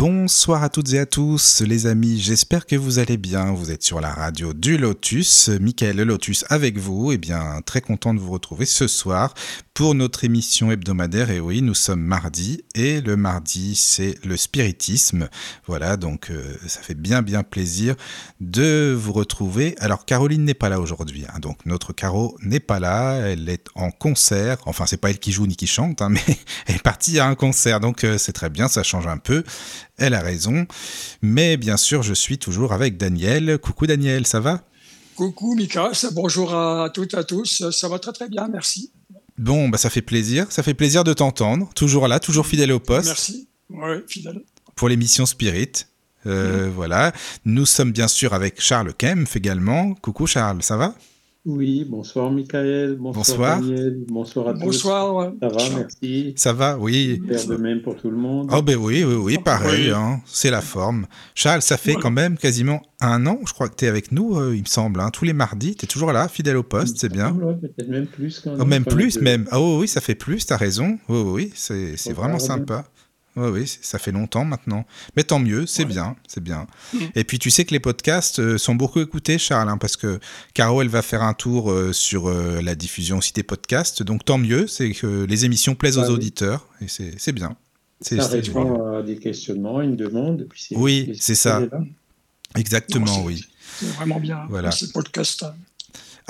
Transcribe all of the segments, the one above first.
Bonsoir à toutes et à tous, les amis. J'espère que vous allez bien. Vous êtes sur la radio du Lotus. Michael Lotus avec vous. Eh bien, très content de vous retrouver ce soir pour notre émission hebdomadaire. Et oui, nous sommes mardi. Et le mardi, c'est le spiritisme. Voilà, donc euh, ça fait bien, bien plaisir de vous retrouver. Alors, Caroline n'est pas là aujourd'hui. Hein. donc, notre Caro n'est pas là. Elle est en concert. Enfin, c'est pas elle qui joue ni qui chante, hein, mais elle est partie à un concert. Donc, euh, c'est très bien. Ça change un peu elle a raison. Mais bien sûr, je suis toujours avec Daniel. Coucou Daniel, ça va? Coucou Mika, bonjour à toutes et à tous. Ça va très très bien, merci. Bon, bah ça fait plaisir. Ça fait plaisir de t'entendre. Toujours là, toujours fidèle au poste. Merci. Oui, fidèle. Pour l'émission Spirit. Euh, mm. Voilà. Nous sommes bien sûr avec Charles Kempf également. Coucou Charles, ça va? Oui, bonsoir Michael, bonsoir, Daniel, bonsoir à tous. Bonsoir. Ça va, merci. Ça va, oui. de même pour tout le monde. Oh ben oui, oui, oui, pareil, hein, c'est la forme. Charles, ça fait quand même quasiment un an, je crois que tu es avec nous, euh, il me semble, hein, tous les mardis, tu es toujours là, fidèle au poste, c'est bien. Peut-être même plus. Quand oh, même plus, même. Ah oh, oui, ça fait plus, tu as raison. Oui, oui, c'est vraiment sympa. Oui, oui, ça fait longtemps maintenant. Mais tant mieux, c'est bien, c'est bien. Mm. Et puis tu sais que les podcasts euh, sont beaucoup écoutés, Charles, hein, parce que Caro, elle va faire un tour euh, sur euh, la diffusion aussi des podcasts. Donc tant mieux, c'est que les émissions plaisent aux auditeurs, et c'est bien. Ça répond à des questionnements, une demande. oui, c'est ça. Exactement, oui. C'est vraiment bien, voilà. ces podcasts.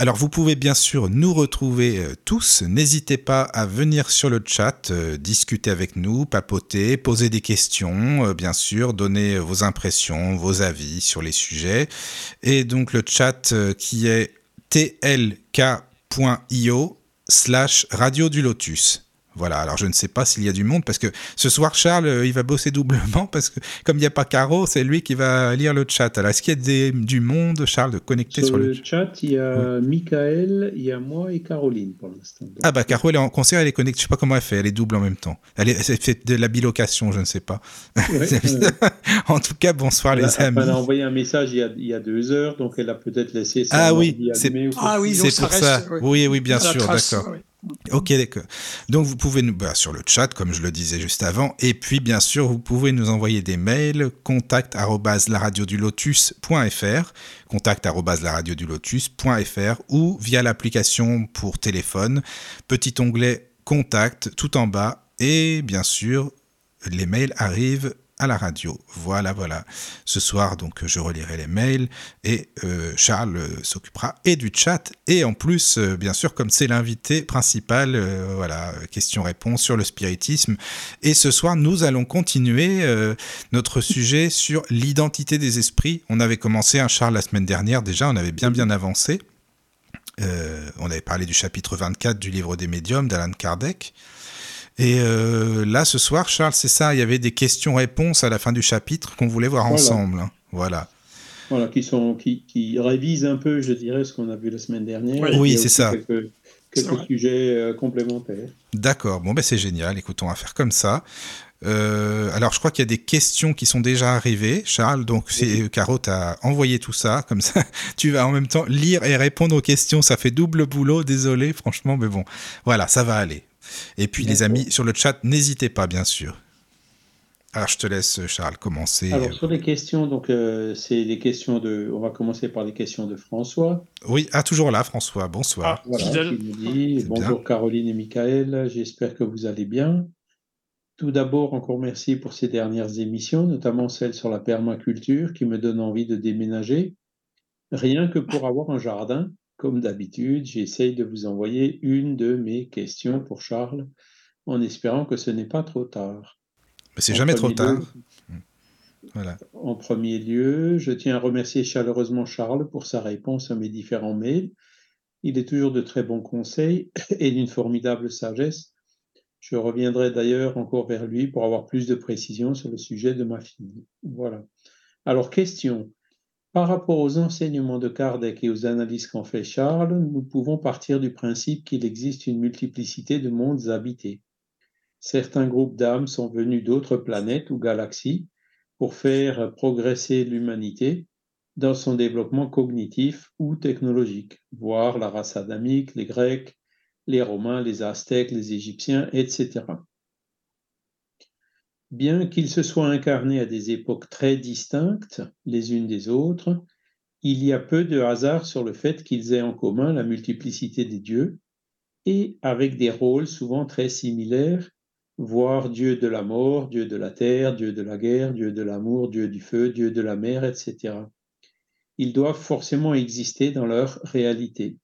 Alors vous pouvez bien sûr nous retrouver euh, tous. N'hésitez pas à venir sur le chat, euh, discuter avec nous, papoter, poser des questions, euh, bien sûr, donner vos impressions, vos avis sur les sujets. Et donc le chat qui est tlk.io slash radio du lotus. Voilà, alors je ne sais pas s'il y a du monde, parce que ce soir, Charles, euh, il va bosser doublement, parce que comme il n'y a pas Caro, c'est lui qui va lire le chat. Alors, est-ce qu'il y a du monde, Charles, de connecter sur, le, chat Il y a Michael, il y a moi et Caroline pour l'instant. Ah bah Caro, elle est en concert, elle est connectée, je ne sais pas comment elle fait, elle est double en même temps. Elle, est, fait de la bilocation, je ne sais pas. en tout cas, bonsoir les amis. Elle a envoyé un message il y a, deux heures, donc elle a peut-être laissé Ah oui, c'est ah, oui, pour ça. Oui, oui, bien sûr, d'accord. Ok, d'accord. Donc vous pouvez nous bah, sur le chat, comme je le disais juste avant, et puis bien sûr vous pouvez nous envoyer des mails contact lotus.fr, contact lotus.fr ou via l'application pour téléphone, petit onglet contact tout en bas, et bien sûr les mails arrivent à la radio. Voilà, voilà. Ce soir, donc, je relirai les mails et euh, Charles euh, s'occupera et du chat et en plus, euh, bien sûr, comme c'est l'invité principal, voilà, question-réponse sur le spiritisme. Et ce soir, nous allons continuer notre sujet sur l'identité des esprits. On avait commencé un Charles la semaine dernière déjà, on avait bien bien avancé. on avait parlé du chapitre 24 du livre des médiums d'Alan Kardec. Et euh, là, ce soir, Charles, c'est ça, il y avait des questions-réponses à la fin du chapitre qu'on voulait voir ensemble. Hein. Voilà. Voilà, qui, sont, qui, qui, révisent un peu, je dirais, ce qu'on a vu la semaine dernière. Oui, c'est ça. Quelques, quelques sujets euh, complémentaires. D'accord, bon, ben c'est génial. Écoutons, on va faire comme ça. Euh, alors, je crois qu'il y a des questions qui sont déjà arrivées, Charles. Donc, c'est Caro t'a envoyé tout ça, comme ça, tu vas en même temps lire et répondre aux questions. Ça fait double boulot, désolé, franchement, mais bon, voilà, ça va aller. Et puis les amis sur le chat, n'hésitez pas bien sûr. Alors je te laisse Charles commencer. Alors sur les questions, donc euh, c'est des questions de, on va commencer par les questions de François. Oui, ah toujours là François, bonsoir. Ah, voilà, bonjour Caroline et Michael, j'espère que vous allez bien. Tout d'abord, encore merci pour ces dernières émissions, notamment celle sur la permaculture qui me donne envie de déménager. Rien que pour avoir un jardin, comme d'habitude, j'essaye de vous envoyer une de mes questions pour Charles, en espérant que ce n'est pas trop tard. Mais c'est jamais trop tard. Voilà. En premier lieu, je tiens à remercier chaleureusement Charles pour sa réponse à mes différents mails. Il est toujours de très bons conseils et d'une formidable sagesse. Je reviendrai d'ailleurs encore vers lui pour avoir plus de précisions sur le sujet de ma fille. Voilà. Alors, question. Par rapport aux enseignements de Kardec et aux analyses qu'en fait Charles, nous pouvons partir du principe qu'il existe une multiplicité de mondes habités. Certains groupes d'âmes sont venus d'autres planètes ou galaxies pour faire progresser l'humanité dans son développement cognitif ou technologique, voire la race adamique, les Grecs, les Romains, les Aztèques, les Égyptiens, etc. Bien qu'ils se soient incarnés à des époques très distinctes les unes des autres, il y a peu de hasard sur le fait qu'ils aient en commun la multiplicité des dieux et avec des rôles souvent très similaires, voire Dieu de la mort, Dieu de la terre, Dieu de la guerre, Dieu de l'amour, Dieu du feu, Dieu de la mer, etc. Ils doivent forcément exister dans leur réalité.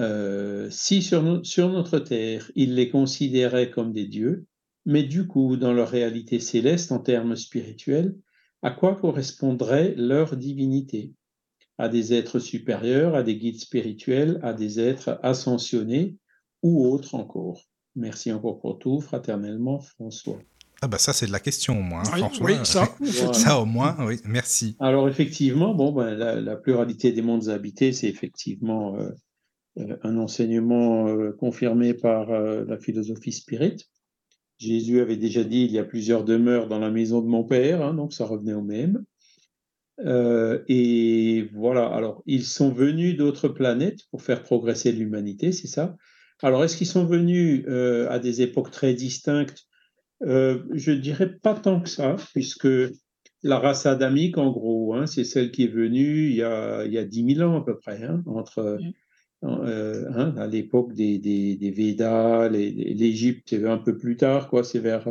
Euh, si sur, notre terre, ils les considéraient comme des dieux, mais du coup, dans leur réalité céleste en termes spirituels, à quoi correspondrait leur divinité? À des êtres supérieurs, à des guides spirituels, à des êtres ascensionnés ou autres encore? Merci encore pour tout, fraternellement, François. Ah bah ça c'est de la question au moins, hein, François. Oui, ça. ça au moins, oui, merci. Alors effectivement, bon, ben, la, pluralité des mondes habités, c'est effectivement euh, euh, un enseignement euh, confirmé par euh, la philosophie spirit. Jésus avait déjà dit il y a plusieurs demeures dans la maison de mon père, hein, donc ça revenait au même. et voilà, alors ils sont venus d'autres planètes pour faire progresser l'humanité, c'est ça? Alors est-ce qu'ils sont venus à des époques très distinctes? Je dirais pas tant que ça, puisque la race adamique, en gros, hein, c'est celle qui est venue il y a, il y a 10 000 ans à peu près, hein, entre, euh, hein, à l'époque des, Védas, l'Égypte, c'est un peu plus tard, quoi, c'est vers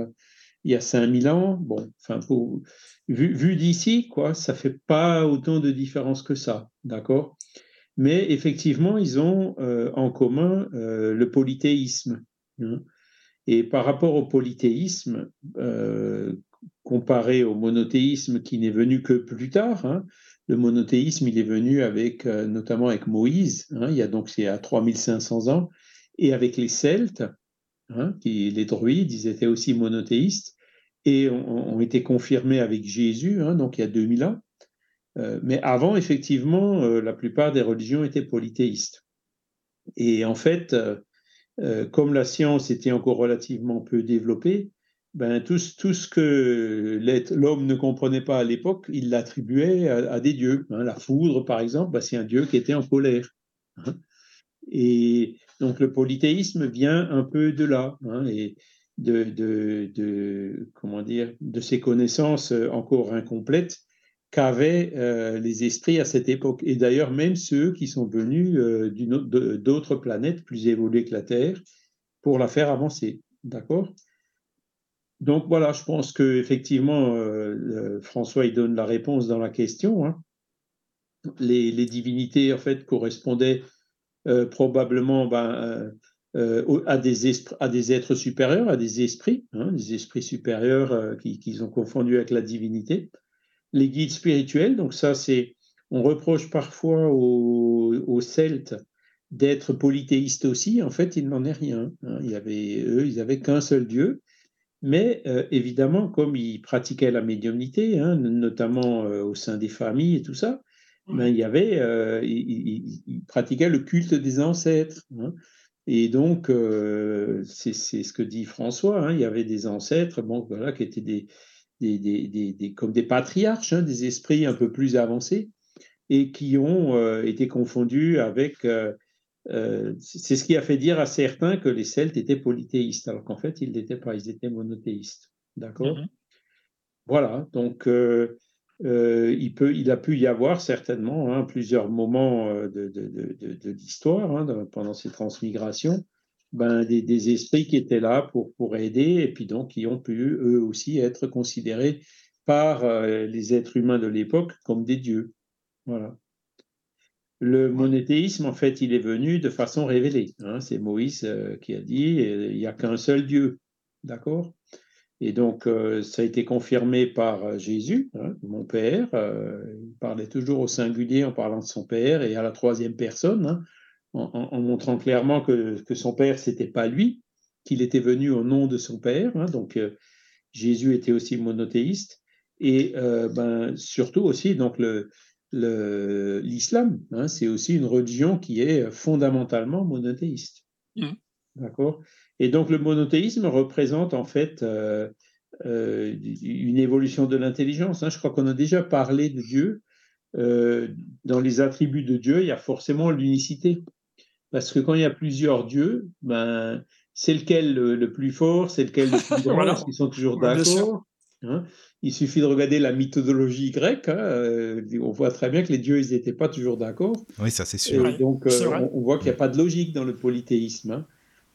il y a 5000 ans. Bon, enfin, vu, d'ici, quoi, ça fait pas autant de différence que ça, d'accord? Mais effectivement, ils ont euh, en commun euh, le polythéisme. Hein. Et par rapport au polythéisme, comparé au monothéisme qui n'est venu que plus tard, hein, le monothéisme, il est venu avec, euh, notamment avec Moïse, hein, il y a donc c'est à 3500 ans, et avec les Celtes, hein, qui, les druides, ils étaient aussi monothéistes, et ont, été confirmés avec Jésus, hein, donc il y a 2000 ans. Euh, mais avant, effectivement, euh, la plupart des religions étaient polythéistes. Et en fait, comme la science était encore relativement peu développée, ben, tout, ce que l'homme ne comprenait pas à l'époque, il l'attribuait à, des dieux. Hein. La foudre, par exemple, ben, c'est un dieu qui était en colère. Hein. Et donc le polythéisme vient un peu de là, hein, et de, ces connaissances encore incomplètes qu'avaient euh, les esprits à cette époque. Et d'ailleurs, même ceux qui sont venus euh, d'autres planètes plus évoluées que la Terre pour la faire avancer. D'accord? Donc voilà, je pense que effectivement, euh, euh, François il donne la réponse dans la question. Hein. Les, divinités en fait correspondaient euh, probablement ben, à, des à des êtres supérieurs, à des esprits, hein, des esprits supérieurs qu'ils ont confondus avec la divinité. Les guides spirituels, donc ça c'est, on reproche parfois aux, Celtes d'être polythéistes aussi. En fait, il n'en est rien. Hein. Il y avait eux, ils avaient qu'un seul Dieu mais euh, évidemment, comme ils pratiquaient la médiumnité, hein, notamment euh, au sein des familles et tout ça, ben, il y avait, euh, ils, pratiquaient le culte des ancêtres. Hein. Et donc, c'est ce que dit François, hein, il y avait des ancêtres bon, voilà, qui étaient des, des, des, des comme des patriarches, des esprits un peu plus avancés, et qui ont été confondus avec euh, c'est ce qui a fait dire à certains que les Celtes étaient polythéistes, alors qu'en fait, ils n'étaient pas, ils étaient monothéistes. D'accord? Mm-hmm. Voilà, donc euh, euh, il, peut, il a pu y avoir certainement hein, plusieurs moments de, de, l'histoire hein, pendant ces transmigrations, ben, des, esprits qui étaient là pour, pour aider et puis donc qui ont pu eux aussi être considérés par les êtres humains de l'époque comme des dieux. Voilà. Le monothéisme, en fait, il est venu de façon révélée. Hein. C'est Moïse euh, qui a dit euh, il n'y a qu'un seul Dieu. D'accord? Et donc, euh, ça a été confirmé par Jésus, hein, mon Père. il parlait toujours au singulier en parlant de son Père et à la troisième personne, hein, en, montrant clairement que, que son Père, c'était pas lui. qu'il était venu au nom de son Père. Donc Jésus était aussi monothéiste. Et ben, surtout aussi, donc le, l'islam, hein, c'est aussi une religion qui est fondamentalement monothéiste. Mmh. D'accord? Et donc le monothéisme représente en fait euh, une évolution de l'intelligence. Hein. Je crois qu'on a déjà parlé de Dieu. Euh, dans les attributs de Dieu, il y a forcément l'unicité. Parce que quand il y a plusieurs dieux, ben, c'est lequel le, plus fort, c'est lequel le plus grand, ils sont toujours d'accord. Hein. Il suffit de regarder la mythologie grecque. Hein, euh, on voit très bien que les dieux, ils n'étaient pas toujours d'accord. Oui, ça c'est sûr. donc, on, voit qu'il n'y a pas de logique dans le polythéisme.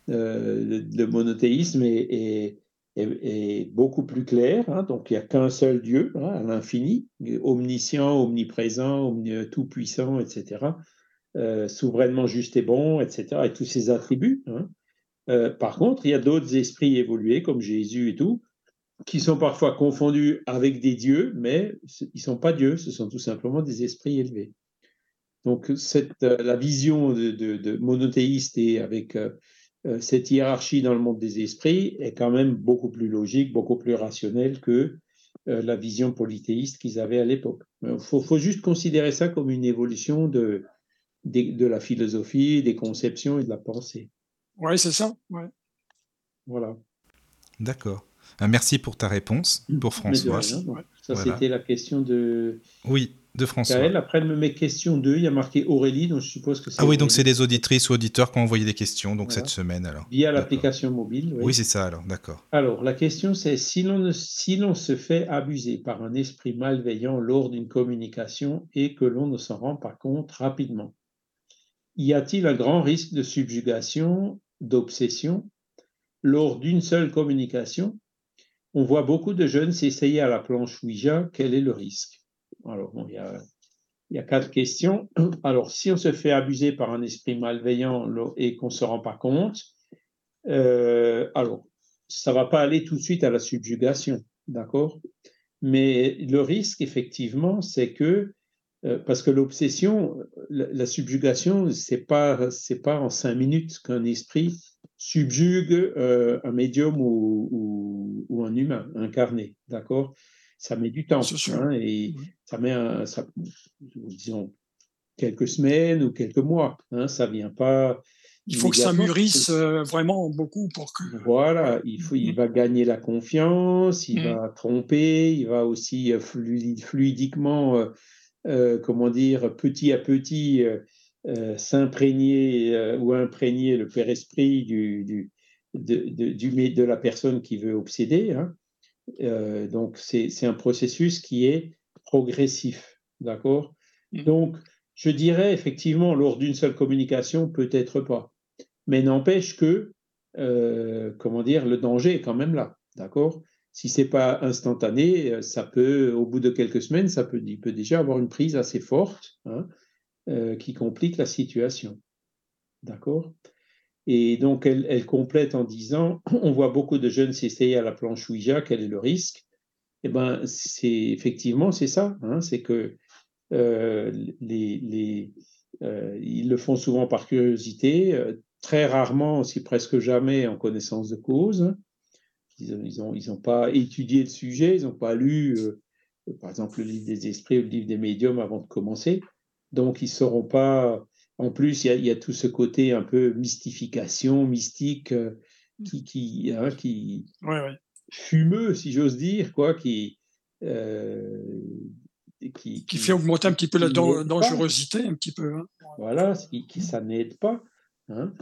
le, monothéisme est, est, beaucoup plus clair. Hein. donc, il n'y a qu'un seul Dieu hein, à l'infini, omniscient, omniprésent, tout-puissant, etc. Euh, souverainement juste et bon, etc. Et tous ses attributs. Hein. Euh, par contre, il y a d'autres esprits évolués, comme Jésus et tout, qui sont parfois confondus avec des dieux, mais ils ne sont pas dieux, ce sont tout simplement des esprits élevés. Donc, cette, euh, la vision de, de monothéiste et avec euh, cette hiérarchie dans le monde des esprits est quand même beaucoup plus logique, beaucoup plus rationnelle que euh, la vision polythéiste qu'ils avaient à l'époque. Il euh, faut, juste considérer ça comme une évolution de, de, la philosophie, des conceptions et de la pensée. Oui, c'est ça. Ouais. Voilà. D'accord. Merci pour ta réponse, pour François. Ça, c'était la question de. Oui de François. Après, elle me met question 2, il y a marqué Aurélie, donc je suppose que c'est. Ah oui, donc c'est des auditrices ou auditeurs qui ont envoyé des questions donc cette semaine alors. Via l'application mobile. Oui, c'est ça alors, d'accord. Alors, la question c'est si l'on si se fait abuser par un esprit malveillant lors d'une communication et que l'on ne s'en rend pas compte rapidement, y a-t-il un grand risque de subjugation, d'obsession lors d'une seule communication? On voit beaucoup de jeunes s'essayer à la planche Ouija, quel est le risque? Alors, il, y a, quatre questions. Alors, si on se fait abuser par un esprit malveillant et qu'on ne se rend pas compte, euh, alors, ça ne va pas aller tout de suite à la subjugation, d'accord? Mais le risque, effectivement, c'est que, euh, parce que l'obsession, la, subjugation, ce n'est pas, pas en cinq minutes qu'un esprit subjugue euh, un médium ou, ou, un humain incarné, d'accord? Ça met du temps. Hein, et ça met, ça, disons, quelques semaines ou quelques mois. Hein, ça vient pas. Il faut que ça mûrisse euh, vraiment beaucoup pour que. Voilà, il, faut, il va gagner la confiance, il va tromper, il va aussi euh, fluidiquement, euh, comment dire, petit à petit s'imprégner ou imprégner le père esprit du, du, de, de, de, la personne qui veut obséder. Hein. Euh, donc, c'est un processus qui est progressif. D'accord? Mmh. Donc, je dirais effectivement, lors d'une seule communication, peut-être pas. Mais n'empêche que, euh, comment dire, le danger est quand même là. D'accord? Si c'est pas instantané, euh, ça peut, au bout de quelques semaines, ça peut, il peut déjà avoir une prise assez forte hein, qui complique la situation. D'accord? Et donc, elle, complète en disant on voit beaucoup de jeunes s'essayer à la planche Ouija, quel est le risque? Eh bien, effectivement, c'est ça. Hein, c'est que euh, les, euh, ils le font souvent par curiosité, euh, très rarement, si presque jamais, en connaissance de cause. Ils n'ont pas étudié le sujet, ils n'ont pas lu, par exemple, le livre des esprits ou le livre des médiums avant de commencer. Donc, ils ne sauront pas en plus, il y, a, tout ce côté un peu mystification, mystique, euh, qui, qui, hein, qui fumeux, si j'ose dire, quoi, qui, euh, qui, qui, fait augmenter un petit peu la dangerosité, un petit peu. Hein. Voilà, qui, qui ça n'aide pas. Hein.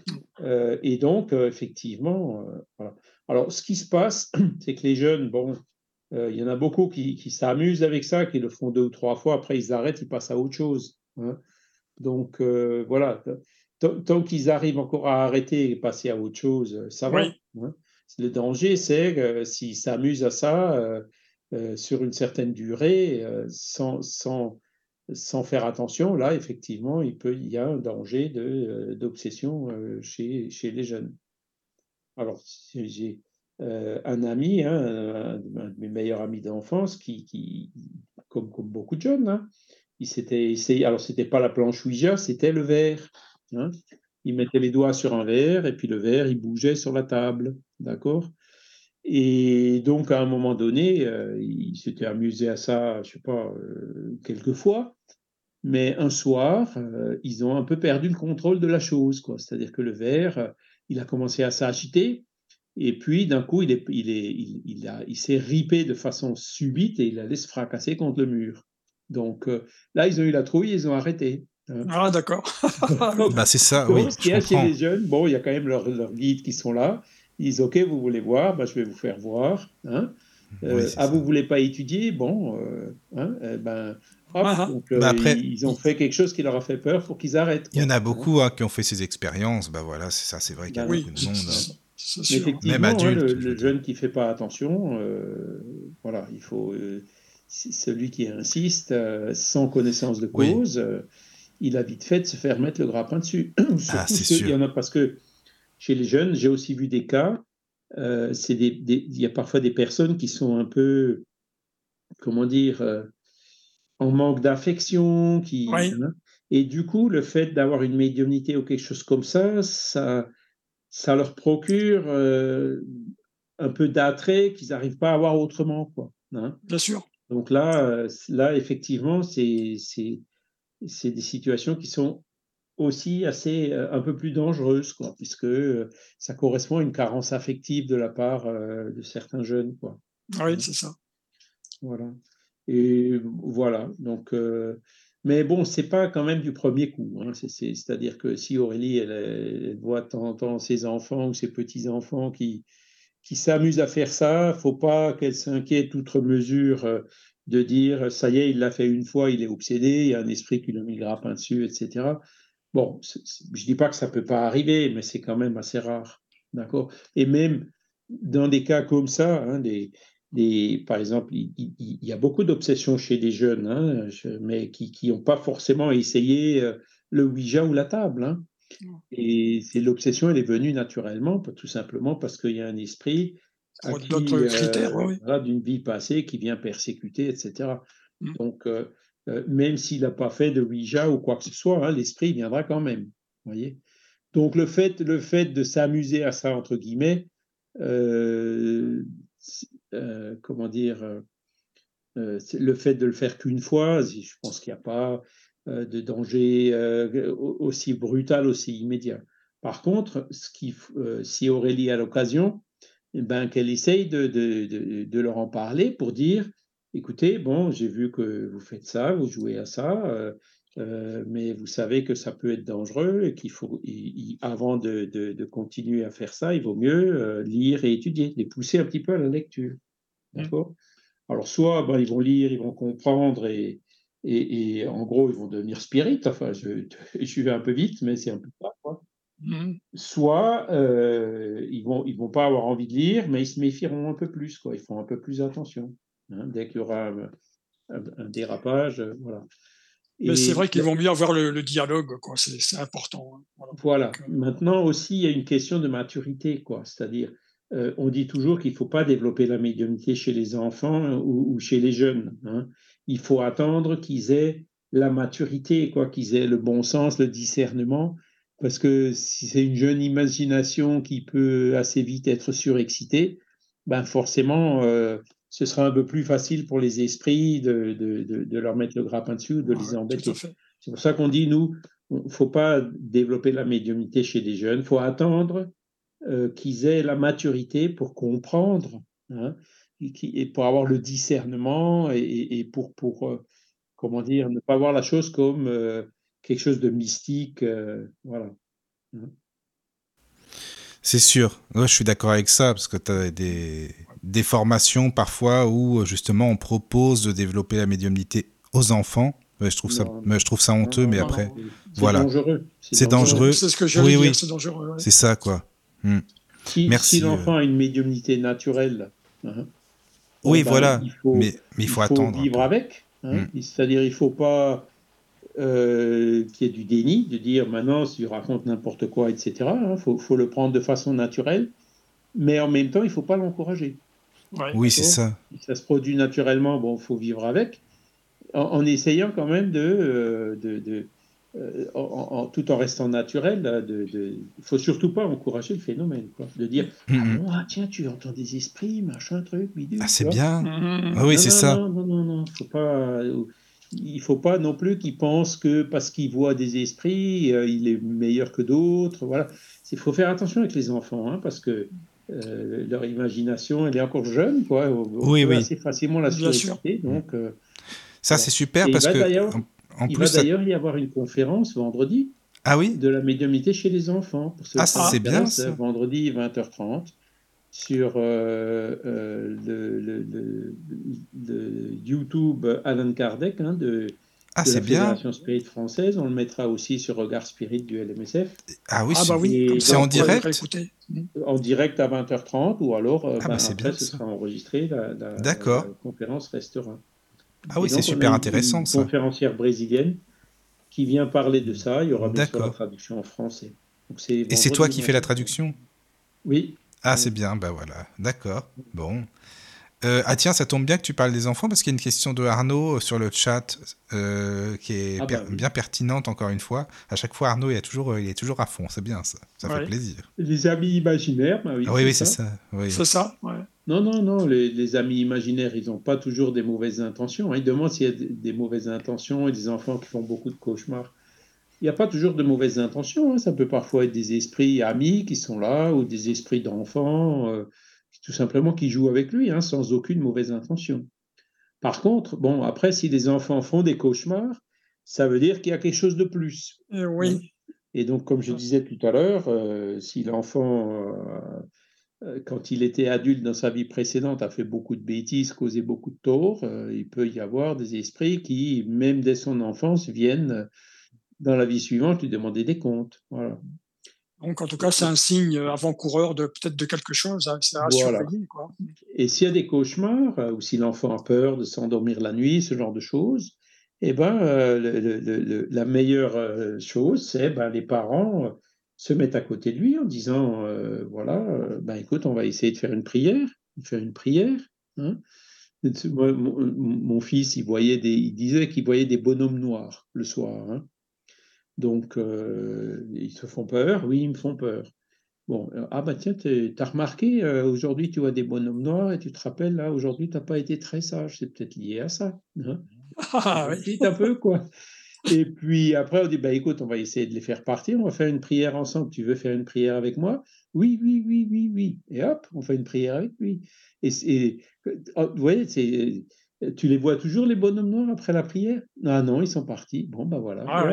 Euh, et donc, effectivement, voilà. Alors, ce qui se passe, c'est que les jeunes, bon, il y en a beaucoup qui, qui s'amusent avec ça, qui le font deux ou trois fois, après ils arrêtent, ils passent à autre chose. Hein. Donc euh, voilà, tant qu'ils arrivent encore à arrêter et passer à autre chose, ça va. Hein. Le danger, c'est que s'ils s'amusent à ça euh, euh, sur une certaine durée, sans, sans, sans, faire attention, là, effectivement, il, peut, il y a un danger d'obsession chez, chez les jeunes. Alors, j'ai un ami, hein, un, de mes meilleurs amis d'enfance, qui, qui comme, comme, beaucoup de jeunes, hein, il s'était essayé, alors c'était pas la planche Ouija, c'était le verre. Hein. il mettait les doigts sur un verre et puis le verre, il bougeait sur la table. D'accord Et donc, à un moment donné, euh, il s'était amusé à ça, je sais pas, euh, quelques fois. Mais un soir, euh, ils ont un peu perdu le contrôle de la chose. C'est-à-dire que le verre, il a commencé à s'agiter. Et puis, d'un coup, il, il, il, a, il s'est ripé de façon subite et il allait se fracasser contre le mur. Donc là, ils ont eu la trouille, ils ont arrêté. Hein. Ah, d'accord. bah, c'est ça, oui. Ce qu'il y a chez les jeunes, bon, il y a quand même leurs guides qui sont là. Ils disent Ok, vous voulez voir bah, Je vais vous faire voir. Hein. Euh, ah, vous voulez pas étudier? Bon, euh, hein, eh ben, ah, ah. donc, euh, bah, après, ils ont fait quelque chose qui leur a fait peur pour qu'ils arrêtent. Il y en a beaucoup hein, qui ont fait ces expériences. Bah voilà, c'est ça, c'est vrai qu'il y a beaucoup de monde. effectivement, Même adulte, le, jeune qui fait pas attention, voilà, il faut celui qui insiste sans connaissance de cause il a vite fait de se faire mettre le grappin dessus. ah, c'est sûr. Il y en a parce que chez les jeunes, j'ai aussi vu des cas. Euh, c'est des, il y a parfois des personnes qui sont un peu, comment dire, euh, en manque d'affection, qui, hein. et du coup, le fait d'avoir une médiumnité ou quelque chose comme ça, ça, ça leur procure euh, un peu d'attrait qu'ils n'arrivent pas à avoir autrement, quoi. Hein. Bien sûr. Donc là, là effectivement, c'est des situations qui sont aussi assez euh, un peu plus dangereuses, quoi, puisque euh, ça correspond à une carence affective de la part euh, de certains jeunes. Quoi. Ah oui, c'est ça. Voilà. Et voilà. Donc, mais bon, c'est pas quand même du premier coup. Hein. C'est-à-dire que si Aurélie, elle, voit de temps en temps ses enfants ou ses petits-enfants qui, qui s'amusent à faire ça, faut pas qu'elle s'inquiète outre mesure de dire ça y est, il l'a fait une fois, il est obsédé, il y a un esprit qui le met grappin dessus, etc. Bon, je dis pas que ça peut pas arriver, mais c'est quand même assez rare, d'accord? Et même dans des cas comme ça, hein, des, des, par exemple, il, y a beaucoup d'obsessions chez des jeunes, hein, mais qui n'ont pas forcément essayé euh, le Ouija ou la table. Hein. Et c'est l'obsession, elle est venue naturellement, tout simplement parce qu'il y a un esprit d'autres critères, euh, d'une vie passée qui vient persécuter, etc. Mmh. Donc, euh, euh, même s'il n'a pas fait de Ouija ou quoi que ce soit, hein, l'esprit viendra quand même. Voyez Donc, le fait, le fait de s'amuser à ça, entre guillemets, comment dire, le fait de le faire qu'une fois, je pense qu'il n'y a pas de danger aussi brutal, aussi immédiat. Par contre, ce qui, si Aurélie a l'occasion, eh ben, qu'elle essaye de, de, de, leur en parler pour dire, écoutez, bon, j'ai vu que vous faites ça, vous jouez à ça, euh, euh, mais vous savez que ça peut être dangereux et qu'il faut, avant de, de, continuer à faire ça, il vaut mieux euh, lire et étudier, les pousser un petit peu à la lecture. Mmh. D'accord? Alors, soit ben, ils vont lire, ils vont comprendre et, et, et, en gros, ils vont devenir spirites. Enfin, je, je vais un peu vite, mais c'est un peu ça. Quoi. Mmh. Soit euh, ils vont ils vont pas avoir envie de lire, mais ils se méfieront un peu plus, quoi. Ils font un peu plus attention. Hein, dès qu'il y aura un, dérapage, euh, voilà. Mais c'est vrai qu'ils vont bien avoir le, dialogue, quoi. C'est important. Hein. Voilà. Euh, Maintenant aussi, il y a une question de maturité, quoi. C'est-à-dire, on dit toujours qu'il ne faut pas développer la médiumnité chez les enfants ou, chez les jeunes. Hein. Il faut attendre qu'ils aient la maturité, quoi, qu'ils aient le bon sens, le discernement parce que si c'est une jeune imagination qui peut assez vite être surexcitée, ben forcément, euh, ce sera un peu plus facile pour les esprits de, de, de, leur mettre le grappin dessus de les embêter. C'est pour ça qu'on dit, nous, il ne faut pas développer la médiumnité chez des jeunes, il faut attendre euh, qu'ils aient la maturité pour comprendre, hein, et, pour avoir le discernement et, et pour, pour euh, comment dire, ne pas voir la chose comme quelque chose de mystique. Euh, voilà. Mmh. C'est sûr. Moi, je suis d'accord avec ça, parce que tu as des, des formations parfois où justement on propose de développer la médiumnité aux enfants. je trouve ça, mais je trouve ça honteux, mais après, voilà. C'est dangereux. C'est ce que j'ai oui, oui. c'est dangereux. C'est ça, quoi. Mmh. Si, Merci. Si l'enfant a une médiumnité naturelle, hein, oui, ben, voilà. Il faut, mais, mais il faut, attendre. vivre avec. Hein. Mmh. C'est-à-dire, il ne faut pas euh, qui est du déni, de dire maintenant, si tu racontes n'importe quoi, etc., il hein, faut, faut, le prendre de façon naturelle, mais en même temps, il ne faut pas l'encourager. Oui, c'est ça. Si ça se produit naturellement, bon, il faut vivre avec, en, essayant quand même de, euh, de, en, tout en restant naturel, de, il ne faut surtout pas encourager le phénomène, quoi. de dire mm-hmm. ah, ah, tiens, tu entends des esprits, machin, truc, bidule. Ah, c'est bien. Mm-hmm. Ah oui, c'est ça. Non, non, non, non, faut pas. Il faut pas non plus qu'ils pensent que parce qu'ils voient des esprits, il est meilleur que d'autres. Voilà. Il faut faire attention avec les enfants, hein, parce que euh, leur imagination, elle est encore jeune, quoi. On oui, oui. assez facilement la surexciter, donc. Euh, ça, c'est super parce que. En, il va d'ailleurs y avoir une conférence vendredi. Ah oui De la médiumnité chez les enfants. Pour ah, c'est bien ça. Vendredi 20h30 sur euh, le, le, YouTube Alan Kardec hein, de ah, c'est bien. Fédération Spirit française. On le mettra aussi sur Regard Spirit du LMSF. Ah oui, ah bah oui. c'est en direct En direct à 20h30 ou alors euh, ah bah, bah après ce sera enregistré. La, la, conférence restera. Ah oui, c'est super intéressant. Une ça. conférencière brésilienne qui vient parler de ça. Il y aura bien sûr la traduction en français. Et c'est toi qui fais la traduction? Oui. Ah, c'est bien, ben voilà. D'accord. Bon. Euh, ah tiens, ça tombe bien que tu parles des enfants parce qu'il y a une question de Arnaud euh, sur le chat euh, qui est ah bah bien pertinente encore une fois. À chaque fois, Arnaud il, est toujours, il est toujours à fond, c'est bien ça, ça fait plaisir. Les amis imaginaires, bah oui, ah oui, c'est ça. C'est ça, Non, non, non, les, amis imaginaires, ils n'ont pas toujours des mauvaises intentions. Ils demandent s'il y a des, mauvaises intentions et des enfants qui font beaucoup de cauchemars. Il n'y a pas toujours de mauvaises intentions. Hein. Ça peut parfois être des esprits amis qui sont là ou des esprits d'enfants tout simplement qui joue avec lui, hein, sans aucune mauvaise intention. Par contre, bon, après, si les enfants font des cauchemars, ça veut dire qu'il y a quelque chose de plus. Eh oui. Et donc, comme je disais tout à l'heure, euh, si l'enfant, euh, euh, quand il était adulte dans sa vie précédente, a fait beaucoup de bêtises, causé beaucoup de torts, il peut y avoir des esprits qui, même dès son enfance, viennent dans la vie suivante lui demander des comptes. Voilà. Donc, en tout cas, c'est un signe avant-coureur de peut-être de quelque chose à, surveiller. Quoi. Et s'il y a des cauchemars, euh, ou si l'enfant a peur de s'endormir la nuit, ce genre de choses, eh ben, euh, la meilleure euh, chose, c'est ben, les parents se mettent à côté de lui en disant, voilà, ben, écoute, on va essayer de faire une prière, faire une prière. Hein. mon, fils, il, voyait des, il disait qu'il voyait des bonhommes noirs le soir. Hein. Donc, euh, ils se font peur Oui, ils me font peur. Bon, euh, ah bah tiens, tu as remarqué, euh, aujourd'hui tu vois des bonhommes noirs et tu te rappelles, là, aujourd'hui tu n'as pas été très sage, c'est peut-être lié à ça. Hein ah, oui. un peu, quoi. Et puis après, on dit, bah écoute, on va essayer de les faire partir, on va faire une prière ensemble. Tu veux faire une prière avec moi? Oui, oui, oui, oui, oui. Et hop, on fait une prière avec lui. Et, et oh, vous voyez, c'est tu les vois toujours, les bonhommes noirs, après la prière? Ah non, ils sont partis. Bon, ben voilà. Ah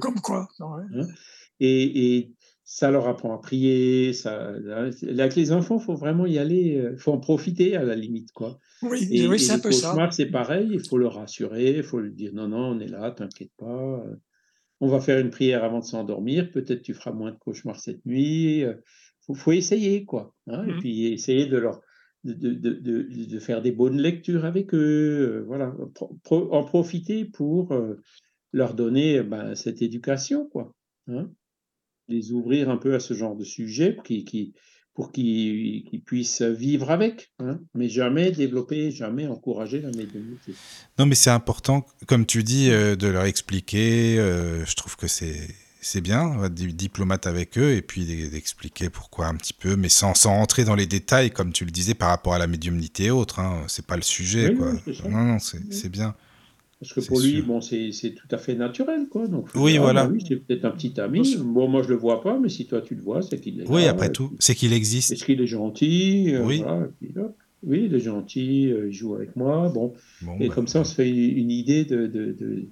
comme quoi. Hein? Et, ça leur apprend à prier. Ça, avec les enfants, il faut vraiment y aller. Il euh, faut en profiter à la limite. Quoi. Oui, oui c'est un peu ça. C'est pareil, il faut le rassurer, il faut lui dire non, non, on est là, t'inquiète pas. On va faire une prière avant de s'endormir. Peut-être tu feras moins de cauchemars cette nuit. Il faut, faut, essayer, quoi. Hein, Et mmh. puis essayer de leur de, faire des bonnes lectures avec eux, euh, voilà, en profiter pour euh, leur donner ben, cette éducation, quoi. Hein. les ouvrir un peu à ce genre de sujet pour qu'ils puissent vivre avec, hein, mais jamais développer, jamais encourager la médiumnité. Non, mais c'est important, comme tu dis, euh, de leur expliquer. je trouve que c'est c'est bien, on va être diplomate avec eux et puis d'expliquer pourquoi un petit peu, mais sans, sans rentrer dans les détails, comme tu le disais, par rapport à la médiumnité et autres. Hein. C'est pas le sujet, quoi. non, non, c'est bien. Parce que pour lui, bon, c'est tout à fait naturel, quoi. Donc, oui, voilà. Bah oui, c'est peut-être un petit ami. Bon, moi, je le vois pas, mais si toi, tu le vois, c'est qu'il est Oui, après tout, c'est qu'il existe. Est-ce qu'il est gentil euh, Oui. oui, il est gentil, euh, il joue avec moi. Bon. et bah, comme ça, on se fait une, idée de, de, de...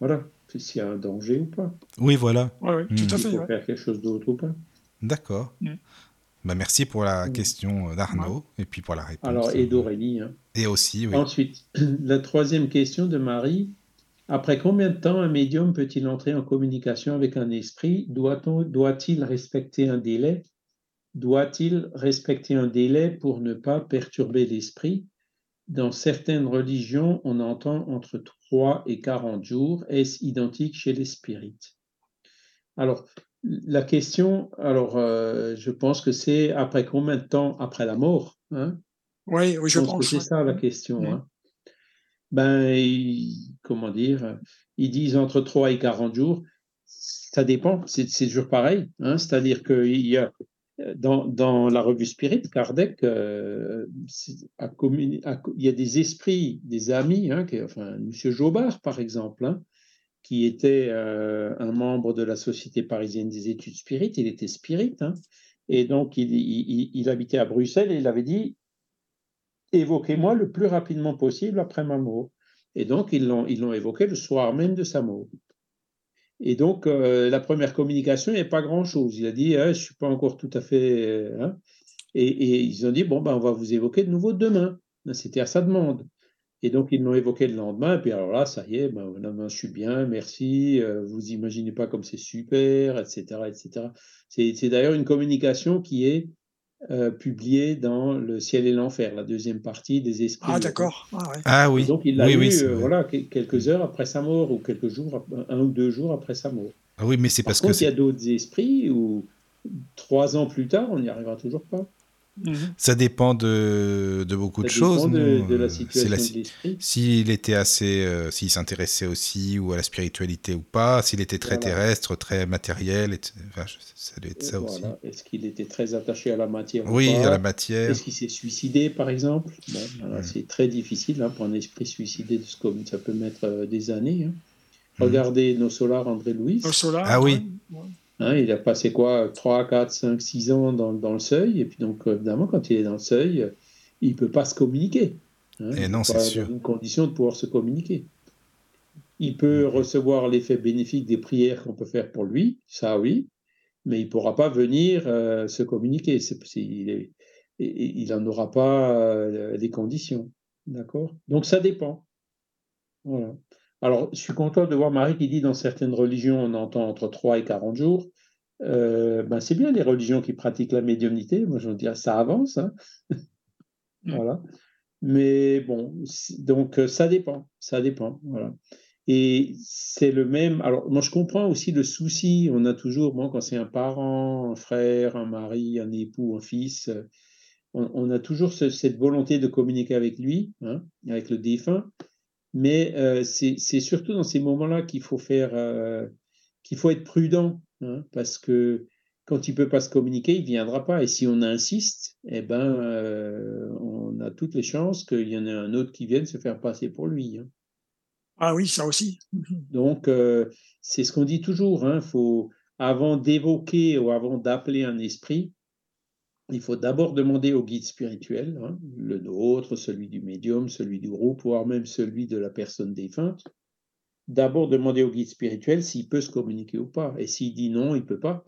Voilà s'il y a un danger ou pas. Oui, voilà. Oui, tout à fait. Il faut faire quelque chose d'autre ou pas. D'accord. Hmm. Bah, merci pour la hmm. question d'Arnaud et puis pour la réponse. Alors, et d'Aurélie. Hein. Et aussi, oui. Ensuite, la troisième question de Marie. Après combien de temps un médium peut-il entrer en communication avec un esprit? Doit-il respecter un délai? Doit-il respecter un délai pour ne pas perturber l'esprit? Dans certaines religions, on entend entre 3 et 40 jours. Est-ce identique chez les spirites? Alors, la question, alors, euh, je pense que c'est après combien de temps après la mort hein? Oui, oui, je, pense. que c'est ça la question. Hein. ben, comment dire, ils disent entre 3 et 40 jours. Ça dépend, c'est toujours pareil. Hein, C'est-à-dire qu'il y a dans, la revue Spirit, Kardec, euh, il y a des esprits, des amis, hein, enfin, M. Jobard, par exemple, hein, qui était euh, un membre de la Société parisienne des études spirites, il était spirit, hein, et donc il, il, habitait à Bruxelles et il avait dit évoquez-moi le plus rapidement possible après ma mort. Et donc ils l'ont évoqué le soir même de sa mort. Et donc, euh, la première communication, il n'y a pas grand-chose. Il a dit, ah, je ne suis pas encore tout à fait... Euh, hein. Et, ils ont dit, bon, ben, on va vous évoquer de nouveau demain. C'était à sa demande. Et donc, ils l'ont évoqué le lendemain. Et puis alors là, ça y est, ben, je suis bien, merci. Euh, vous imaginez pas comme c'est super, etc. etc. C'est d'ailleurs une communication qui est euh, publié dans Le ciel et l'enfer, la deuxième partie des esprits. Ah, d'accord. Ah, ah, oui. donc, il l'a eu euh, voilà, quelques heures après sa mort, ou quelques jours, un ou deux jours après sa mort. Ah oui, mais c'est parce contre, que. Il y a d'autres esprits où trois ans plus tard, on n'y arrivera toujours pas. Mhm. Ça dépend de, de beaucoup de choses. De, de, la situation la, S'il était assez, euh, s'il s'intéressait aussi ou à la spiritualité ou pas, s'il était très terrestre, très matériel, enfin, ça doit être ça voilà. aussi. Est-ce qu'il était très attaché à la matière Oui, à la matière. Est-ce qu'il s'est suicidé, par exemple? Bon, C'est très difficile hein, pour un esprit suicidé, de ce comme ça peut mettre euh, des années. Hein. Mhm. Regardez Nos Solars, André Louis. Nos Solars, ah oui. Hein, il a passé quoi 3, 4, 5, 6 ans dans, dans, le seuil. Et puis donc, évidemment, quand il est dans le seuil, il ne peut pas se communiquer. Hein, et non, c'est sûr. une condition de pouvoir se communiquer. Il peut recevoir l'effet bénéfique des prières qu'on peut faire pour lui, ça oui, mais il ne pourra pas venir euh, se communiquer. il n'en aura pas euh, les conditions. D'accord? Donc ça dépend. Voilà. Alors, je suis content de voir Marie qui dit dans certaines religions, on entend entre 3 et 40 jours. Euh, ben c'est bien les religions qui pratiquent la médiumnité. Moi, je veux dire, ça avance. Hein. Voilà. Mais bon, donc euh, ça dépend. Ça dépend. Voilà. Et c'est le même. Alors, moi, je comprends aussi le souci. On a toujours, bon, quand c'est un parent, un frère, un mari, un époux, un fils, on, a toujours cette volonté de communiquer avec lui, hein, avec le défunt. Mais euh, c'est surtout dans ces moments-là qu'il faut faire, euh, qu'il faut être prudent, hein, parce que quand il peut pas se communiquer, il viendra pas. Et si on insiste, eh ben, euh, on a toutes les chances qu'il y en ait un autre qui vienne se faire passer pour lui. Hein. Ah oui, ça aussi. Donc, c'est ce qu'on dit toujours. Hein, faut, avant d'évoquer ou avant d'appeler un esprit, il faut d'abord demander au guide spirituel, hein, le nôtre, celui du médium, celui du groupe, voire même celui de la personne défunte, d'abord demander au guide spirituel s'il peut se communiquer ou pas. Et s'il dit non, il ne peut pas,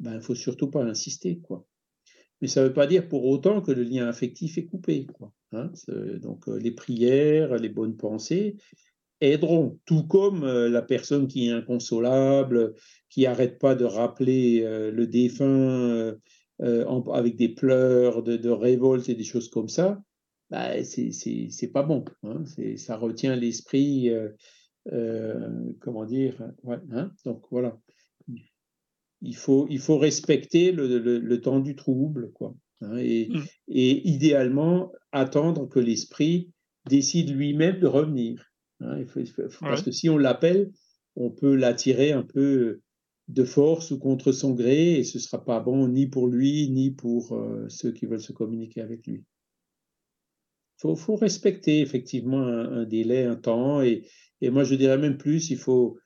ben, il ne faut surtout pas insister. Quoi. Mais ça ne veut pas dire pour autant que le lien affectif est coupé. Quoi, hein. Donc euh, les prières, les bonnes pensées aideront, tout comme euh, la personne qui est inconsolable, qui n'arrête pas de rappeler euh, le défunt avec des pleurs de, révolte et des choses comme ça, bah, c'est pas bon. Hein, ça retient l'esprit, comment dire. Hein, donc voilà. Il faut, il faut respecter le, le, temps du trouble, quoi. Hein, et, mmh. et, idéalement, attendre que l'esprit décide lui-même de revenir. parce que si on l'appelle, on peut l'attirer un peu de force ou contre son gré, et ce ne sera pas bon ni pour lui, ni pour euh, ceux qui veulent se communiquer avec lui. Il faut, respecter effectivement un, délai, un temps, et, moi je dirais même plus, il faut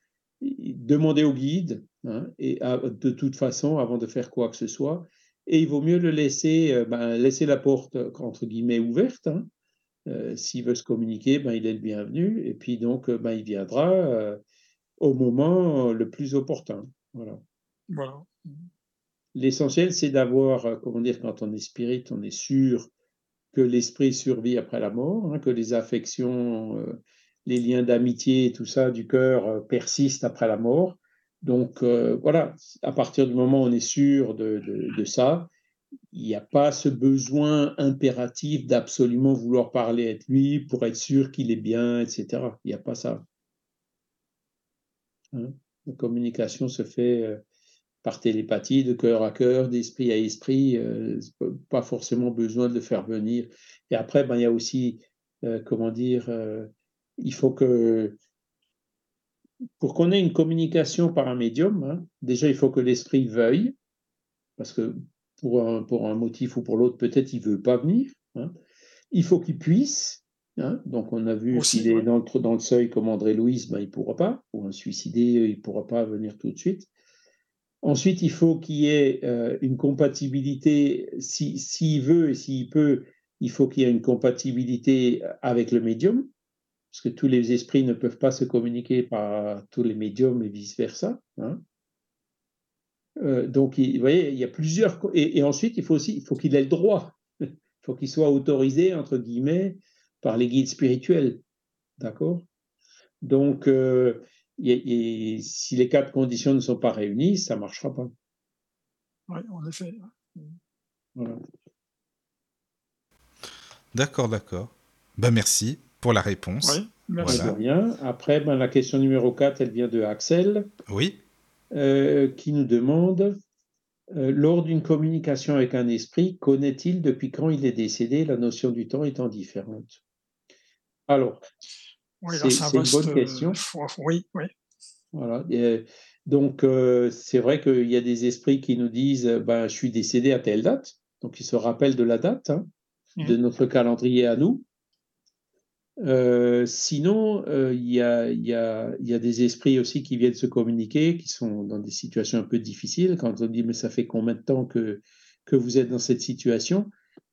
demander au guide, hein, et de toute façon, avant de faire quoi que ce soit, et il vaut mieux le laisser, euh, ben, laisser la porte, entre guillemets, ouverte. Hein. Euh, s'il veut se communiquer, ben, il est le bienvenu, et puis donc ben, il viendra au moment le plus opportun. Voilà. L'essentiel, c'est d'avoir, euh, comment dire, quand on est spirit, on est sûr que l'esprit survit après la mort, hein, que les affections, euh, les liens d'amitié, tout ça du cœur euh, persistent après la mort. Donc voilà, à partir du moment où on est sûr de, ça, il n'y a pas ce besoin impératif d'absolument vouloir parler avec lui pour être sûr qu'il est bien, etc. Il n'y a pas ça. Hein la communication se fait euh, par télépathie, de cœur à cœur, d'esprit à esprit, euh, pas forcément besoin de le faire venir. Et après, ben, il y a aussi, euh, comment dire, il faut que, pour qu'on ait une communication par un médium, hein, déjà il faut que l'esprit veuille, parce que pour un, pour un motif ou pour l'autre, peut-être il ne veut pas venir. Hein. Il faut qu'il puisse. Hein. Donc on a vu s'il est dans, le, dans le seuil comme André Louise, ben, il ne pourra pas. Ou un suicidé, il ne pourra pas venir tout de suite. Ensuite, il faut qu'il y ait euh, une compatibilité, s'il si, veut et s'il peut, il faut qu'il y ait une compatibilité avec le médium, parce que tous les esprits ne peuvent pas se communiquer par tous les médiums et vice-versa. Hein. Euh, donc, vous voyez, il y a plusieurs. Et, ensuite, il faut aussi, il faut qu'il ait le droit. Il faut qu'il soit autorisé, entre guillemets, par les guides spirituels. D'accord? Donc, euh, si les quatre conditions ne sont pas réunies, ça ne marchera pas. Oui, en effet. D'accord, d'accord. Ben, merci pour la réponse. Oui, merci. De rien. Après, ben, la question numéro 4, elle vient de Axel. Oui. Euh, qui nous demande euh, lors d'une communication avec un esprit, connaît-il depuis quand il est décédé, la notion du temps étant différente Alors, c'est une bonne question. Euh, oui, oui. Voilà. donc, c'est vrai qu'il y a des esprits qui nous disent ben, Je suis décédé à telle date. Donc, ils se rappellent de la date hein, de mmh. notre calendrier à nous. Euh, sinon, euh, il y, a, y, a, y, a, des esprits aussi qui viennent se communiquer, qui sont dans des situations un peu difficiles. Quand on dit mais ça fait combien de temps que, que vous êtes dans cette situation,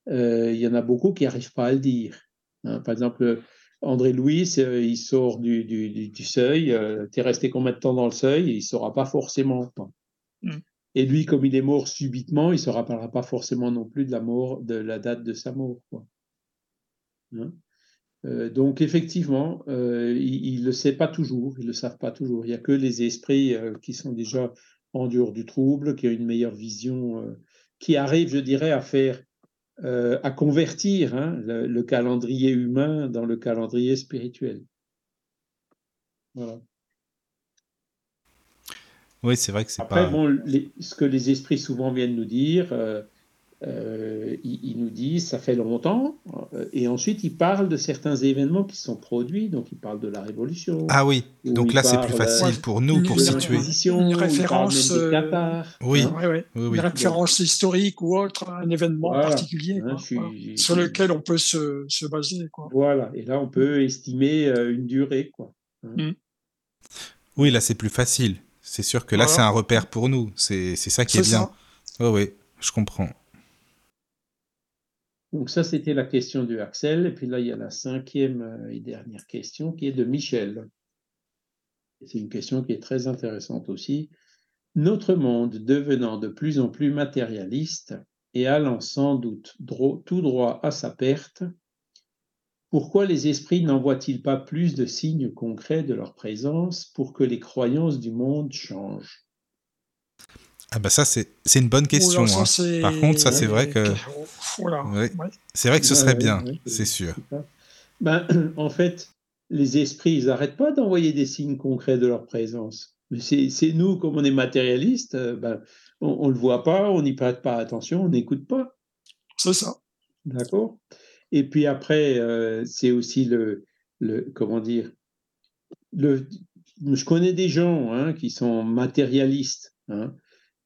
euh, il y en a beaucoup qui n'arrivent pas à le dire. Hein. par exemple, André Louis, il sort du, du, du seuil. tu es resté combien de temps dans le seuil? Il ne saura pas forcément. Mmh. Et lui, comme il est mort subitement, il ne se rappellera pas forcément non plus de la mort, de la date de sa mort. Quoi. Hein? Euh, donc effectivement, euh, ils ne le savent pas toujours, ils ne le savent pas toujours. Il n'y a que les esprits euh, qui sont déjà en dehors du trouble, qui ont une meilleure vision, qui arrivent, je dirais, à faire, à convertir hein, le, calendrier humain dans le calendrier spirituel. Voilà. Oui, c'est vrai que c'est pas. Bon, ce que les esprits souvent viennent nous dire, euh, il, nous dit ça fait longtemps, euh, et ensuite il parle de certains événements qui sont produits, donc il parle de la Révolution. Ah oui, donc là c'est plus facile pour nous pour situer. Une référence, euh, oui. une référence historique ou autre, un événement particulier hein, sur lequel on peut se, se baser. Quoi. Voilà, et là on peut estimer une durée. Quoi. Hein. Mm. Oui, là c'est plus facile. C'est sûr que là c'est un repère pour nous, c'est ça qui est, bien. Oui, oui, je comprends. Donc ça, c'était la question de Axel. Et puis là, il y a la cinquième euh, et dernière question qui est de Michel. C'est une question qui est très intéressante aussi. Notre monde devenant de plus en plus matérialiste et allant sans doute tout droit à sa perte, pourquoi les esprits n'envoient-ils pas plus de signes concrets de leur présence pour que les croyances du monde changent? Ah bah ça c'est une bonne question. Hein. Par contre ça c'est vrai que c'est vrai que ce serait bien, c'est sûr. Ben, en fait, les esprits ils n'arrêtent pas d'envoyer des signes concrets de leur présence. Mais c'est nous comme on est matérialiste, euh, ben, on, ne le voit pas, on n'y prête pas attention, on n'écoute pas. C'est ça. D'accord? Et puis après euh, c'est aussi le, le comment dire le je connais des gens hein, qui sont matérialistes. Hein,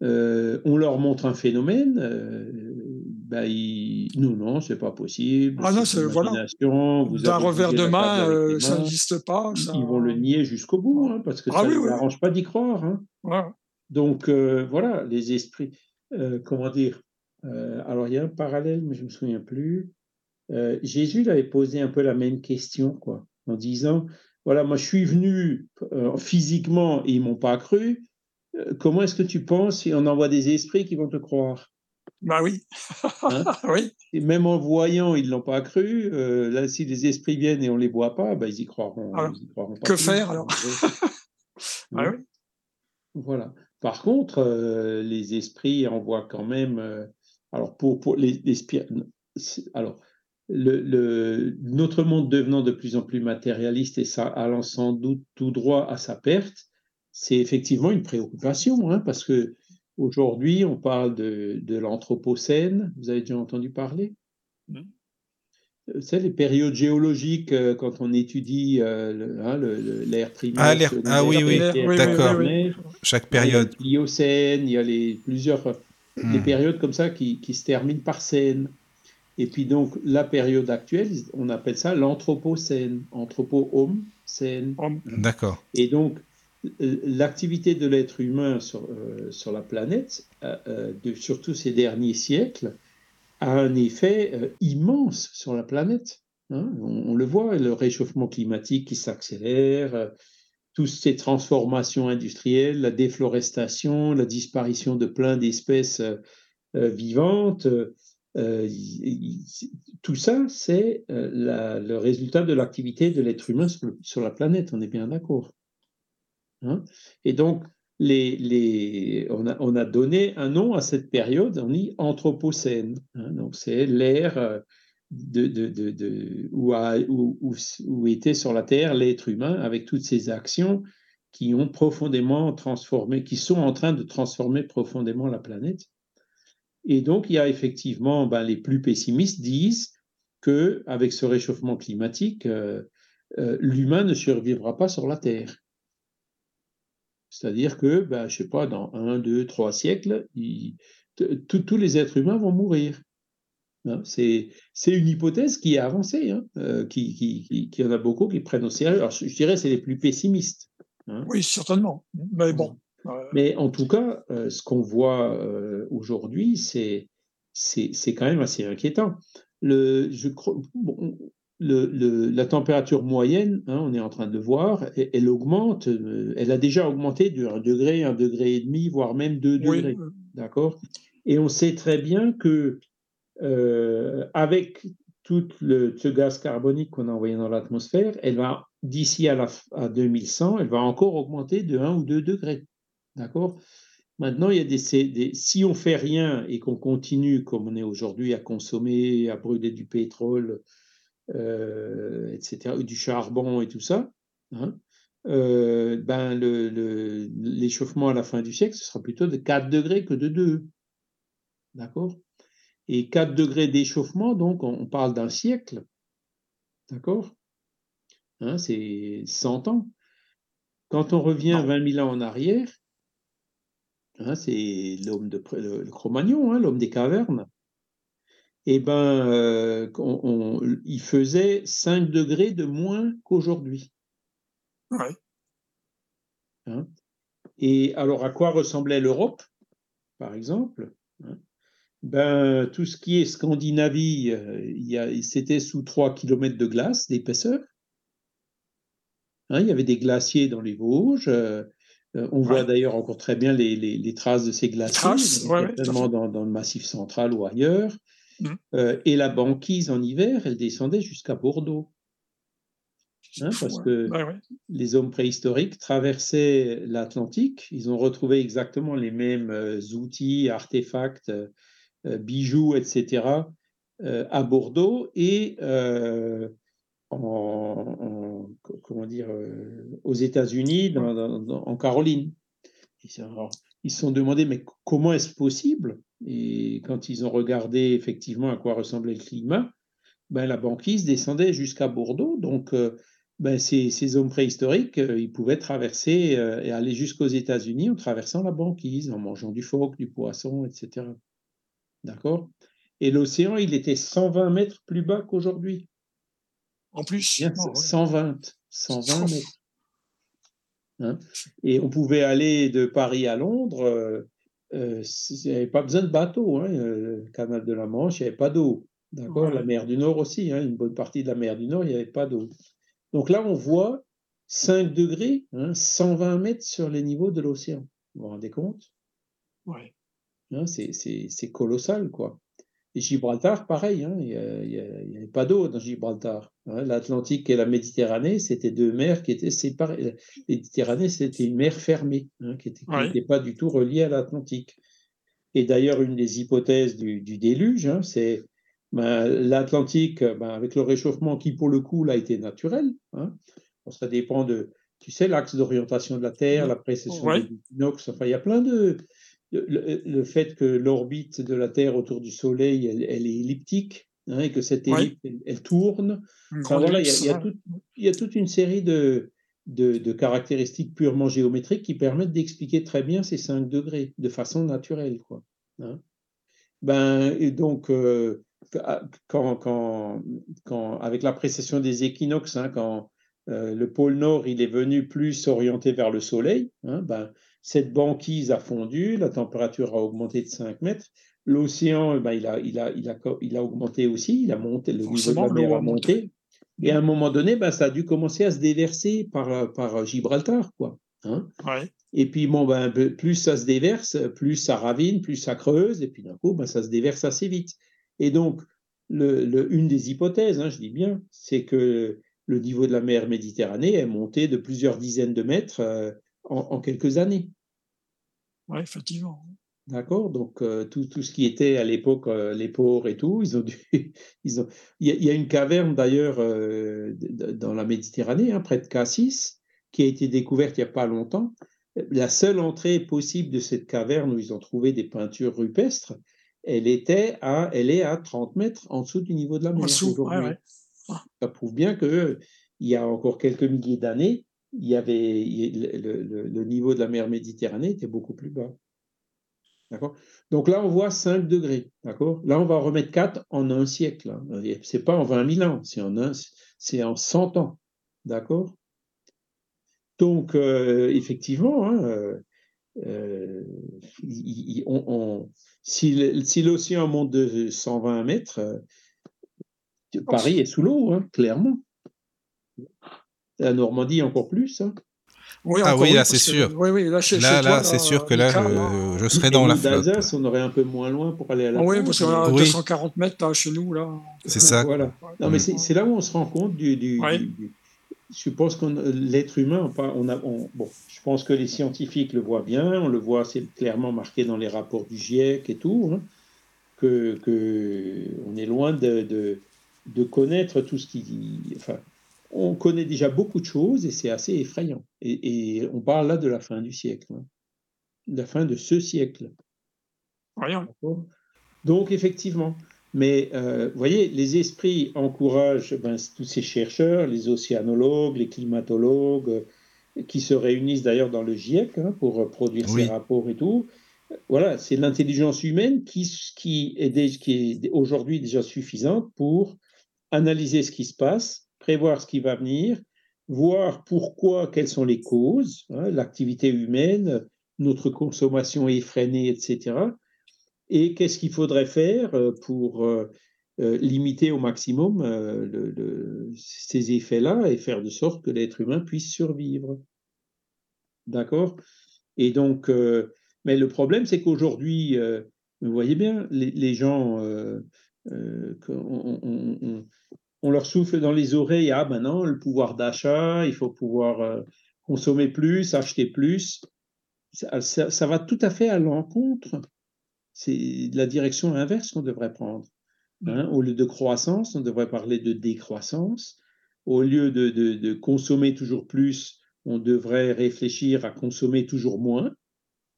euh, on leur montre un phénomène, euh, bah, ils... non, non, c'est pas possible. Ah non, c'est voilà. D'un revers de main, euh, ça n'existe pas. Ils vont le nier jusqu'au bout, hein, parce que ah ça ne arrange pas d'y croire. Hein. Donc voilà, les esprits, comment dire Alors il y a un parallèle, mais je me souviens plus. Jésus avait posé un peu la même question, quoi, en disant voilà, moi je suis venu physiquement et ils m'ont pas cru euh, comment est-ce que tu penses si on envoie des esprits qui vont te croire? Bah oui. Hein? Oui. Et même en voyant, ils ne l'ont pas cru. Euh, là, si les esprits viennent et on ne les voit pas, bah, ils y croiront. que faire alors? Ah oui. Voilà. Par contre, euh, les esprits envoient quand même. alors, pour, pour les, alors, le, notre monde devenant de plus en plus matérialiste et ça allant sans doute tout droit à sa perte, c'est effectivement une préoccupation, hein, parce que aujourd'hui, on parle de, l'Anthropocène. Vous avez déjà entendu parler? Mmh. c'est les périodes géologiques quand on étudie hein, l'air primaire. Ah, ah oui, oui, d'accord. Chaque période. Il y a il y a les, plusieurs des hmm. périodes comme ça qui, qui, se terminent par scène. Et puis donc la période actuelle, on appelle ça l'anthropocène, anthropo-homme, scène. D'accord. Et donc l'activité de l'être humain sur, euh, la planète, euh, euh, surtout ces derniers siècles, a un effet immense sur la planète. Hein. On, le voit, le réchauffement climatique qui s'accélère, toutes ces transformations industrielles, la déforestation, la disparition de plein d'espèces vivantes. tout ça, c'est le résultat de l'activité de l'être humain sur, la planète, on est bien d'accord. Hein. Et donc, on, a, on, a, donné un nom à cette période, on dit Anthropocène. Hein. donc, c'est l'ère euh, où, était sur la Terre l'être humain avec toutes ces actions qui ont profondément transformé, qui sont en train de transformer profondément la planète. Et donc, il y a effectivement, ben, les plus pessimistes disent que avec ce réchauffement climatique, euh, euh, l'humain ne survivra pas sur la Terre. C'est-à-dire que, ben, je ne sais pas, dans un, deux, trois siècles, tous les êtres humains vont mourir. Hein. c'est une hypothèse qui est avancée, hein, euh, qui, qui, qui, en a beaucoup qui prennent au sérieux. Alors, je, dirais c'est les plus pessimistes. Hein. Oui, certainement. Mais bon. Euh, Mais en tout cas, euh, ce qu'on voit aujourd'hui, c'est quand même assez inquiétant. Le, je crois, le, la température moyenne, hein, on est en train de le voir, elle, augmente, euh, elle a déjà augmenté de 1 degré, 1 degré et demi, voire même 2 degrés. D'accord? Et on sait très bien que euh, avec tout le, ce gaz carbonique qu'on a envoyé dans l'atmosphère, elle va, d'ici à, à 2100, elle va encore augmenter de 1 ou 2 degrés. D'accord? Maintenant, il y a des, des, si on fait rien et qu'on continue comme on est aujourd'hui à consommer, à brûler du pétrole, etc., du charbon et tout ça, hein, euh, ben l'échauffement le, à la fin du siècle, ce sera plutôt de 4 degrés que de 2. D'accord? Et 4 degrés d'échauffement, donc on, parle d'un siècle. D'accord? Hein, C'est 100 ans. Quand on revient 20 000 ans en arrière, hein, c'est l'homme de le, le Cro-Magnon, hein, l'homme des cavernes eh ben, euh, il faisait 5 degrés de moins qu'aujourd'hui. Ouais. Hein? Et alors, à quoi ressemblait l'Europe, par exemple hein? ben, Tout ce qui est Scandinavie, euh, c'était sous 3 km de glace d'épaisseur. Hein, il y avait des glaciers dans les Vosges. Euh, on voit d'ailleurs encore très bien les, traces de ces glaciers, traces, dans, dans, le massif central ou ailleurs. Mmh. Euh, et la banquise en hiver, elle descendait jusqu'à Bordeaux. Hein, parce que les hommes préhistoriques traversaient l'Atlantique, ils ont retrouvé exactement les mêmes euh, outils, artefacts, euh, bijoux, etc. à Bordeaux et en, comment dire, aux États-Unis, en Caroline. Ils se sont demandé, mais comment est-ce possible? Et quand ils ont regardé effectivement à quoi ressemblait le climat, ben, la banquise descendait jusqu'à Bordeaux. Donc, euh, ben, ces, hommes préhistoriques, euh, ils pouvaient traverser euh, et aller jusqu'aux États-Unis en traversant la banquise, en mangeant du phoque, du poisson, etc. D'accord? Et l'océan, il était 120 mètres plus bas qu'aujourd'hui. En plus 120, 120 mètres. Hein et on pouvait aller de Paris à Londres euh, il n'y avait pas besoin de bateau. Hein, euh, le canal de la Manche, il n'y avait pas d'eau. D'accord La mer du Nord aussi, hein, une bonne partie de la mer du Nord, il n'y avait pas d'eau. Donc là, on voit 5 degrés, 120 hein, mètres sur les niveaux de l'océan. Vous vous rendez compte? Oui. c'est colossal, quoi. Gibraltar, pareil, hein, il n'y avait pas d'eau dans Gibraltar. Hein. L'Atlantique et la Méditerranée, c'était deux mers qui étaient séparées. La Méditerranée, c'était une mer fermée, hein, qui n'était pas du tout reliée à l'Atlantique. Et d'ailleurs, une des hypothèses du, déluge, c'est ben, l'Atlantique, ben, avec le réchauffement qui, pour le coup, là, été naturel. ça dépend de, tu sais, l'axe d'orientation de la Terre, la précession du inox, enfin, il y a plein de, le, fait que l'orbite de la Terre autour du Soleil, elle, est elliptique, hein, et que cette ellipse, elle, tourne. voilà, il y, a toute une série de, de, caractéristiques purement géométriques qui permettent d'expliquer très bien ces 5 degrés de façon naturelle. Quoi, hein. ben, et donc, euh, quand, quand, quand, avec l'appréciation des équinoxes, hein, quand euh, le pôle Nord il est venu plus orienté vers le Soleil, ben, cette banquise a fondu, la température a augmenté de 5 mètres, l'océan eh ben, il, a, il, a, il, a, il a augmenté aussi, il a monté, le niveau de la mer a monté. Et à un moment donné, ben, ça a dû commencer à se déverser par, par Gibraltar. Quoi, hein. Et puis, bon, ben, plus ça se déverse, plus ça ravine, plus ça creuse, et puis d'un coup, ben, ça se déverse assez vite. Et donc, le, une des hypothèses, hein, je dis bien, c'est que le niveau de la mer Méditerranée est monté de plusieurs dizaines de mètres euh, en, quelques années. Oui, effectivement. D'accord Donc, euh, tout, tout, ce qui était à l'époque euh, les ports et tout, ils ont dû. Ils ont... il, y a, une caverne d'ailleurs euh, dans la Méditerranée, hein, près de Cassis, qui a été découverte il n'y a pas longtemps. La seule entrée possible de cette caverne où ils ont trouvé des peintures rupestres, elle, était à, elle est à 30 mètres en dessous du niveau de la mer. aujourd'hui. Ça prouve bien qu'il y a encore quelques milliers d'années, il y avait, le, le niveau de la mer Méditerranée était beaucoup plus bas. D'accord? Donc là, on voit 5 degrés. D'accord? Là, on va remettre 4 en un siècle. Hein. Ce n'est pas en 20 000 ans, c'est en, un, c'est en 100 ans. D'accord? Donc, euh, effectivement, hein, euh, euh, si, l'océan monte de 120 mètres, Paris est sous l'eau, hein, clairement. La Normandie encore plus ah oui, là, c'est sûr. là, là, c'est sûr que là, je, serais dans la flotte. on aurait un peu moins loin pour aller à la Oui, parce qu'on a 240 mètres chez nous. là. C'est ça. Voilà. Non, mais c'est là où on se rend compte du. je pense que l'être humain, on a, bon, je pense que les scientifiques le voient bien, on le voit, c'est clairement marqué dans les rapports du GIEC et tout, hein, que, que, on est loin de, de, de connaître tout ce qui, enfin, on connaît déjà beaucoup de choses et c'est assez effrayant. Et, on parle là de la fin du siècle, hein. la fin de ce siècle. Rien. Donc effectivement, mais euh, vous voyez, les esprits encouragent ben, tous ces chercheurs, les océanologues, les climatologues, qui se réunissent d'ailleurs dans le GIEC hein, pour produire ces rapports et tout. Voilà, c'est l'intelligence humaine qui, qui est, qui est aujourd'hui déjà suffisante pour analyser ce qui se passe prévoir ce qui va venir, voir pourquoi, quelles sont les causes, hein, l'activité humaine, notre consommation effrénée, etc. Et qu'est-ce qu'il faudrait faire euh, pour euh, euh, limiter au maximum ces effets-là et faire de sorte que l'être humain puisse survivre. D'accord? Et donc, mais le problème, c'est qu'aujourd'hui, vous voyez bien, les, gens, on leur souffle dans les oreilles, ah ben non, le pouvoir d'achat, il faut pouvoir euh, consommer plus, acheter plus. Ça, va tout à fait à l'encontre. C'est la direction inverse qu'on devrait prendre. Hein. Au lieu de croissance, on devrait parler de décroissance. Au lieu de, consommer toujours plus, on devrait réfléchir à consommer toujours moins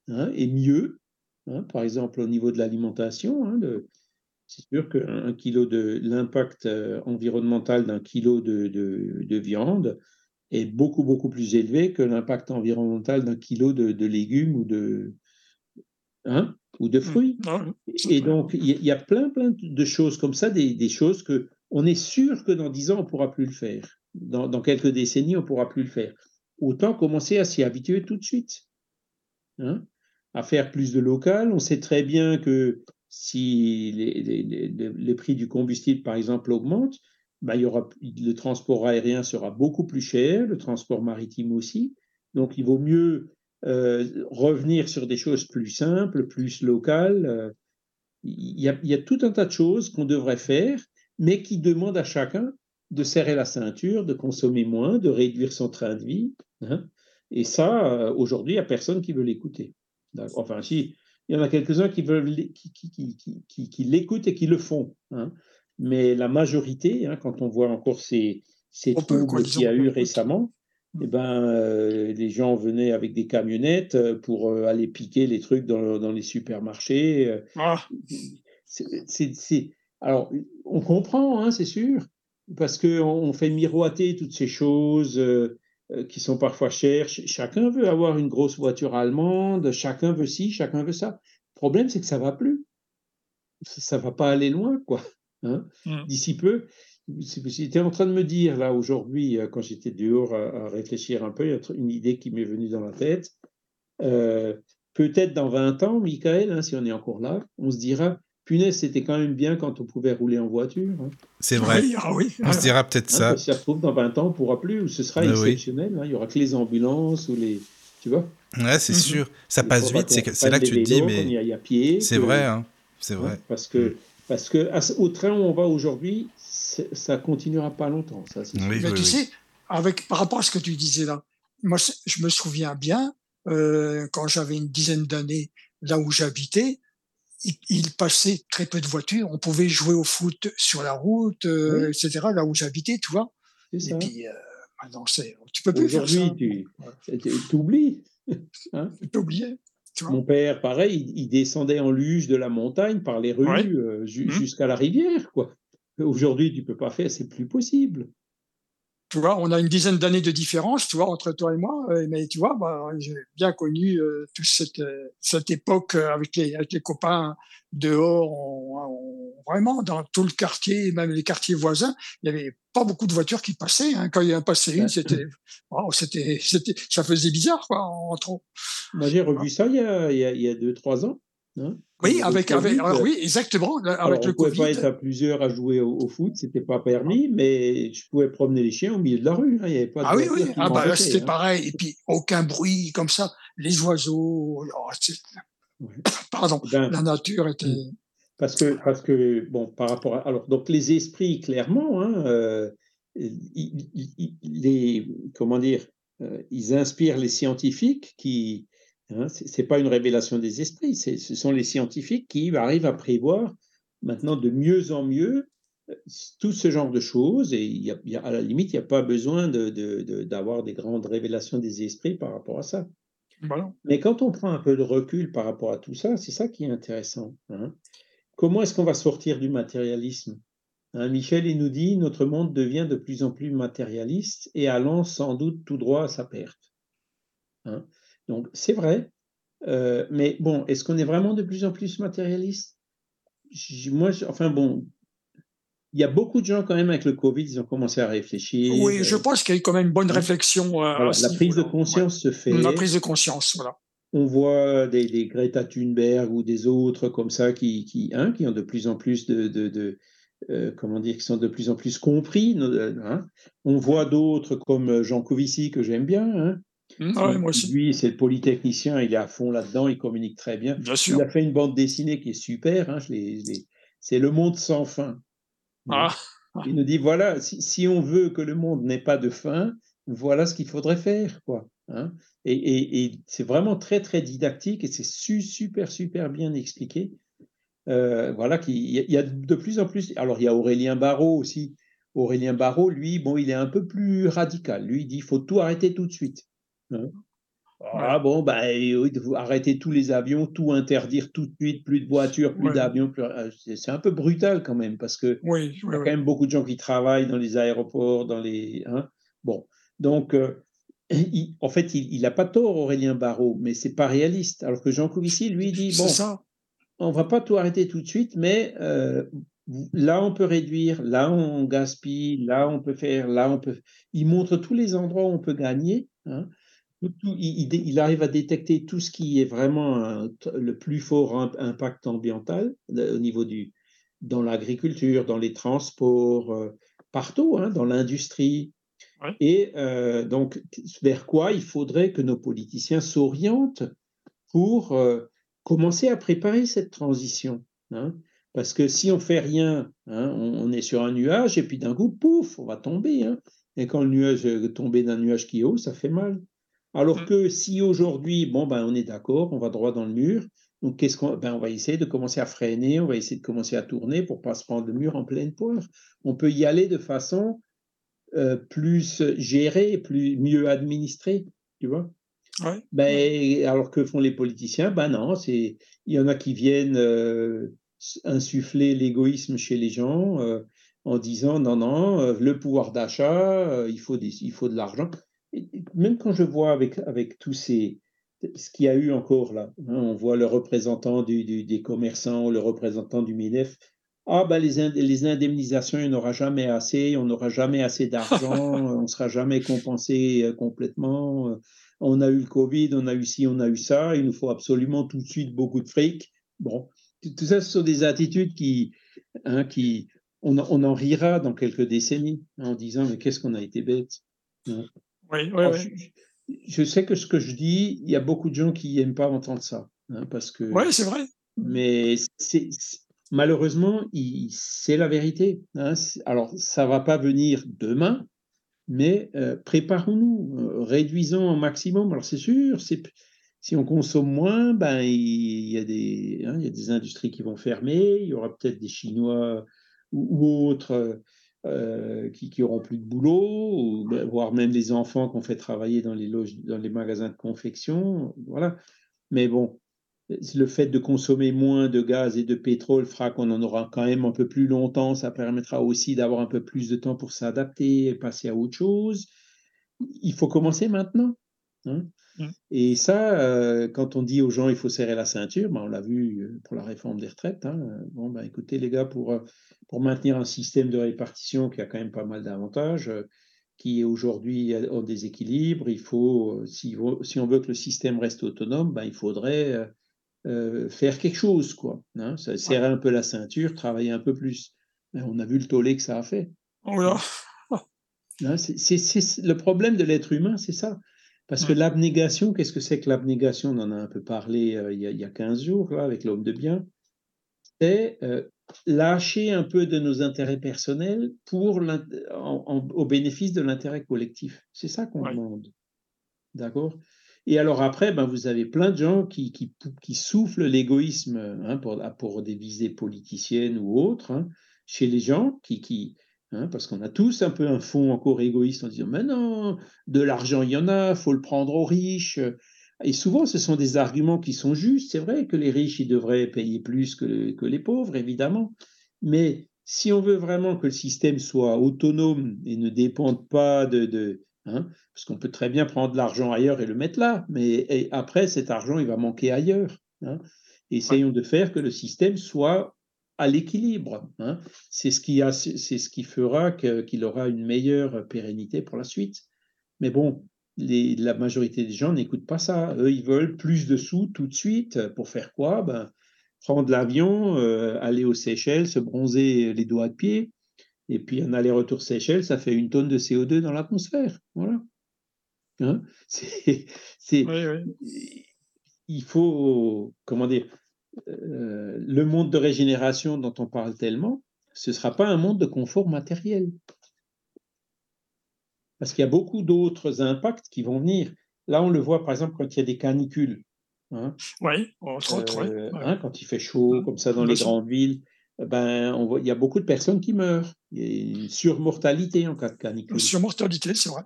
hein, et mieux. Hein. Par exemple, au niveau de l'alimentation, c'est sûr qu'un kilo de l'impact euh, environnemental d'un kilo de, de, viande est beaucoup beaucoup plus élevé que l'impact environnemental d'un kilo de, légumes ou de hein, ou de mmh. fruits. Et donc il y, a plein plein de choses comme ça, des, des, choses que on est sûr que dans dix ans on pourra plus le faire. Dans, dans, quelques décennies on pourra plus le faire. Autant commencer à s'y habituer tout de suite. Hein, à faire plus de local. On sait très bien que si les, prix du combustible, par exemple, augmentent, bah, il y aura, le transport aérien sera beaucoup plus cher, le transport maritime aussi. Donc, il vaut mieux euh, revenir sur des choses plus simples, plus locales. Il, y a, il y, a, tout un tas de choses qu'on devrait faire, mais qui demandent à chacun de serrer la ceinture, de consommer moins, de réduire son train de vie. Hein. Et ça, euh, aujourd'hui, il n'y a personne qui veut l'écouter. Enfin, si, il y en a quelques-uns qui, veulent, qui, qui, qui, l'écoutent et qui le font. Hein. Mais la majorité, hein, quand on voit encore ces, ces troubles qu'il y a eu récemment, mm. eh ben, euh, les gens venaient avec des camionnettes euh, pour euh, aller piquer les trucs dans, dans les supermarchés. Ah. alors, on comprend, hein, c'est sûr, parce qu'on on fait miroiter toutes ces choses qui sont parfois chères. chacun veut avoir une grosse voiture allemande, chacun veut ci, chacun veut ça. Le problème, c'est que ça va plus. Ça ne va pas aller loin, quoi. Hein. Mmh. D'ici peu, J'étais en train de me dire, là, aujourd'hui, euh, quand j'étais dehors à, réfléchir un peu, il y a une idée qui m'est venue dans la tête. Peut-être dans 20 ans, Michael, hein, si on est encore là, on se dira punaise, c'était quand même bien quand on pouvait rouler en voiture. Hein. C'est vrai. Ah oui, On se dira peut-être hein, ça. Si ça se trouve, dans 20 ans, on ne pourra plus, ou ce sera ben exceptionnel. Hein. il y aura que les ambulances ou les. Tu vois Ouais, c'est mhm. sûr. Ça passe vite. C'est là que tu te dis, mais. C'est vrai, hein. C'est vrai. Parce que, parce que au train où on va aujourd'hui, ça continuera pas longtemps. Ça, mais tu sais, avec, par rapport à ce que tu disais là, moi, je me souviens bien, euh, quand j'avais une dizaine d'années, là où j'habitais, il, passait très peu de voitures. On pouvait jouer au foot sur la route, euh, etc. Là où j'habitais, tu vois. Et puis, euh, maintenant, tu peux plus faire ça. Aujourd'hui, tu oublies. Hein tu. Mon père, pareil, il, descendait en luge de la montagne par les rues euh, mmh. jusqu'à la rivière, quoi. Aujourd'hui, tu peux pas faire, c'est plus possible tu vois, on a une dizaine d'années de différence, tu vois, entre toi et moi. Euh, mais tu vois, bah, j'ai bien connu euh, toute cette, euh, cette époque avec les, avec les copains dehors. vraiment, dans tout le quartier, même les quartiers voisins, il n'y avait pas beaucoup de voitures qui passaient. Hein. Quand il y en passait une, c'était, c'était, c'était, ça faisait bizarre, quoi, en trop. Moi, j'ai revu ça il y a, il y a deux, trois ans. Hein oui, avec, avec oui, exactement. Avec alors, le on pouvait pas être à plusieurs à jouer au, foot, c'était pas permis, mais je pouvais promener les chiens au milieu de la rue. Hein, il y avait pas ah oui, oui. Ah bah, c'était hein. pareil. Et puis aucun bruit comme ça. Les oiseaux. Oh, pardon. Ben, la nature était. Hmm. Parce que, parce que, bon, par rapport à. Alors, donc, les esprits, clairement, hein, euh, les, comment dire, euh, ils inspirent les scientifiques qui, Hein, ce n'est pas une révélation des esprits, ce sont les scientifiques qui arrivent à prévoir maintenant de mieux en mieux euh, tout ce genre de choses. Et il y a, à la limite, il n'y a pas besoin d'avoir de, des grandes révélations des esprits par rapport à ça. Mais quand on prend un peu de recul par rapport à tout ça, c'est ça qui est intéressant. Hein. Comment est-ce qu'on va sortir du matérialisme hein, Michel, il nous dit, notre monde devient de plus en plus matérialiste et allant sans doute tout droit à sa perte. Donc, c'est vrai. Euh, mais bon, est-ce qu'on est vraiment de plus en plus matérialiste? Moi, enfin bon, il y a beaucoup de gens quand même avec le Covid, ils ont commencé à réfléchir. Oui, je pense qu'il y a eu quand même une bonne réflexion. Euh, la prise de conscience se fait. La prise de conscience, voilà. On voit des, Greta Thunberg ou des autres comme ça qui, qui, hein, qui ont de plus en plus de, de, euh, comment dire, qui sont de plus en plus compris. Hein. On voit d'autres comme Jean Covici que j'aime bien, hein, Mmh. Ah Lui, c'est le polytechnicien, il est à fond là-dedans, il communique très bien. Il a fait une bande dessinée qui est super, hein, c'est Le Monde sans fin. Ah. Il nous dit voilà, si, on veut que le monde n'ait pas de fin, voilà ce qu'il faudrait faire. quoi. Hein. Et, c'est vraiment très, très didactique et c'est super, super bien expliqué. Euh, voilà, qu'il y, a de plus en plus. Alors, il y a Aurélien Barraud aussi. Aurélien Barraud, lui, bon, il est un peu plus radical. Lui, il dit il faut tout arrêter tout de suite. Hein. Ah bon, bah, arrêter tous les avions, tout interdire tout de suite, plus de voitures, plus d'avions. Euh, c'est un peu brutal quand même, parce que il y a quand même beaucoup de gens qui travaillent dans les aéroports, dans les. Hein. Bon, donc, euh, en fait, il n'a pas tort, Aurélien Barraud, mais c'est pas réaliste. Alors que Jean Covici, lui, dit bon, ça. on va pas tout arrêter tout de suite, mais euh, là, on peut réduire, là, on gaspille, là, on peut faire, là, on peut. Il montre tous les endroits où on peut gagner. Hein il, arrive à détecter tout ce qui est vraiment le plus fort impact ambiental au niveau du dans l'agriculture, dans les transports, euh, partout, hein, dans l'industrie. Et euh, donc, vers quoi il faudrait que nos politiciens s'orientent pour euh, commencer à préparer cette transition. Hein. Parce que si on fait rien, hein, on, est sur un nuage et puis d'un coup, pouf, on va tomber. Et quand le nuage tomber d'un nuage qui est haut, ça fait mal. Alors mmh. que si aujourd'hui, bon, ben, on est d'accord, on va droit dans le mur, donc qu'est-ce qu'on ben, on va essayer de commencer à freiner, on va essayer de commencer à tourner pour pas se prendre le mur en pleine poire. On peut y aller de façon euh, plus gérée, plus mieux administrée, tu vois? Ben, alors que font les politiciens? Ben non, c'est il y en a qui viennent euh, insuffler l'égoïsme chez les gens en disant non, non, le pouvoir d'achat, il, faut il faut de l'argent. Même quand je vois avec, avec tous ces, ce qu'il y a eu encore là, hein, on voit le représentant du, des commerçants, le représentant du MINEF ah ben les, les indemnisations, il n'y en aura jamais assez, on n'aura jamais assez d'argent, on ne sera jamais compensé euh, complètement. Euh, on a eu le Covid, on a eu ci, on a eu ça, il nous faut absolument tout de suite beaucoup de fric. Bon, tout ça, ce sont des attitudes qui, hein, qui on, on, en rira dans quelques décennies en disant mais qu'est-ce qu'on a été bête. Oui, oui, je, je, sais que ce que je dis, il y a beaucoup de gens qui n'aiment pas entendre ça, hein, parce que. Oui, c'est vrai. Mais c'est malheureusement, c'est la vérité. Hein. Alors, ça va pas venir demain, mais euh, préparons-nous, euh, réduisons au maximum. Alors, c'est sûr, si on consomme moins, ben, il, y a des, hein, il y a des industries qui vont fermer, il y aura peut-être des Chinois ou, autres euh, qui, auront plus de boulot, ben, voire même des enfants qu'on fait travailler dans les, loges, dans les magasins de confection. Voilà. Mais bon, le fait de consommer moins de gaz et de pétrole fera qu'on en aura quand même un peu plus longtemps. Ça permettra aussi d'avoir un peu plus de temps pour s'adapter et passer à autre chose. Il faut commencer maintenant. Hein. Mmh. Et ça, euh, quand on dit aux gens il faut serrer la ceinture, ben on l'a vu euh, pour la réforme des retraites. Hein. Bon, ben écoutez les gars, pour, euh, pour maintenir un système de répartition qui a quand même pas mal d'avantages, qui est aujourd'hui en déséquilibre, il faut, si, si, on veut que le système reste autonome, ben il faudrait euh, faire quelque chose, quoi. Hein, ça serrer un peu la ceinture, travailler un peu plus. Mais on a vu le tollé que ça a fait. Oh là. Hein, c'est le problème de l'être humain, c'est ça. Parce que l'abnégation, qu'est-ce que c'est que l'abnégation? On en a un peu parlé euh, il, y a, il, y a, 15 jours là, avec l'homme de bien. C'est euh, lâcher un peu de nos intérêts personnels pour au bénéfice de l'intérêt collectif. C'est ça qu'on demande. D'accord? Et alors après, ben, vous avez plein de gens qui, qui, qui soufflent l'égoïsme hein, pour, pour, des visées politiciennes ou autres hein, chez les gens qui, qui hein, parce qu'on a tous un peu un fond encore égoïste en disant mais non, de l'argent il y en a, faut le prendre aux riches. Et souvent, ce sont des arguments qui sont justes. C'est vrai que les riches, ils devraient payer plus que, que les pauvres, évidemment. Mais si on veut vraiment que le système soit autonome et ne dépende pas de, de Hein, parce qu'on peut très bien prendre de l'argent ailleurs et le mettre là, mais après, cet argent, il va manquer ailleurs. Hein. Essayons de faire que le système soit à l'équilibre. Hein. C'est ce, qui ce qui fera qu'il aura une meilleure pérennité pour la suite. Mais bon, les, la majorité des gens n'écoutent pas ça. Eux, ils veulent plus de sous tout de suite. Pour faire quoi? Ben, Prendre l'avion, euh, aller aux Seychelles, se bronzer les doigts de pied, et puis un aller-retour Seychelles, ça fait une tonne de CO2 dans l'atmosphère. Voilà. Hein? C'est, Il faut, comment dire, euh, le monde de régénération dont on parle tellement, ce ne sera pas un monde de confort matériel. Parce qu'il y a beaucoup d'autres impacts qui vont venir. Là, on le voit par exemple quand il y a des canicules. Hein. oui, entre autres. Euh, hein, quand il fait chaud, comme ça, dans les grandes villes, ben, on voit, il y a beaucoup de personnes qui meurent. Il y a une surmortalité en cas de canicule. Une surmortalité, c'est vrai.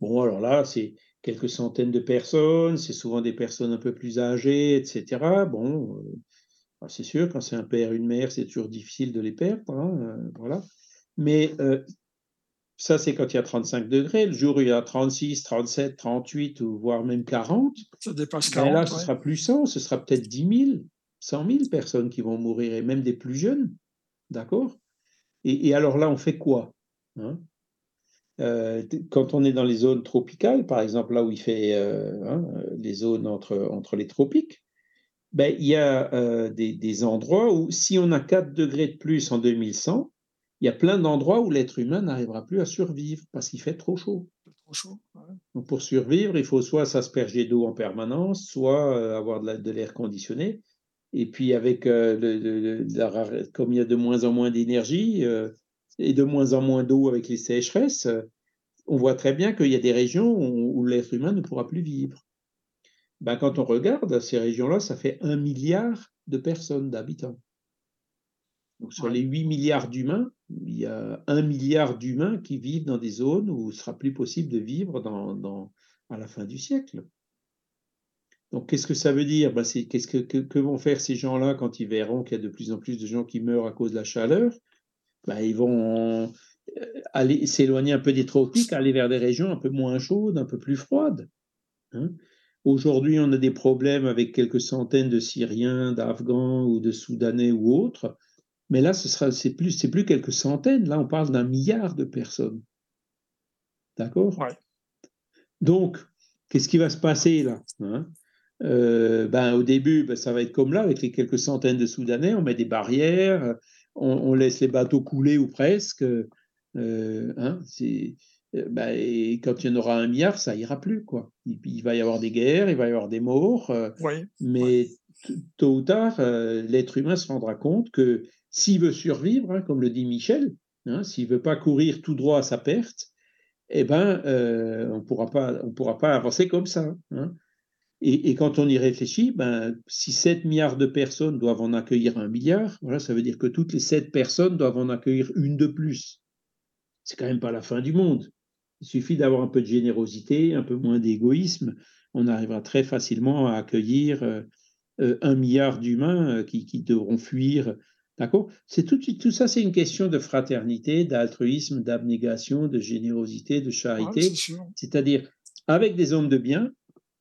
Bon, alors là, c'est quelques centaines de personnes, c'est souvent des personnes un peu plus âgées, etc. Bon, euh, bah, c'est sûr, quand c'est un père, une mère, c'est toujours difficile de les perdre. Hein, euh, voilà. Mais euh, ça, c'est quand il y a 35 degrés. Le jour où il y a 36, 37, 38, ou voire même 40, ça dépasse 40. Ben là, ce sera plus 100, ce sera peut-être 10 000. 100 000 personnes qui vont mourir, et même des plus jeunes. D'accord? Et, alors là, on fait quoi hein? Euh, Quand on est dans les zones tropicales, par exemple, là où il fait euh, hein, les zones entre, entre les tropiques, ben, il y a euh, des, endroits où, si on a 4 degrés de plus en 2100, il y a plein d'endroits où l'être humain n'arrivera plus à survivre parce qu'il fait trop chaud. Trop chaud Donc pour survivre, il faut soit s'asperger d'eau en permanence, soit avoir de l'air conditionné. Et puis avec euh, le, comme il y a de moins en moins d'énergie euh, et de moins en moins d'eau avec les sécheresses, on voit très bien qu'il y a des régions où, l'être humain ne pourra plus vivre. Ben, quand on regarde ces régions-là, ça fait un milliard de personnes, d'habitants. Donc sur les 8 milliards d'humains, il y a un milliard d'humains qui vivent dans des zones où il sera plus possible de vivre dans, dans, à la fin du siècle. Donc, qu'est-ce que ça veut dire? Ben, Qu'est-ce que, que, vont faire ces gens-là quand ils verront qu'il y a de plus en plus de gens qui meurent à cause de la chaleur? Ben, Ils vont euh, aller s'éloigner un peu des tropiques, aller vers des régions un peu moins chaudes, un peu plus froides. Hein. Aujourd'hui, on a des problèmes avec quelques centaines de Syriens, d'Afghans ou de Soudanais ou autres. Mais là, ce sera, c'est plus, c'est plus quelques centaines. Là, on parle d'un milliard de personnes. D'accord? Donc, qu'est-ce qui va se passer là hein? Euh, ben, Au début, ben, ça va être comme là, avec les quelques centaines de Soudanais. On met des barrières, on, laisse les bateaux couler ou presque. Euh, hein, euh, ben, et quand il y en aura un milliard, ça ira plus. Quoi. Il, va y avoir des guerres, il va y avoir des morts. mais tôt ou tard, l'être humain se rendra compte que s'il veut survivre, hein, comme le dit Michel, hein, s'il ne veut pas courir tout droit à sa perte, eh ben, euh, on ne pourra pas avancer comme ça. Et, quand on y réfléchit, ben, si 7 milliards de personnes doivent en accueillir un milliard, voilà, ça veut dire que toutes les 7 personnes doivent en accueillir une de plus. C'est quand même pas la fin du monde. Il suffit d'avoir un peu de générosité, un peu moins d'égoïsme. On arrivera très facilement à accueillir euh, euh, un milliard d'humains qui, qui, devront fuir D'accord? C'est tout, tout ça, c'est une question de fraternité, d'altruisme, d'abnégation, de générosité, de charité. C'est-à-dire, avec des hommes de bien,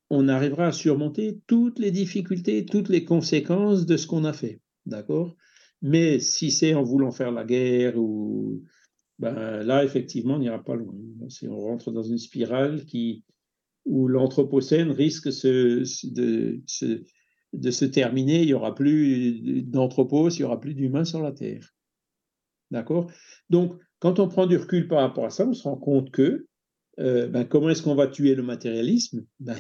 on arrivera à surmonter toutes les difficultés, toutes les conséquences de ce qu'on a fait. D'accord? Mais si c'est en voulant faire la guerre ou. Ben, là, effectivement, on n'ira pas loin. On rentre dans une spirale qui, où l'anthropocène risque de, se de se terminer, il n'y aura plus d'anthropos, il n'y aura plus d'humains sur la Terre. D'accord? Donc, quand on prend du recul par rapport à ça, on se rend compte que euh, ben, comment est-ce qu'on va tuer le matérialisme? Ben,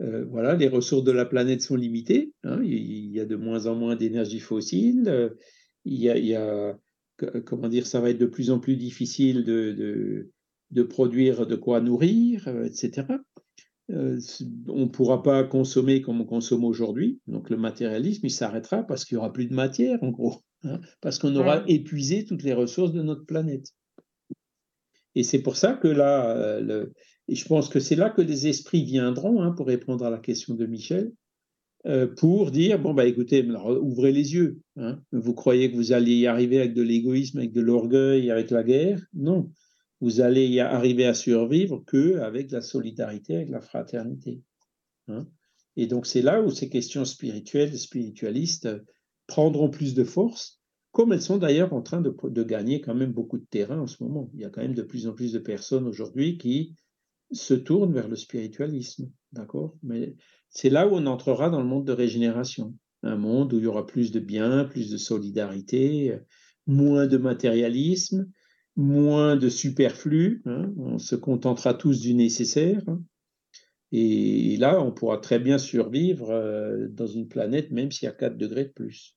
euh, voilà, les ressources de la planète sont limitées. Hein, il y a de moins en moins d'énergie fossile. Euh, il, y a, comment dire, ça va être de plus en plus difficile de, de produire de quoi nourrir, etc. On ne pourra pas consommer comme on consomme aujourd'hui. Donc le matérialisme, il s'arrêtera parce qu'il n'y aura plus de matière, en gros, hein, parce qu'on aura épuisé toutes les ressources de notre planète. Et c'est pour ça que là, euh, je pense que c'est là que les esprits viendront, hein, pour répondre à la question de Michel, euh, pour dire, bon, bah écoutez, ouvrez les yeux. Hein. Vous croyez que vous allez y arriver avec de l'égoïsme, avec de l'orgueil, avec la guerre? Non vous allez y arriver à survivre que avec la solidarité, avec la fraternité. Hein. et donc c'est là où ces questions spirituelles, spiritualistes prendront plus de force, comme elles sont d'ailleurs en train de, gagner quand même beaucoup de terrain en ce moment. Il y a quand même de plus en plus de personnes aujourd'hui qui se tournent vers le spiritualisme, d'accord? Mais c'est là où on entrera dans le monde de régénération, un monde où il y aura plus de bien, plus de solidarité, moins de matérialisme, moins de superflu, hein, on se contentera tous du nécessaire. Hein. et là, on pourra très bien survivre euh, dans une planète, même s'il y a 4 degrés de plus.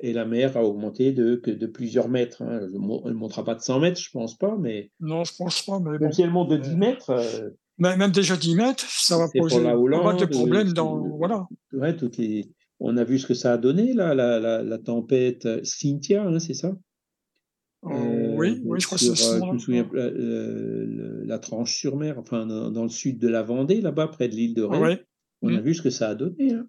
Et la mer a augmenté de, que de plusieurs mètres. Hein. Elle ne montera pas de 100 mètres, je ne pense pas. Mais... Non, je ne pense pas. Mais bon, si elle monte de 10 mètres. Euh, mais même déjà 10 mètres, ça va poser pas de problèmes dans. Voilà. toutes les... On a vu ce que ça a donné, là, la, la, la tempête Cynthia, c'est ça? Euh, oui, oui, je crois que c'est ça. Je me souviens, la tranche sur mer, enfin, dans, le sud de la Vendée, là-bas, près de l'île de Ré. On a mmh. vu ce que ça a donné. Hein.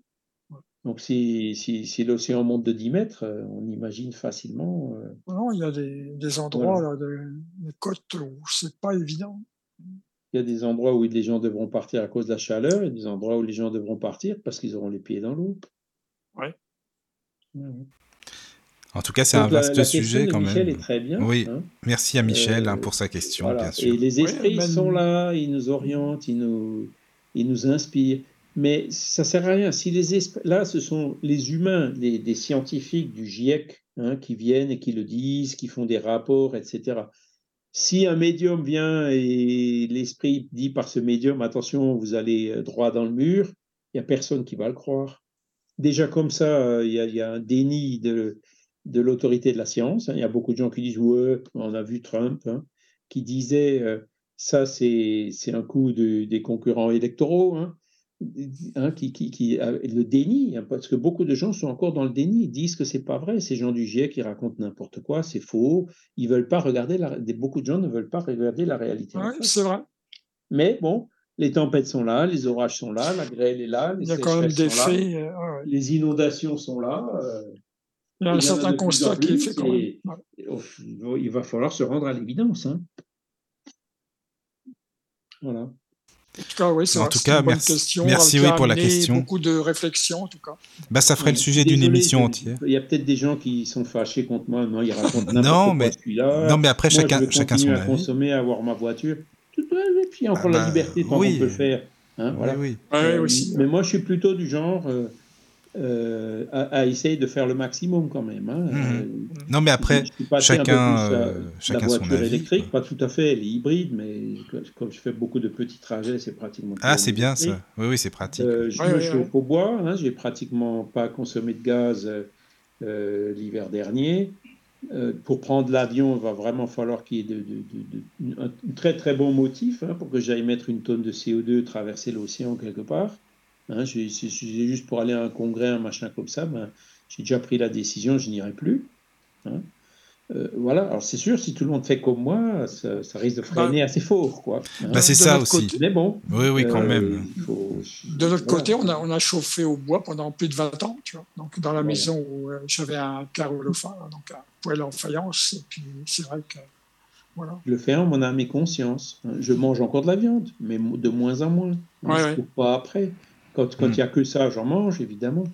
Donc, si, si, si l'océan monte de 10 mètres, euh, on imagine facilement. Euh, non, il y a des, des endroits, là, des, côtes où c'est pas évident. Il y a des endroits où les gens devront partir à cause de la chaleur et des endroits où les gens devront partir parce qu'ils auront les pieds dans l'eau. Oui. Mmh. En tout cas, c'est un vaste sujet quand Michel même. est très bien. Oui, hein. merci à Michel hein, pour sa question, bien sûr. Et les esprits sont là, ils nous orientent, ils nous, ils nous inspirent. Mais ça sert à rien. Si les là, ce sont les humains, les, des scientifiques du GIEC hein, qui viennent et qui le disent, qui font des rapports, etc. Si un médium vient et l'esprit dit par ce médium, attention, vous allez euh, droit dans le mur, il n'y a personne qui va le croire. Déjà comme ça, euh, il y, a un déni de, de l'autorité de la science. Hein. Il y a beaucoup de gens qui disent Ouais, on a vu Trump, hein, qui disait euh, Ça, c'est un coup des concurrents électoraux, qui, qui, le déni, parce que beaucoup de gens sont encore dans le déni, ils disent que c'est pas vrai. Ces gens du GIEC qui racontent n'importe quoi, c'est faux. Ils veulent pas regarder la, beaucoup de gens ne veulent pas regarder la réalité. Oui, c'est vrai. Mais bon, les tempêtes sont là, les orages sont là, la grêle est là, les Il y a quand même des faits. Euh, les inondations sont là. Euh, il y a un certain constat qui est fait quand même. Il va falloir se rendre à l'évidence. Hein. Voilà. En tout cas, oui, c'est en tout cas, une merci, question, merci oui, pour la question. Beaucoup de réflexion, en tout cas. Bah, ça ferait le sujet d'une émission entière. Il y a peut-être des gens qui sont fâchés contre moi. Non, ils racontent non, mais, non, mais après, chacun, je chacun son à consommer, à avoir ma voiture. Et puis encore ah la bah, liberté tant oui. qu'on peut le faire. Hein, voilà. Oui, oui. Euh, aussi. Mais moi, je suis plutôt du genre. Euh, euh, à, essayer de faire le maximum quand même. Hein. Mmh. Euh, non, mais après, chacun, euh, chacun la voiture son avis, électrique, pas tout à fait, elle est hybride, mais comme je fais beaucoup de petits trajets, c'est pratiquement. Ah, c'est bien ça. Oui, oui, c'est pratique. je me chauffe au bois. Hein, j'ai pratiquement pas consommé de gaz l'hiver dernier. pour prendre l'avion, il va vraiment falloir qu'il y ait de, de, un très très bon motif hein, pour que j'aille mettre une tonne de CO2 traverser l'océan quelque part. Hein, c'est juste pour aller à un congrès, un machin comme ça, ben, j'ai déjà pris la décision, je n'irai plus. Hein. Euh, voilà, alors c'est sûr, si tout le monde fait comme moi, ça, risque de freiner bah, assez fort. Quoi, hein. bah, c'est ça aussi. Mais bon. Oui, oui, quand euh, même. de notre côté, on a, on a chauffé au bois pendant plus de 20 ans, tu vois. Donc, dans la maison où euh, j'avais un carreau donc un poêle en faïence, et puis c'est vrai que. Voilà. Le fais mon âme et conscience. Je mange encore de la viande, mais de moins en moins. Ouais, je ne pas après. Quand il n'y a que ça, j'en mange, évidemment.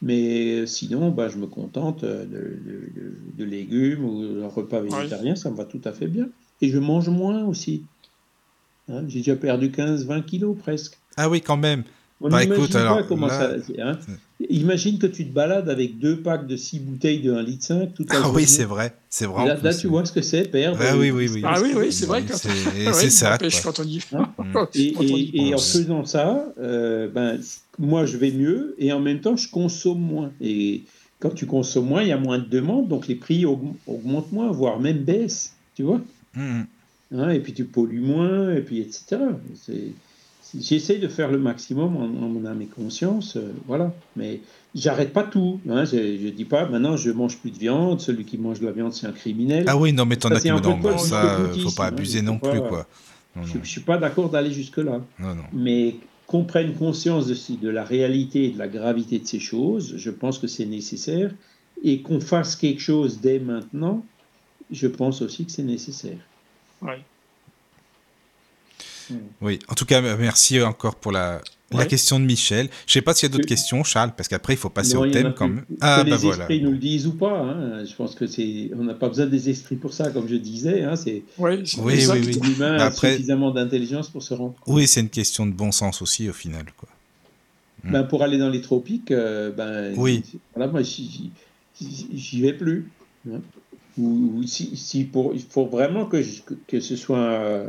Mais sinon, bah, je me contente de, légumes ou d'un repas végétarien, ça me va tout à fait bien. Et je mange moins aussi. Hein, j'ai déjà perdu 15-20 kilos presque. Ah oui, quand même. bah, écoute, alors, hein. Imagine que tu te balades avec deux packs de 6 bouteilles de 1,5 litre toute Ah oui, c'est vrai. C'est vrai. Là, là tu vois ce que c'est, perdre. Ah oui, oui, oui. Ah oui, oui, c'est vrai. C'est ça. Quand on y... Hein et, et, en faisant ça, euh, ben, moi, je vais mieux et en même temps, je consomme moins. Et quand tu consommes moins, il y a moins de demandes, donc les prix augmentent moins, voire même baissent. Tu vois mmh. hein, Et puis tu pollues moins, et puis etc. C'est J'essaie de faire le maximum en, mon âme et conscience, euh, voilà. Mais j'arrête pas tout. Hein. Je, ne dis pas, maintenant je mange plus de viande. Celui qui mange de la viande, c'est un criminel. Ah oui, non, mais t'en as qui me dans ça, faut pas abuser non plus, quoi. je, ne suis pas d'accord d'aller jusque là. Non, non. Mais qu'on prenne conscience de, de la réalité et de la gravité de ces choses, je pense que c'est nécessaire. Et qu'on fasse quelque chose dès maintenant, je pense aussi que c'est nécessaire. Oui. Oui, en tout cas, merci encore pour la, la question de Michel. Je sais pas s'il y a d'autres questions, Charles, parce qu'après, il faut passer au thème quand même. Ah, bah les esprits nous le disent ou pas. Hein. Je pense que c'est, on n'a pas besoin des esprits pour ça, comme je disais. Hein. C'est, oui, oui, oui, oui. L'humain a suffisamment d'intelligence pour se rendre. Oui, c'est une question de bon sens aussi, au final, quoi. Hmm. Ben, pour aller dans les tropiques, euh, ben, oui. voilà, moi, j'y vais plus. Hein. Ou, si, si, pour, il faut vraiment que, que ce soit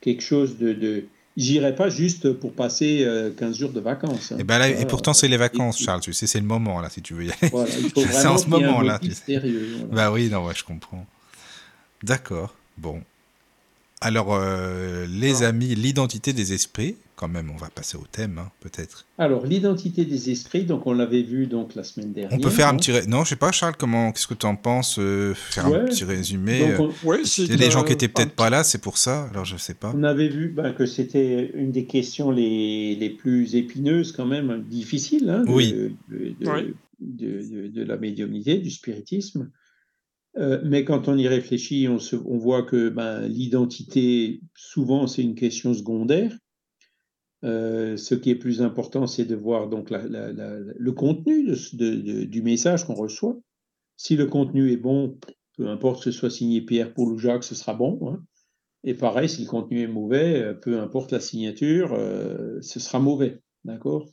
quelque chose de... de... J'irai pas juste pour passer 15 euh, jours de vacances. Hein. Et, ben là, et pourtant, c'est les vacances, Charles. Tu sais, c'est le moment, là, si tu veux y aller. c'est en ce moment, là. Tu sais. Bah oui, non, ouais, je comprends. D'accord. Bon. Alors, euh, les amis, l'identité des esprits, quand même, on va passer au thème, hein, peut-être. Alors, l'identité des esprits, donc on l'avait vu donc la semaine dernière. On peut faire un petit... Non, je sais pas, Charles, comment, qu'est-ce que tu en penses euh, Faire un petit résumé. Donc, euh, il y a des gens qui étaient peut-être pas là, c'est pour ça, alors je sais pas. On avait vu ben, que c'était une des questions les, les, plus épineuses, quand même, difficiles, hein, de, oui. de, de, la médiumnité, du spiritisme. Euh, mais quand on y réfléchit, on, se, on voit que ben, l'identité, souvent, c'est une question secondaire. Euh, ce qui est plus important, c'est de voir donc le contenu du message qu'on reçoit. Si le contenu est bon, peu importe que ce soit signé Pierre, Paul ou Jacques, ce sera bon. Hein. Et pareil, si le contenu est mauvais, euh, peu importe la signature, euh, ce sera mauvais. D'accord?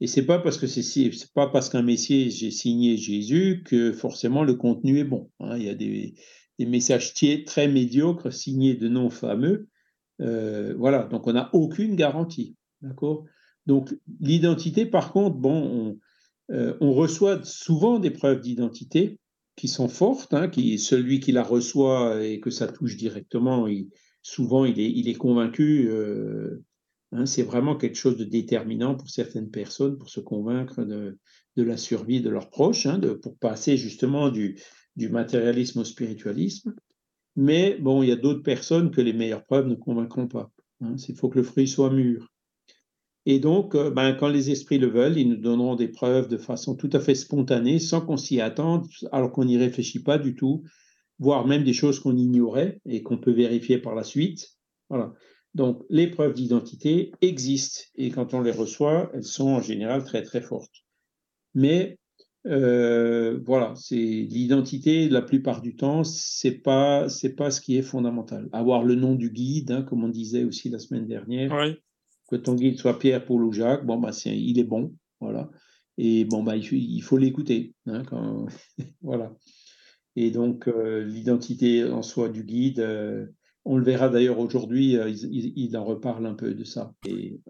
Et c'est pas parce que c'est pas parce qu'un messier j'ai signé Jésus que forcément le contenu est bon. Hein. Il y a des, des messages très médiocres signés de noms fameux euh, voilà, donc on n'a aucune garantie. D'accord? Donc l'identité, par contre, bon, euh, on, reçoit souvent des preuves d'identité qui sont fortes, hein, qui, celui qui la reçoit et que ça touche directement, souvent il est, convaincu, euh, hein, c'est vraiment quelque chose de déterminant pour certaines personnes pour se convaincre de, la survie de leurs proches, hein, pour passer justement du matérialisme au spiritualisme. Mais bon, il y a d'autres personnes que les meilleures preuves ne convaincront pas. Hein. Il faut que le fruit soit mûr. Et donc, euh, ben, quand les esprits le veulent, ils nous donneront des preuves de façon tout à fait spontanée, sans qu'on s'y attende, alors qu'on n'y réfléchit pas du tout, voire même des choses qu'on ignorait et qu'on peut vérifier par la suite. Voilà. Donc, les preuves d'identité existent et quand on les reçoit, elles sont en général très très fortes. Mais euh, voilà, c'est l'identité. La plupart du temps, c'est pas c'est pas ce qui est fondamental. Avoir le nom du guide, hein, comme on disait aussi la semaine dernière. Que ton guide soit Pierre, Paul ou Jacques, bon bah il est bon, voilà. Et bon bah il, faut l'écouter, hein, voilà. Et donc euh, l'identité en soi du guide. Euh, on le verra d'ailleurs aujourd'hui, il, en reparle un peu de ça. Et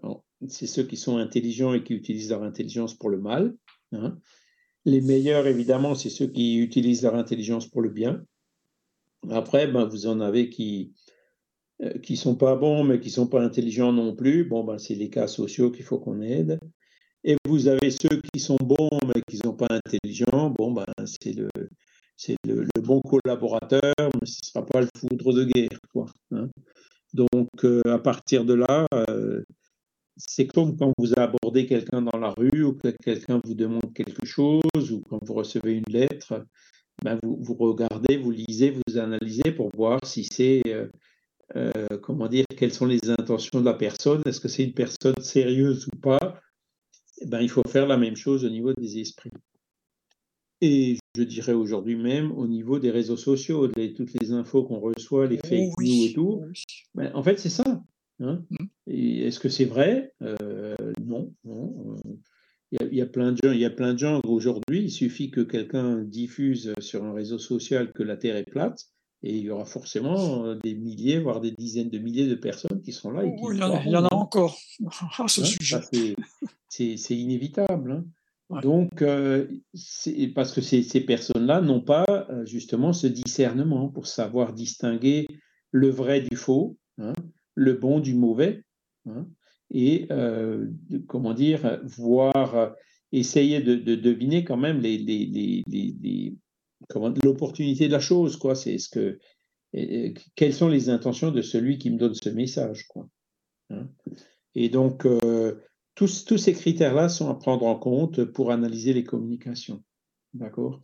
c'est ceux qui sont intelligents et qui utilisent leur intelligence pour le mal. Hein. Les meilleurs, évidemment, c'est ceux qui utilisent leur intelligence pour le bien. Après, ben, vous en avez qui euh, qui sont pas bons, mais qui sont pas intelligents non plus. Bon, ben, c'est les cas sociaux qu'il faut qu'on aide. Et vous avez ceux qui sont bons, mais qui sont pas intelligents. Bon, ben, c'est le c'est le, bon collaborateur, mais ce ne sera pas le foudre de guerre. Quoi, hein. Donc, euh, à partir de là, euh, c'est comme quand vous abordez quelqu'un dans la rue ou que quelqu'un vous demande quelque chose ou quand vous recevez une lettre, ben vous, vous, regardez, vous lisez, vous analysez pour voir si c'est, euh, euh, comment dire, quelles sont les intentions de la personne, est-ce que c'est une personne sérieuse ou pas. Ben, il faut faire la même chose au niveau des esprits. Et je dirais aujourd'hui même au niveau des réseaux sociaux, toutes les infos qu'on reçoit, les fake news et tout. Ben, en fait, c'est ça. Hein? Mmh. Est-ce que c'est vrai? Euh, Non. Il y, a, plein de gens, il y a plein de gens aujourd'hui. Il suffit que quelqu'un diffuse sur un réseau social que la Terre est plate, et il y aura forcément euh, des milliers, voire des dizaines de milliers de personnes qui seront là. Et il, y en a, encore à ce hein, sujet. C'est inévitable. Hein. Donc, euh, parce que ces, ces personnes-là n'ont pas justement ce discernement pour savoir distinguer le vrai du faux, hein, le bon du mauvais, hein, et euh, comment dire, voir, essayer de, deviner quand même les, les, les, l'opportunité de la chose, quoi. C'est ce que, quelles sont les intentions de celui qui me donne ce message, quoi. Hein. Et donc, euh, tous, tous ces critères-là sont à prendre en compte pour analyser les communications, d'accord.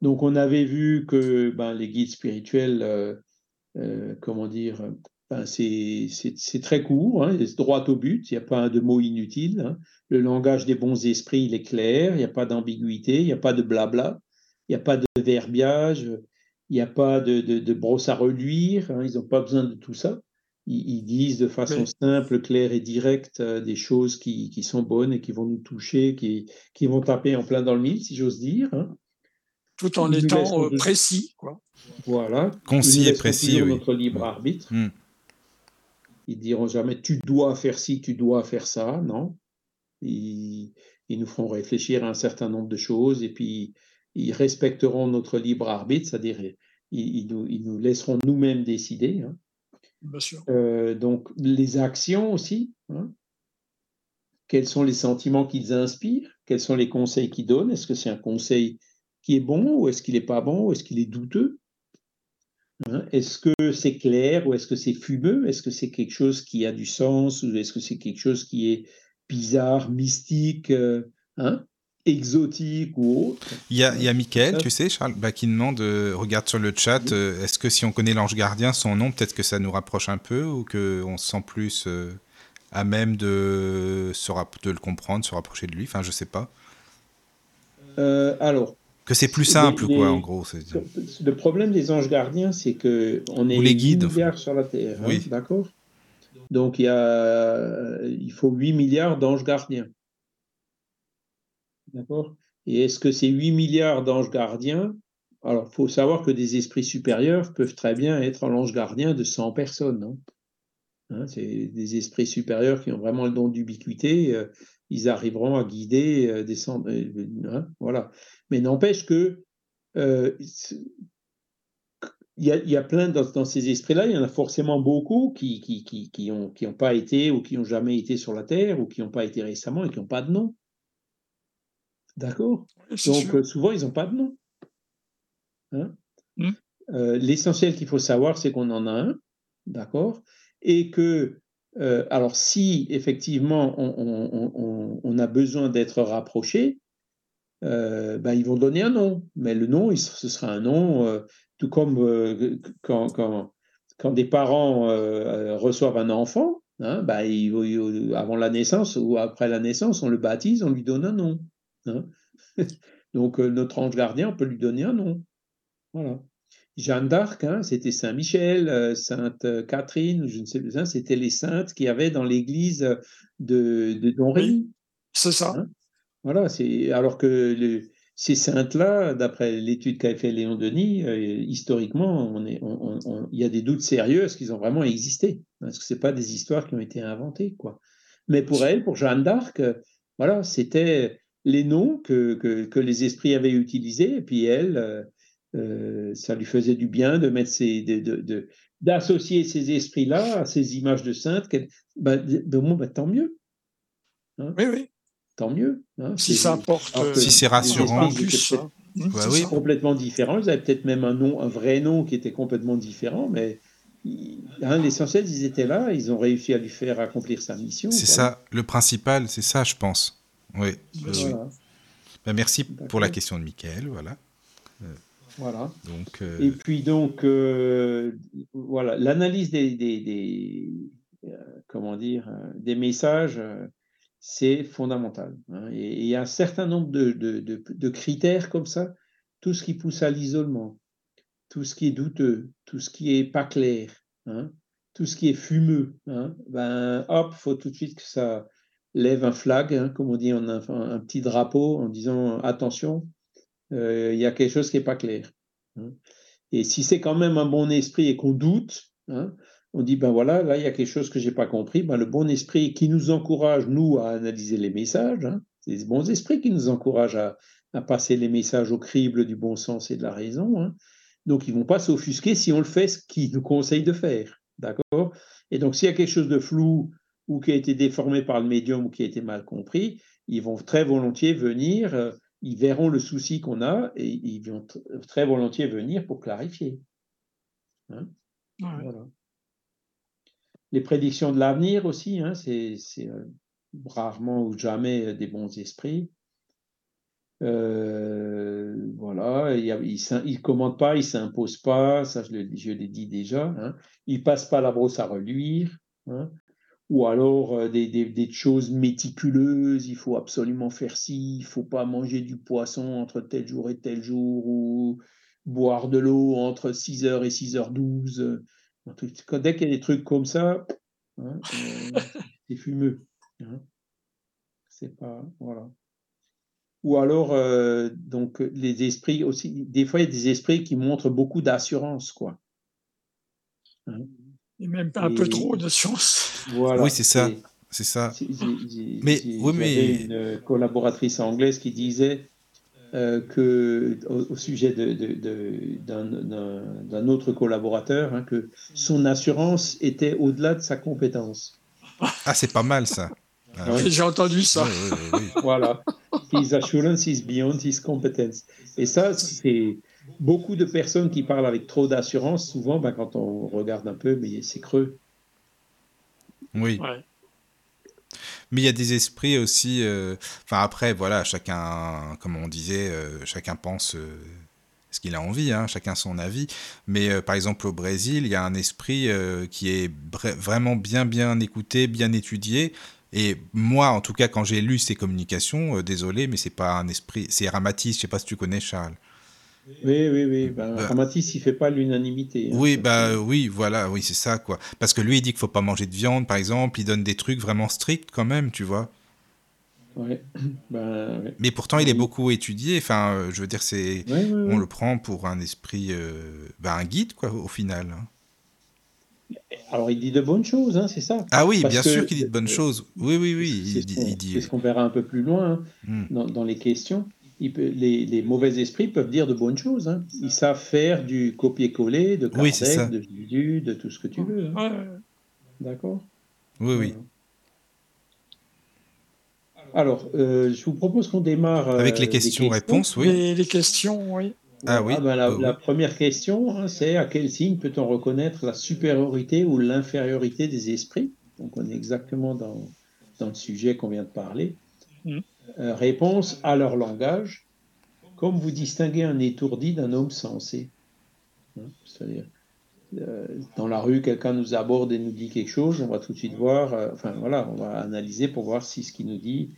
Donc, on avait vu que ben, les guides spirituels, euh, comment dire, c'est très court, hein, c'est droit au but, il n'y a pas de mots inutiles. Hein. Le langage des bons esprits, il est clair, il n'y a pas d'ambiguïté, il n'y a pas de blabla, il n'y a pas de verbiage, il n'y a pas de, brosse à reluire, hein, ils n'ont pas besoin de tout ça. Ils, disent de façon simple, claire et directe euh, des choses qui, sont bonnes et qui vont nous toucher, qui, qui vont taper en plein dans le mille, si j'ose dire. Tout en étant euh, précis. Quoi. Voilà. Concis et précis. Oui. Notre libre arbitre. Hmm. Ils diront jamais tu dois faire ci, tu dois faire ça, non. Ils, nous feront réfléchir à un certain nombre de choses et puis ils respecteront notre libre arbitre, c'est-à-dire ils, nous, laisseront nous-mêmes décider. Hein. Bien sûr. Euh, donc les actions aussi. Hein. Quels sont les sentiments qu'ils inspirent? Quels sont les conseils qu'ils donnent? Est-ce que c'est un conseil qui est bon ou est-ce qu'il n'est pas bon? Ou est-ce qu'il est douteux? Est-ce que c'est clair ou est-ce que c'est fumeux? Est-ce que c'est quelque chose qui a du sens ou est-ce que c'est quelque chose qui est bizarre, mystique, euh, hein, exotique ou autre? Il y a, il y a Michael, tu sais, Charles, bah, qui demande, euh, regarde sur le chat, euh, est-ce que si on connaît l'ange gardien, son nom, peut-être que ça nous rapproche un peu ou qu'on se sent plus à même de, de le comprendre, se rapprocher de lui? Enfin, je sais pas. alors, que c'est plus simple, quoi, en gros. Le problème des anges gardiens, c'est que on est les guides, milliards sur la Terre, hein, d'accord? Donc il, y a, il faut 8 milliards d'anges gardiens. D'accord? Et est-ce que ces 8 milliards d'anges gardiens, alors il faut savoir que des esprits supérieurs peuvent très bien être l'ange gardien de 100 personnes. non hein, c'est des esprits supérieurs qui ont vraiment le don d'ubiquité. Euh, ils arriveront à guider euh, des euh, hein, voilà. Mais n'empêche que euh, il y, a plein dans, ces esprits-là, il y en a forcément beaucoup qui qui, qui, qui ont qui ont pas été ou qui n'ont jamais été sur la terre ou qui n'ont pas été récemment et qui n'ont pas de nom. D'accord? Donc souvent ils n'ont pas de nom. Hein? Mmh. L'essentiel qu'il faut savoir, c'est qu'on en a un, d'accord, et que Euh, alors, si effectivement on, a besoin d'être rapproché, euh, ben, ils vont donner un nom. Mais le nom, ce sera un nom, euh, tout comme quand, quand, des parents reçoivent un enfant, hein, ben, avant la naissance ou après la naissance, on le baptise, on lui donne un nom. Hein. Donc, notre ange gardien, on peut lui donner un nom. Voilà. Jeanne d'Arc, hein, c'était Saint Michel, euh, Sainte Catherine, je ne sais plus, c'était les saintes qui avaient dans l'église de, de Don Rémy. c'est ça. Voilà, alors que ces saintes-là, d'après l'étude qu'a fait Léon Denis, euh, historiquement, il y a des doutes sérieux est-ce qu'ils ont vraiment existé Parce que c'est pas des histoires qui ont été inventées, quoi. Mais pour elle, pour Jeanne d'Arc, euh, voilà, c'était les noms que, que, les esprits avaient utilisés, et puis elle euh, ça lui faisait du bien de mettre ces, de, d'associer ces esprits-là à ces images de saintes. Bah, bon, bah, tant mieux. Hein. oui, oui. Tant mieux. Hein. Si ça apporte. si c'est rassurant. Plus, hein. oui. complètement différents. Ils avaient peut-être même un nom, un vrai nom qui était complètement différent, mais l'essentiel, ils étaient là, ils ont réussi à lui faire accomplir sa mission. C'est ça, le principal, c'est ça, je pense. Oui. Bah, merci pour la question de Michael, voilà. Euh, voilà. Donc, euh, Et puis donc, euh, voilà, l'analyse des, des, euh, comment dire, des messages, c'est fondamental. Hein. Et il y a un certain nombre de, de, de, critères comme ça, tout ce qui pousse à l'isolement, tout ce qui est douteux, tout ce qui est pas clair, hein, tout ce qui est fumeux, hein, ben hop, faut tout de suite que ça lève un flag, comme on dit, on a un petit drapeau en disant attention, euh, il y a quelque chose qui n'est pas clair. Hein. Et si c'est quand même un bon esprit et qu'on doute, hein, on dit, ben voilà, là, il y a quelque chose que je n'ai pas compris. Ben, le bon esprit qui nous encourage, nous, à analyser les messages, hein, c'est les bons esprits qui nous encouragent à, passer les messages au crible du bon sens et de la raison. Donc, ils ne vont pas s'offusquer si on le fait ce qu'ils nous conseillent de faire. D'accord? Et donc, s'il y a quelque chose de flou ou qui a été déformé par le médium ou qui a été mal compris, ils vont très volontiers venir euh, ils verront le souci qu'on a et ils vont très volontiers venir pour clarifier. Hein. Les prédictions de l'avenir aussi, hein, c'est euh, rarement ou jamais euh, des bons esprits. Euh, voilà, ils ne commandent pas, ils ne s'imposent pas, ça je, l'ai dit déjà. Hein. Ils ne passent pas la brosse à reluire. Hein ou alors euh, des, choses méticuleuses, il faut absolument faire ci, il faut pas manger du poisson entre tel jour et tel jour, ou boire de l'eau entre 6h et 6h12. Dès qu'il y a des trucs comme ça, hein, euh, c'est fumeux. Hein. C'est pas. Voilà. Ou alors, euh, donc, les esprits aussi, des fois, il y a des esprits qui montrent beaucoup d'assurance, quoi. Hein et même un peu trop de science. oui, c'est ça. C'est ça. mais oui, mais une collaboratrice anglaise qui disait euh, que au, sujet d'un autre collaborateur hein, que son assurance était au-delà de sa compétence. Ah, c'est pas mal ça. Ah J'ai entendu ça. voilà. His assurance is beyond his competence. Et ça, c'est beaucoup de personnes qui parlent avec trop d'assurance, souvent, ben, quand on regarde un peu, mais c'est creux. Oui. Mais il y a des esprits aussi. Euh, enfin, après, voilà, chacun, comme on disait, euh, chacun pense euh, ce qu'il a envie, hein, chacun son avis. Mais par exemple, au Brésil, il y a un esprit qui est vraiment bien, bien écouté, bien étudié. Et moi, en tout cas, quand j'ai lu ces communications, désolé, mais c'est pas un esprit. C'est Ramatis, je sais pas si tu connais Charles. Oui, oui, oui. Ben, bah, il fait pas l'unanimité. Hein, oui, bah oui, voilà, oui, c'est ça, quoi. Parce que lui, il dit qu'il faut pas manger de viande, par exemple. Il donne des trucs vraiment stricts, quand même, tu vois. Ouais. Ben, Mais pourtant, il est beaucoup étudié. Enfin, euh, je veux dire, c'est, on le prend pour un esprit, euh, ben, un guide, quoi, au final. Hein. Alors, il dit de bonnes choses, hein, c'est ça. Ah oui, bien sûr qu'il dit de bonnes choses. Oui, oui, oui. C'est ce, ce qu'on verra un peu plus loin hmm. dans, dans, les questions les, mauvais esprits peuvent dire de bonnes choses. Hein. Ils savent faire du copier-coller, de Kardec, de Jésus, de tout ce que tu veux. Hein. D'accord? Oui, oui. Alors, euh, je vous propose qu'on démarre. Avec les questions-réponses, oui. Les, questions, oui. Ah oui. Ben, la, première question, hein, c'est à quel signe peut-on reconnaître la supériorité ou l'infériorité des esprits? Donc on est exactement dans, dans le sujet qu'on vient de parler. Euh, réponse à leur langage, comme vous distinguez un étourdi d'un homme sensé. Hein, c'est-à-dire, euh, dans la rue, quelqu'un nous aborde et nous dit quelque chose, on va tout de suite voir, euh, enfin voilà, on va analyser pour voir si ce qu'il nous dit,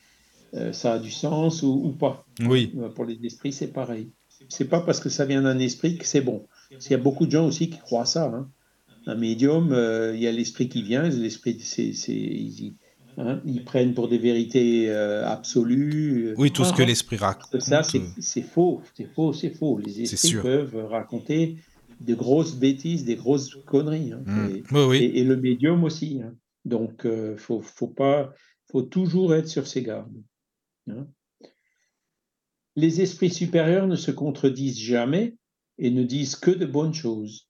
ça a du sens ou, pas. Oui. Pour les esprits, c'est pareil. C'est pas parce que ça vient d'un esprit que c'est bon. Parce qu'il y a beaucoup de gens aussi qui croient ça. Hein. Un médium, il y a l'esprit qui vient, l'esprit, c'est, Hein, ils prennent pour des vérités euh, absolues. Oui, tout ce que l'esprit raconte. Ça, c'est faux, c'est faux, c'est faux. Les esprits peuvent raconter des grosses bêtises, des grosses conneries. Hein. Mmh. Et, le médium aussi. Hein. Donc, il euh, faut, faut, pas, faut toujours être sur ses gardes. Les esprits supérieurs ne se contredisent jamais et ne disent que de bonnes choses.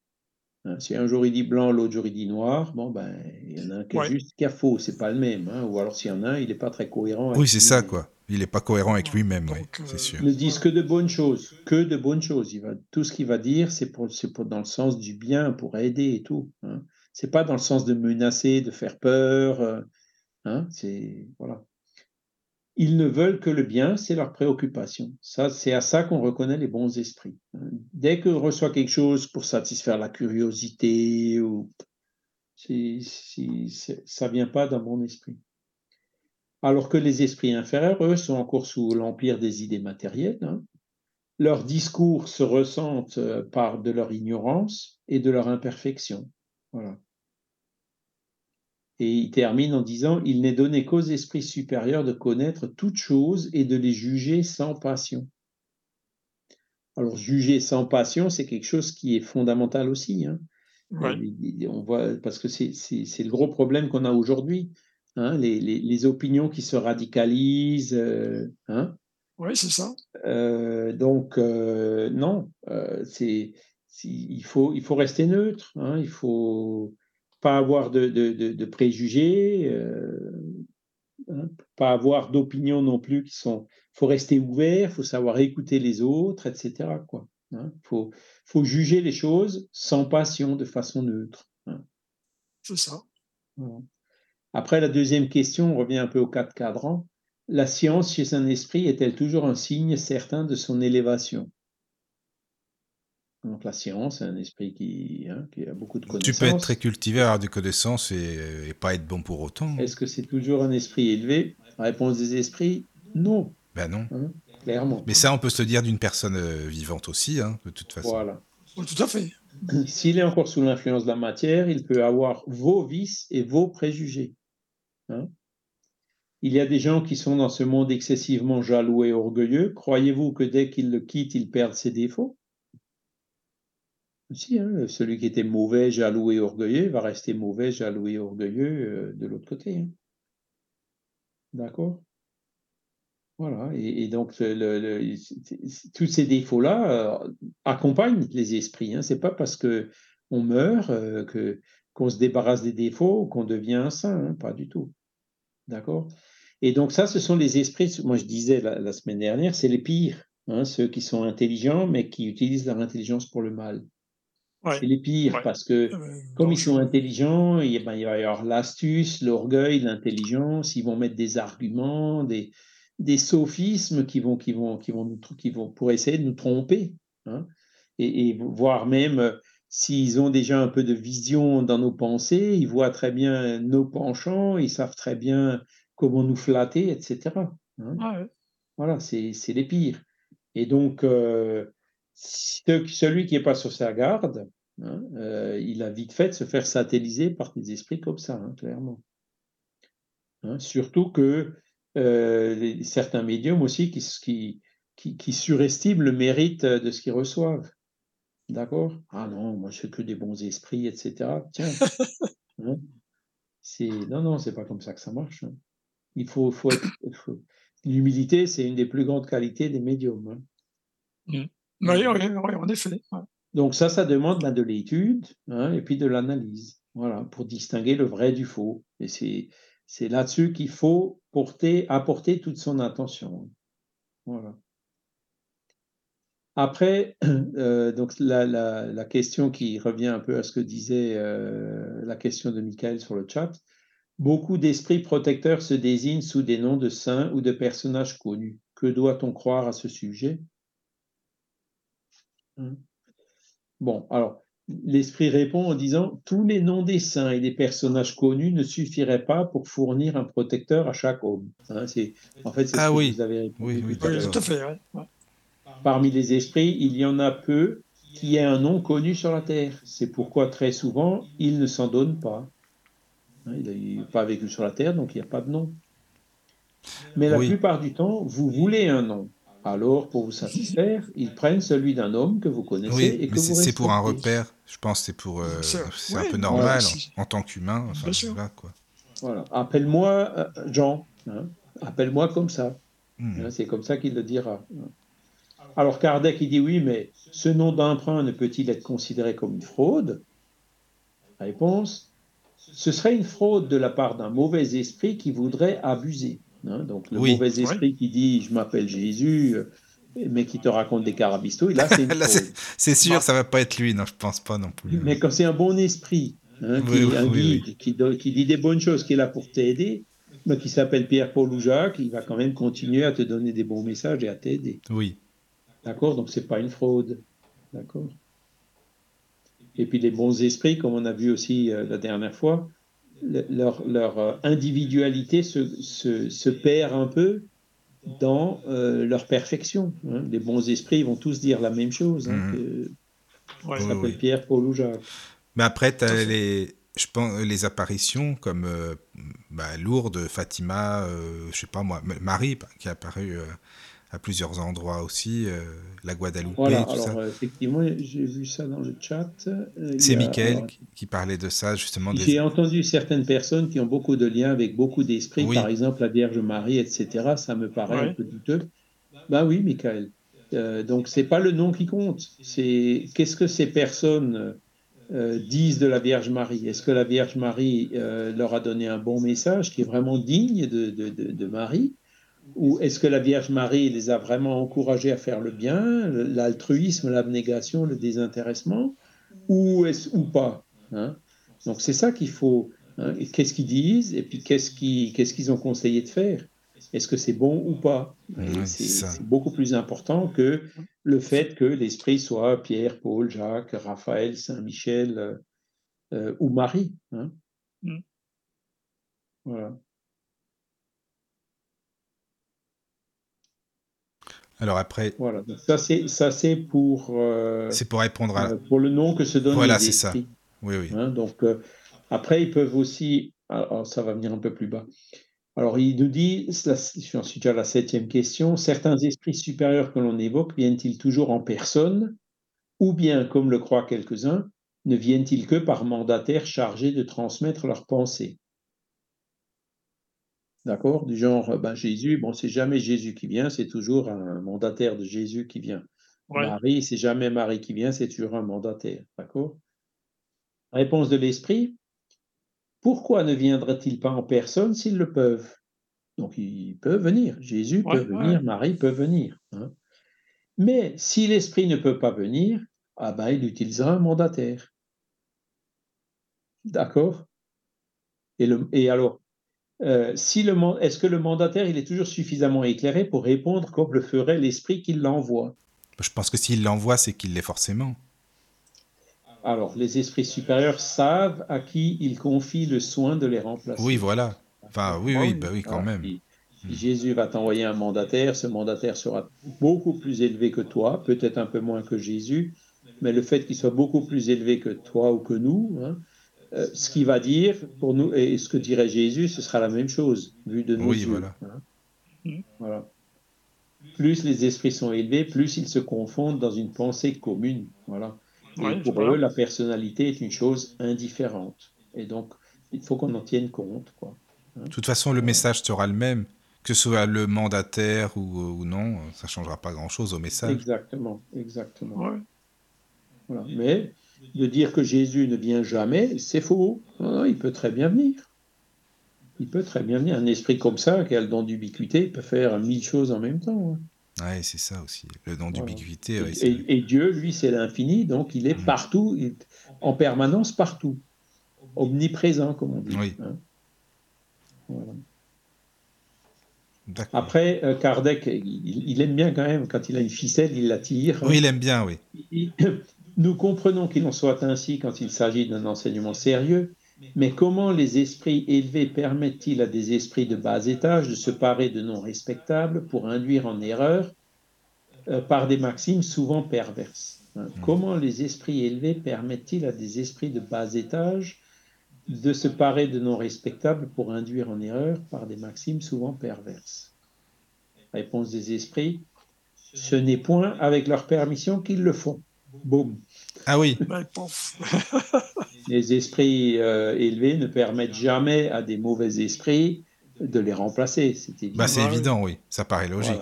Hein, si un jour il dit blanc, l'autre jour il dit noir, bon ben il y en a un qui est juste qui a faux, c'est pas le même. Hein. Ou alors s'il y en a un, il n'est pas très cohérent. Oui, c'est ça quoi. Il n'est pas cohérent avec lui-même, oui, c'est sûr. Il ne dit que de bonnes choses, que de bonnes choses. Il va, tout ce qu'il va dire, c'est pour, pour, dans le sens du bien, pour aider et tout. Hein. C'est pas dans le sens de menacer, de faire peur. Euh, hein. C'est voilà. Ils ne veulent que le bien, c'est leur préoccupation. Ça, c'est à ça qu'on reconnaît les bons esprits. Dès qu'on reçoit quelque chose pour satisfaire la curiosité, ou si, ça vient pas d'un bon esprit. Alors que les esprits inférieurs, eux, sont encore sous l'empire des idées matérielles. Hein. Leurs discours se ressentent euh, par de leur ignorance et de leur imperfection. Voilà. Et il termine en disant Il n'est donné qu'aux esprits supérieurs de connaître toutes choses et de les juger sans passion. Alors, juger sans passion, c'est quelque chose qui est fondamental aussi. Hein. On voit, parce que c'est le gros problème qu'on a aujourd'hui. Hein, les, opinions qui se radicalisent. Euh, hein. Oui, c'est ça. Euh, donc, euh, non, c'est il, faut, il faut rester neutre. il faut pas avoir de, préjugés, euh, hein, pas avoir d'opinions non plus qui sont. Il faut rester ouvert, il faut savoir écouter les autres, etc. Quoi. Hein. faut, faut juger les choses sans passion, de façon neutre. Hein. C'est ça. Après, la deuxième question, on revient un peu au quatre cadran. La science chez un esprit est-elle toujours un signe certain de son élévation? Donc la science, c'est un esprit qui, hein, qui, a beaucoup de connaissances. Tu peux être très cultivé, avoir des connaissances et, et pas être bon pour autant. Est-ce que c'est toujours un esprit élevé? Réponse des esprits, non. Ben non. Hein, clairement. Mais ça, on peut se le dire d'une personne euh, vivante aussi, hein, de toute façon. Voilà. tout à fait. S'il est encore sous l'influence de la matière, il peut avoir vos vices et vos préjugés. Hein? il y a des gens qui sont dans ce monde excessivement jaloux et orgueilleux. Croyez-vous que dès qu'ils le quittent, ils perdent ses défauts? Hein, celui qui était mauvais, jaloux et orgueilleux va rester mauvais, jaloux et orgueilleux euh, de l'autre côté. Hein. D'accord? Voilà. Et, donc, tous ces défauts-là euh, accompagnent les esprits. Hein. Ce n'est pas parce que on meurt euh, que qu'on se débarrasse des défauts qu'on devient un saint. Pas du tout. D'accord? Et donc, ça, ce sont les esprits. Moi, je disais la, semaine dernière, c'est les pires. ceux qui sont intelligents, mais qui utilisent leur intelligence pour le mal. C'est les pires parce que euh, comme ils sont intelligents, il, ben, il va y avoir l'astuce, l'orgueil, l'intelligence. Ils vont mettre des arguments, des, des sophismes qui vont, qui vont, qui vont, nous, qui vont pour essayer de nous tromper. Hein, et, et, voire même euh, s'ils ont déjà un peu de vision dans nos pensées, ils voient très bien nos penchants, ils savent très bien comment nous flatter, etc. Hein. Voilà, c'est les pires. Et donc, euh, celui qui n'est pas sur sa garde, hein, euh, il a vite fait de se faire satelliser par des esprits comme ça, hein, clairement. Hein, surtout que euh, certains médiums aussi qui, qui, qui, surestiment le mérite de ce qu'ils reçoivent. D'accord? Ah non, moi je fais que des bons esprits, etc. Tiens. c'est non, non, c'est pas comme ça que ça marche. Il faut, faut, L'humilité, c'est une des plus grandes qualités des médiums. Mmh. Oui, oui, effet. Donc ça, ça demande ben, de l'étude hein, et puis de l'analyse, voilà, pour distinguer le vrai du faux. Et c'est, là-dessus qu'il faut porter, apporter toute son attention. Voilà. Après, euh, donc la, question qui revient un peu à ce que disait euh, la question de Michael sur le chat, Beaucoup d'esprits protecteurs se désignent sous des noms de saints ou de personnages connus. Que doit-on croire à ce sujet? Hein? Bon, alors, l'esprit répond en disant tous les noms des saints et des personnages connus ne suffiraient pas pour fournir un protecteur à chaque homme. Hein, c'est, en fait, c'est ah ce oui. que vous avez répondu. Oui, tout à fait. Parmi les esprits, il y en a peu qui aient un nom connu sur la terre. C'est pourquoi très souvent, ils ne s'en donnent pas. Hein, il n'a pas vécu sur la terre, donc il n'y a pas de nom. Mais la plupart du temps, vous voulez un nom. Alors, pour vous satisfaire, ils prennent celui d'un homme que vous connaissez oui, et que mais vous c'est pour un repère. Je pense que c'est pour. Euh, c'est un peu normal en, tant qu'humain. Enfin, voilà, quoi. Voilà. Appelle-moi euh, Jean. Hein. Appelle-moi comme ça. Hmm. Hein, c'est comme ça qu'il le dira. Alors Kardec, il dit oui, mais ce nom d'emprunt ne peut-il être considéré comme une fraude? Réponse ce serait une fraude de la part d'un mauvais esprit qui voudrait abuser. Hein. donc le mauvais esprit qui dit je m'appelle Jésus, euh, mais qui te raconte des carabistouilles, là c'est C'est sûr, ça va pas être lui, non, je pense pas non plus. Mais quand c'est un bon esprit, hein, qui, un guide, qui, qui, dit des bonnes choses, qui est là pour t'aider, mais qui s'appelle Pierre, Paul ou Jacques, il va quand même continuer à te donner des bons messages et à t'aider. Oui. D'accord? Donc c'est pas une fraude. D'accord? Et puis les bons esprits, comme on a vu aussi euh, la dernière fois, leur, leur euh, individualité se, se, se, perd un peu dans euh, leur perfection. Hein. Les bons esprits vont tous dire la même chose. Hein, mhm. que, s'appelle Pierre, Paul ou Jacques. Mais après, tu as les, je pense, les apparitions comme bah, Lourdes, Fatima, je sais pas moi, Marie qui est apparue à plusieurs endroits aussi, euh, la Guadeloupe. Voilà, alors euh, effectivement, j'ai vu ça dans le chat. Euh, C'est Mickaël qui parlait de ça, justement. J'ai entendu certaines personnes qui ont beaucoup de liens avec beaucoup d'esprits, par exemple la Vierge Marie, etc. Ça me paraît un peu douteux. Ben oui, Michael. donc, c'est pas le nom qui compte. C'est qu'est-ce que ces personnes disent de la Vierge Marie? Est-ce que la Vierge Marie leur a donné un bon message qui est vraiment digne de, de, de, de Marie? Ou est-ce que la Vierge Marie les a vraiment encouragés à faire le bien, l'altruisme, l'abnégation, le désintéressement, ou, est ou pas hein? Donc c'est ça qu'il faut. Hein qu'est-ce qu'ils disent et puis qu'est-ce qu'ils ont conseillé de faire? Est-ce que c'est bon ou pas? C'est beaucoup plus important que le fait que l'esprit soit Pierre, Paul, Jacques, Raphaël, Saint-Michel euh, euh, ou Marie. Hein? Mm. voilà. Alors après. Voilà, ça c'est ça c'est pour. Euh, c'est pour répondre à. Euh, pour le nom que se donne. Voilà, c'est ça. Oui, oui. Hein, donc euh, après ils peuvent aussi. Alors ça va venir un peu plus bas. Alors il nous dit, je suis déjà à la septième question. Certains esprits supérieurs que l'on évoque viennent-ils toujours en personne, ou bien, comme le croient quelques-uns, ne viennent-ils que par mandataire chargé de transmettre leurs pensées? D'accord? Du genre, ben, Jésus, bon, c'est jamais Jésus qui vient, c'est toujours un mandataire de Jésus qui vient. Marie, c'est jamais Marie qui vient, c'est toujours un mandataire. D'accord? Réponse de l'esprit Pourquoi ne viendraient-ils pas en personne s'ils le peuvent? Donc, ils peuvent venir. Jésus peut venir, Marie peut venir. Hein. Mais si l'esprit ne peut pas venir, ah ben, il utilisera un mandataire. D'accord? Et, et alors, euh, si le, est-ce que le mandataire il est toujours suffisamment éclairé pour répondre comme le ferait l'esprit qui l'envoie? Je pense que s'il l'envoie, c'est qu'il l'est forcément. Alors, les esprits supérieurs savent à qui ils confient le soin de les remplacer. Oui, voilà. Enfin, oui, oui, bah oui, quand même. Si, Jésus va t'envoyer un mandataire, ce mandataire sera beaucoup plus élevé que toi, peut-être un peu moins que Jésus, mais le fait qu'il soit beaucoup plus élevé que toi ou que nous, hein, euh, ce qu'il va dire pour nous et ce que dirait Jésus, ce sera la même chose vu de nos oui, Voilà. Hein. Mm. voilà. Plus les esprits sont élevés, plus ils se confondent dans une pensée commune. Voilà. Et pour eux, la personnalité est une chose indifférente. Et donc, il faut qu'on en tienne compte. Quoi. Hein. De toute façon, le message sera le même. Que ce soit le mandataire ou, ou non, ça ne changera pas grand-chose au message. Exactement, exactement. Voilà. Mais de dire que Jésus ne vient jamais, c'est faux. il peut très bien venir. Il peut très bien venir. Un esprit comme ça, qui a le don d'ubiquité, peut faire mille choses en même temps. Hein. Oui, c'est ça aussi. Le don d'ubiquité. et, Dieu, lui, c'est l'infini, donc il est mmh. partout, en permanence partout. Omniprésent, comme on dit. Oui. Hein. Après, euh, Kardec, il, aime bien quand même, quand il a une ficelle, il la tire. Oui, il aime bien, oui. Nous comprenons qu'il en soit ainsi quand il s'agit d'un enseignement sérieux, mais comment les esprits élevés permettent-ils à des esprits de bas étage de se parer de noms respectables pour induire en erreur euh, par des maximes souvent perverses? Hein? hmm. Comment les esprits élevés permettent-ils à des esprits de bas étage de se parer de noms respectables pour induire en erreur par des maximes souvent perverses? Réponse des esprits, ce n'est point avec leur permission qu'ils le font. Boum. Ah oui. les esprits euh, élevés ne permettent jamais à des mauvais esprits de les remplacer. C'est évident. Bah, c'est évident, oui. Ça paraît logique.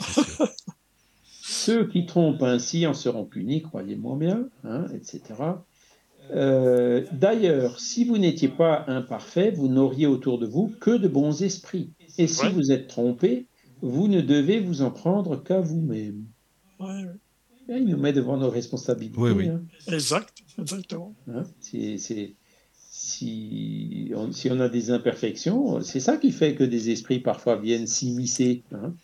Ceux qui trompent ainsi en seront punis, croyez-moi bien, hein, etc. Euh, d'ailleurs, si vous n'étiez pas imparfait, vous n'auriez autour de vous que de bons esprits. Et si vous êtes trompé, vous ne devez vous en prendre qu'à vous-même. Il nous met devant nos responsabilités. Oui, oui. Hein. Exact, exactement. Hein, si, on, si, on, a des imperfections, c'est ça qui fait que des esprits parfois viennent s'immiscer. Hein.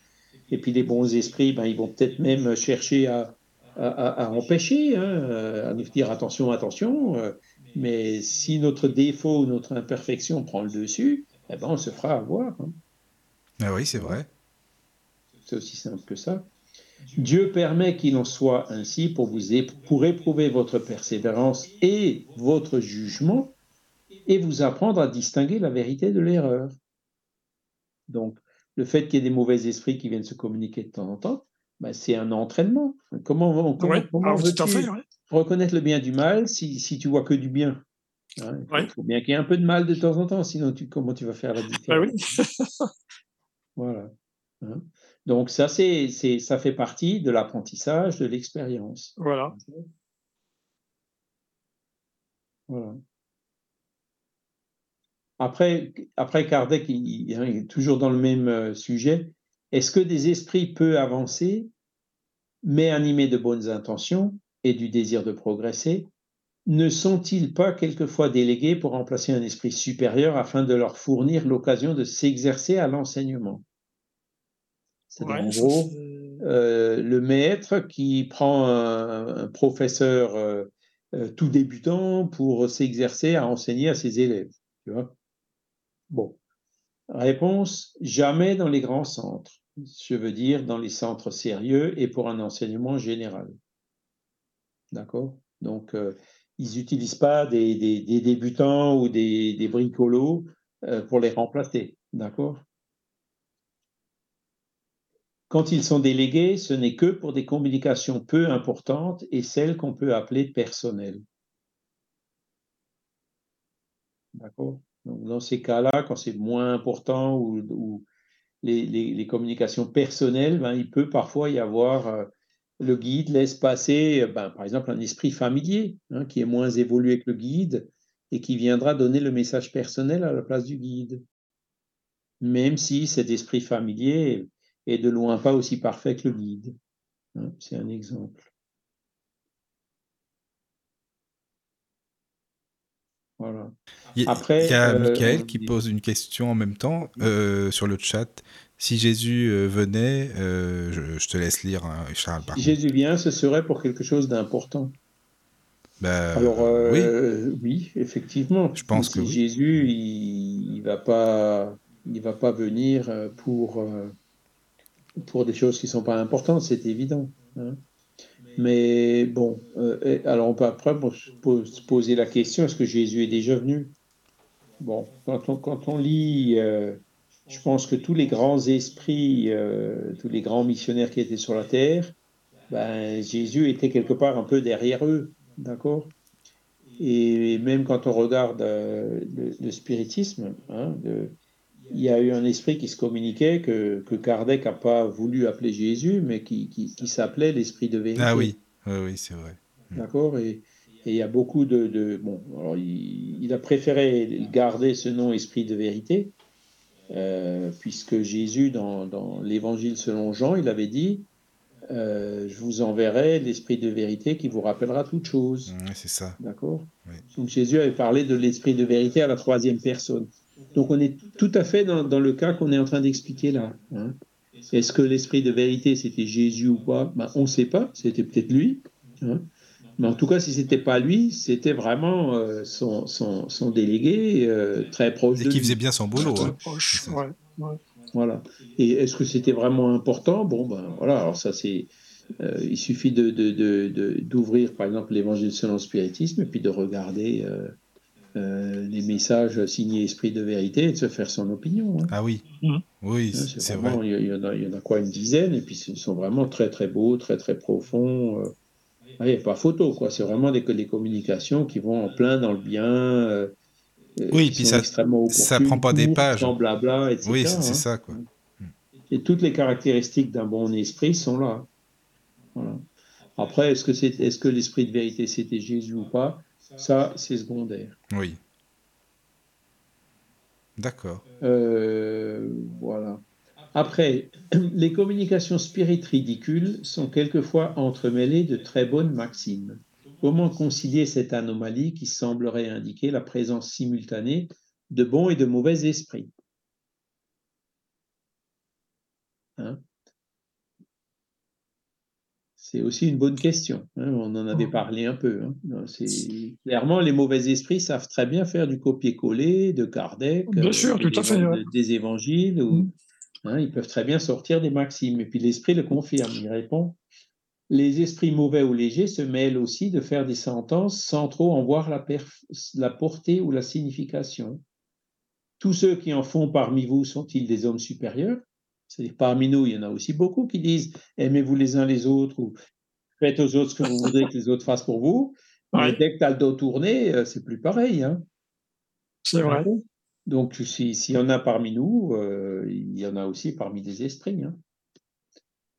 Et puis les bons esprits, ben, ils vont peut-être même chercher à, à, empêcher, hein, à nous dire attention, attention. Euh, mais si notre défaut ou notre imperfection prend le dessus, eh ben, on se fera avoir. Hein. Ah oui, c'est vrai. C'est aussi simple que ça. Dieu permet qu'il en soit ainsi pour, vous pour éprouver votre persévérance et votre jugement et vous apprendre à distinguer la vérité de l'erreur. Donc, le fait qu'il y ait des mauvais esprits qui viennent se communiquer de temps en temps, ben, c'est un entraînement. Comment, comment, comment reconnaître le bien du mal si, si tu vois que du bien hein, Il faut bien qu'il y ait un peu de mal de temps en temps, sinon tu, comment tu vas faire la différence? Voilà. Hein. Donc ça, c'est, ça fait partie de l'apprentissage, de l'expérience. Voilà. Voilà. Après, après Kardec, il, est toujours dans le même euh, sujet. Est-ce que des esprits peuvent avancer, mais animés de bonnes intentions et du désir de progresser, ne sont-ils pas quelquefois délégués pour remplacer un esprit supérieur afin de leur fournir l'occasion de s'exercer à l'enseignement? C'est en gros euh, le maître qui prend un, professeur euh, euh, tout débutant pour s'exercer à enseigner à ses élèves. Tu vois bon. Réponse jamais dans les grands centres. Je veux dire dans les centres sérieux et pour un enseignement général. D'accord? Donc, ils n'utilisent pas des, des, débutants ou des, des bricolos pour les remplacer. D'accord? Quand ils sont délégués, ce n'est que pour des communications peu importantes et celles qu'on peut appeler personnelles. D'accord? Dans ces cas-là, quand c'est moins important ou, les, communications personnelles, ben, il peut parfois y avoir, euh, le guide laisse passer, ben, par exemple, un esprit familier hein, qui est moins évolué que le guide et qui viendra donner le message personnel à la place du guide. Même si cet esprit familier et de loin pas aussi parfait que le guide. Hein, c'est un exemple. Voilà. Après, il y a euh, Michael qui pose une question en même temps euh, sur le chat. Si Jésus euh, venait, je, te laisse lire, hein, Charles. Si Jésus vient, ce serait pour quelque chose d'important. Ben, Alors, oui. effectivement. Je pense que Jésus, il, ne va pas, il va pas venir pour pour des choses qui ne sont pas importantes, c'est évident. Hein. Mais bon, euh, alors on peut après se poser la question, est-ce que Jésus est déjà venu? Bon, quand on, lit, euh, je pense que tous les grands esprits, euh, tous les grands missionnaires qui étaient sur la terre, ben, Jésus était quelque part un peu derrière eux, d'accord? Et même quand on regarde le, spiritisme, hein, il y a eu un esprit qui se communiquait que, que Kardec n'a pas voulu appeler Jésus, mais qui, qui, s'appelait l'esprit de vérité. Ah oui, oui, c'est vrai. Mm. D'accord? Et, il y a beaucoup de. de bon, alors il, a préféré garder ce nom esprit de vérité, euh, puisque Jésus, dans, dans l'évangile selon Jean, il avait dit euh, Je vous enverrai l'esprit de vérité qui vous rappellera toutes choses. Mm, c'est ça. D'accord? Donc Jésus avait parlé de l'esprit de vérité à la troisième personne. Donc on est tout à fait dans, le cas qu'on est en train d'expliquer là. Hein. Est-ce que l'esprit de vérité, c'était Jésus ou pas? Ben, On ne sait pas, c'était peut-être lui. Hein. Mais en tout cas, si ce n'était pas lui, c'était vraiment euh, son, son, délégué euh, très proche. Et qui faisait bien son boulot. Très hein. proche, ouais, Voilà. Et est-ce que c'était vraiment important? Bon, ben voilà, alors ça c'est. Euh, il suffit d'ouvrir, de, de, par exemple, l'évangile selon le spiritisme et puis de regarder euh, les messages signés Esprit de vérité et de se faire son opinion. Hein. Ah oui, mmh. oui, hein, c'est vrai. Il y, en a, il y, en a, quoi, une dizaine, et puis ils sont vraiment très très beaux, très très profonds. Euh. Ah, il n'y a pas photo, quoi. C'est vraiment des, des, communications qui vont en plein dans le bien. Euh, oui, puis ça, ça prend pas des pages. blabla, etc. Oui, c'est hein. ça, quoi. Et toutes les caractéristiques d'un bon esprit sont là. Après, est-ce que, c'est, est-ce que l'esprit de vérité c'était Jésus ou pas? Ça, c'est secondaire. Oui. D'accord. Euh, voilà. Après, les communications spirites ridicules sont quelquefois entremêlées de très bonnes maximes. Comment concilier cette anomalie qui semblerait indiquer la présence simultanée de bons et de mauvais esprits? Hein? C'est aussi une bonne question. Hein, on en avait mmh. parlé un peu. Hein. Clairement, les mauvais esprits savent très bien faire du copier-coller de Kardec, bien sûr, euh, tout à fait, des évangiles. Mmh. Hein, ils peuvent très bien sortir des maximes. Et puis l'esprit le confirme. Il répond Les esprits mauvais ou légers se mêlent aussi de faire des sentences sans trop en voir la, la portée ou la signification. Tous ceux qui en font parmi vous sont-ils des hommes supérieurs? C'est parmi nous, il y en a aussi beaucoup qui disent aimez-vous les uns les autres ou faites aux autres ce que vous voudrez que les autres fassent pour vous. Mais dès que tu as le dos tourné, euh, c'est plus pareil. Hein. C'est vrai. Donc, s'il y en a parmi nous, euh, il y en a aussi parmi des esprits. Hein.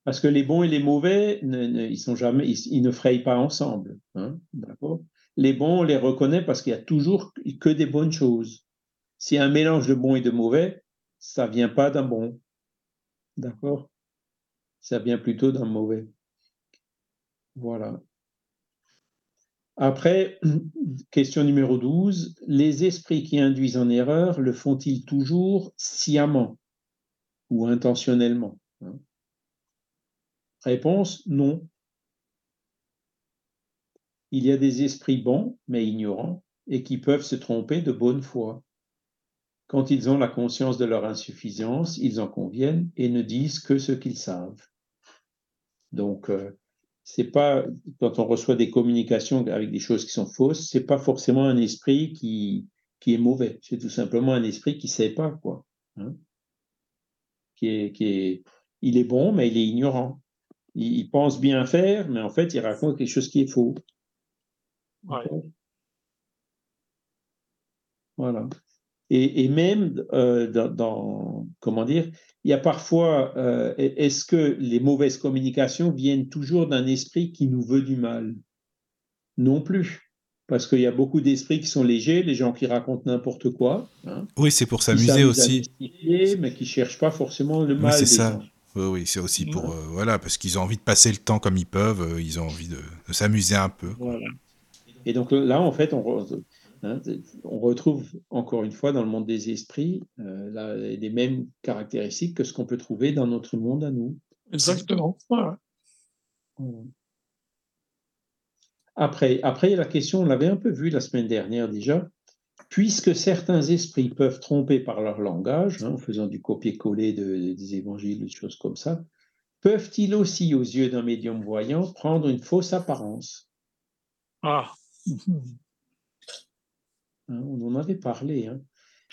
Parce que les bons et les mauvais, ils, sont jamais, ils, ne frayent pas ensemble. Hein. Les bons, on les reconnaît parce qu'il y a toujours que des bonnes choses. S'il y a un mélange de bons et de mauvais, ça vient pas d'un bon. D'accord Ça vient plutôt d'un mauvais. Voilà. Après, question numéro 12. Les esprits qui induisent en erreur le font-ils toujours sciemment ou intentionnellement hein? Réponse non. Il y a des esprits bons, mais ignorants, et qui peuvent se tromper de bonne foi. Quand ils ont la conscience de leur insuffisance, ils en conviennent et ne disent que ce qu'ils savent. Donc, euh, c'est pas quand on reçoit des communications avec des choses qui sont fausses, c'est pas forcément un esprit qui, qui est mauvais. C'est tout simplement un esprit qui sait pas quoi. Hein. qui est, qui est, il est bon, mais il est ignorant. Il, pense bien faire, mais en fait, il raconte quelque chose qui est faux. Voilà. Et, même euh, dans, comment dire, il y a parfois, euh, est-ce que les mauvaises communications viennent toujours d'un esprit qui nous veut du mal? Non plus. Parce qu'il y a beaucoup d'esprits qui sont légers, les gens qui racontent n'importe quoi. Hein, oui, c'est pour s'amuser aussi. Mais qui cherchent pas forcément le mal. Oui, c'est ça. Oui, oui c'est aussi pour. Euh, voilà, parce qu'ils ont envie de passer le temps comme ils peuvent, ils ont envie de, s'amuser un peu. Voilà. Et donc là, en fait, on, Hein, on retrouve encore une fois dans le monde des esprits euh, les mêmes caractéristiques que ce qu'on peut trouver dans notre monde à nous. Exactement. Après, après, la question, on l'avait un peu vu la semaine dernière déjà, puisque certains esprits peuvent tromper par leur langage, hein, en faisant du copier-coller des évangiles, des choses comme ça, peuvent-ils aussi, aux yeux d'un médium voyant, prendre une fausse apparence? Ah Hein, on en avait parlé. Hein.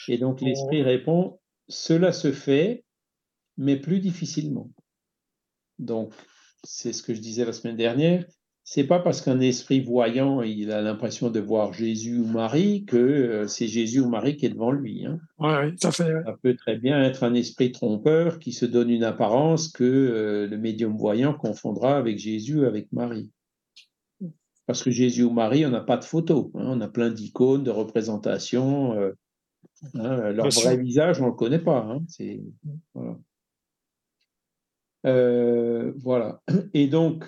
Et donc l'esprit répond, cela se fait, mais plus difficilement. Donc, c'est ce que je disais la semaine dernière. C'est pas parce qu'un esprit voyant, il a l'impression de voir Jésus ou Marie que euh, c'est Jésus ou Marie qui est devant lui. Hein. Ça fait. Ça peut très bien être un esprit trompeur qui se donne une apparence que euh, le médium voyant confondra avec Jésus ou avec Marie. Parce que Jésus ou Marie, on n'a pas de photo. Hein, on a plein d'icônes, de représentations. Euh, hein, leur vrai visage, on ne le connaît pas. Hein, euh, voilà. Et donc,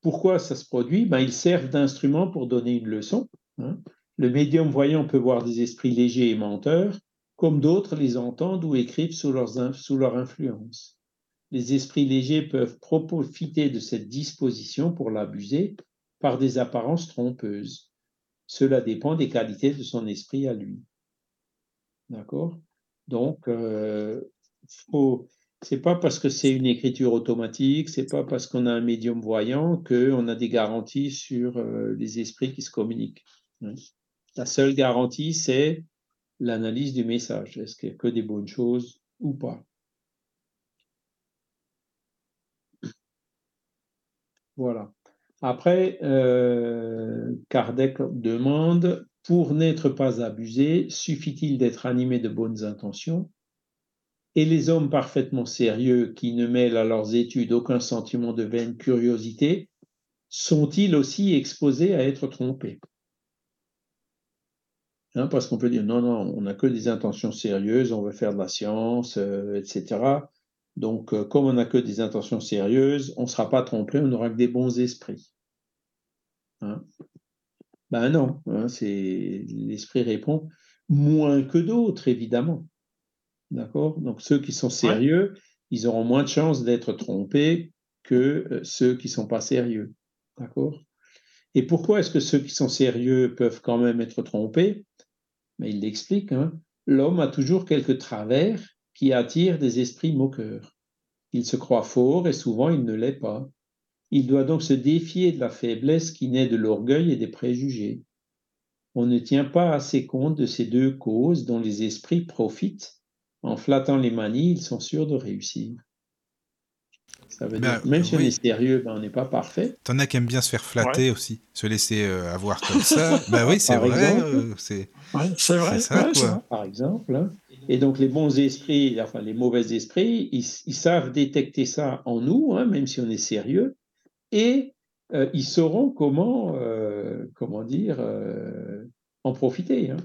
pourquoi ça se produit? Ben, Ils servent d'instrument pour donner une leçon. Le médium voyant peut voir des esprits légers et menteurs, comme d'autres les entendent ou écrivent sous, sous leur influence. Les esprits légers peuvent profiter de cette disposition pour l'abuser par des apparences trompeuses. Cela dépend des qualités de son esprit à lui. D'accord? Donc, euh, faut, c'est pas parce que c'est une écriture automatique, c'est pas parce qu'on a un médium voyant qu'on a des garanties sur euh, les esprits qui se communiquent. Hein? La seule garantie, c'est l'analyse du message. Est-ce qu'il y a que des bonnes choses ou pas? Voilà. Après, euh, Kardec demande, pour n'être pas abusé, suffit-il d'être animé de bonnes intentions? Et les hommes parfaitement sérieux qui ne mêlent à leurs études aucun sentiment de vaine curiosité, sont-ils aussi exposés à être trompés? Hein, Parce qu'on peut dire, non, non, on n'a que des intentions sérieuses, on veut faire de la science, euh, etc. Donc, euh, comme on n'a que des intentions sérieuses, on ne sera pas trompé, on n'aura que des bons esprits. Hein? ben non, hein, l'esprit répond moins que d'autres, évidemment. D'accord? Donc ceux qui sont sérieux, ils auront moins de chances d'être trompés que euh, ceux qui ne sont pas sérieux. D'accord? Et pourquoi est-ce que ceux qui sont sérieux peuvent quand même être trompés? Mais ben, il l'explique. Hein. L'homme a toujours quelques travers qui attirent des esprits moqueurs. Il se croit fort et souvent il ne l'est pas. Il doit donc se défier de la faiblesse qui naît de l'orgueil et des préjugés. On ne tient pas assez compte de ces deux causes dont les esprits profitent. En flattant les manies, ils sont sûrs de réussir. Ça veut ben, dire, même si on est sérieux, ben, on n'est pas parfait. T'en as qui aiment bien se faire flatter aussi, se laisser euh, avoir comme ça. ben oui, c'est vrai. Euh, c'est vrai. Ça, quoi. Par exemple. Hein. Et donc les bons esprits, enfin les mauvais esprits, ils, savent détecter ça en nous, hein, même si on est sérieux, et euh, ils sauront comment, euh, comment dire, euh, en profiter. Hein.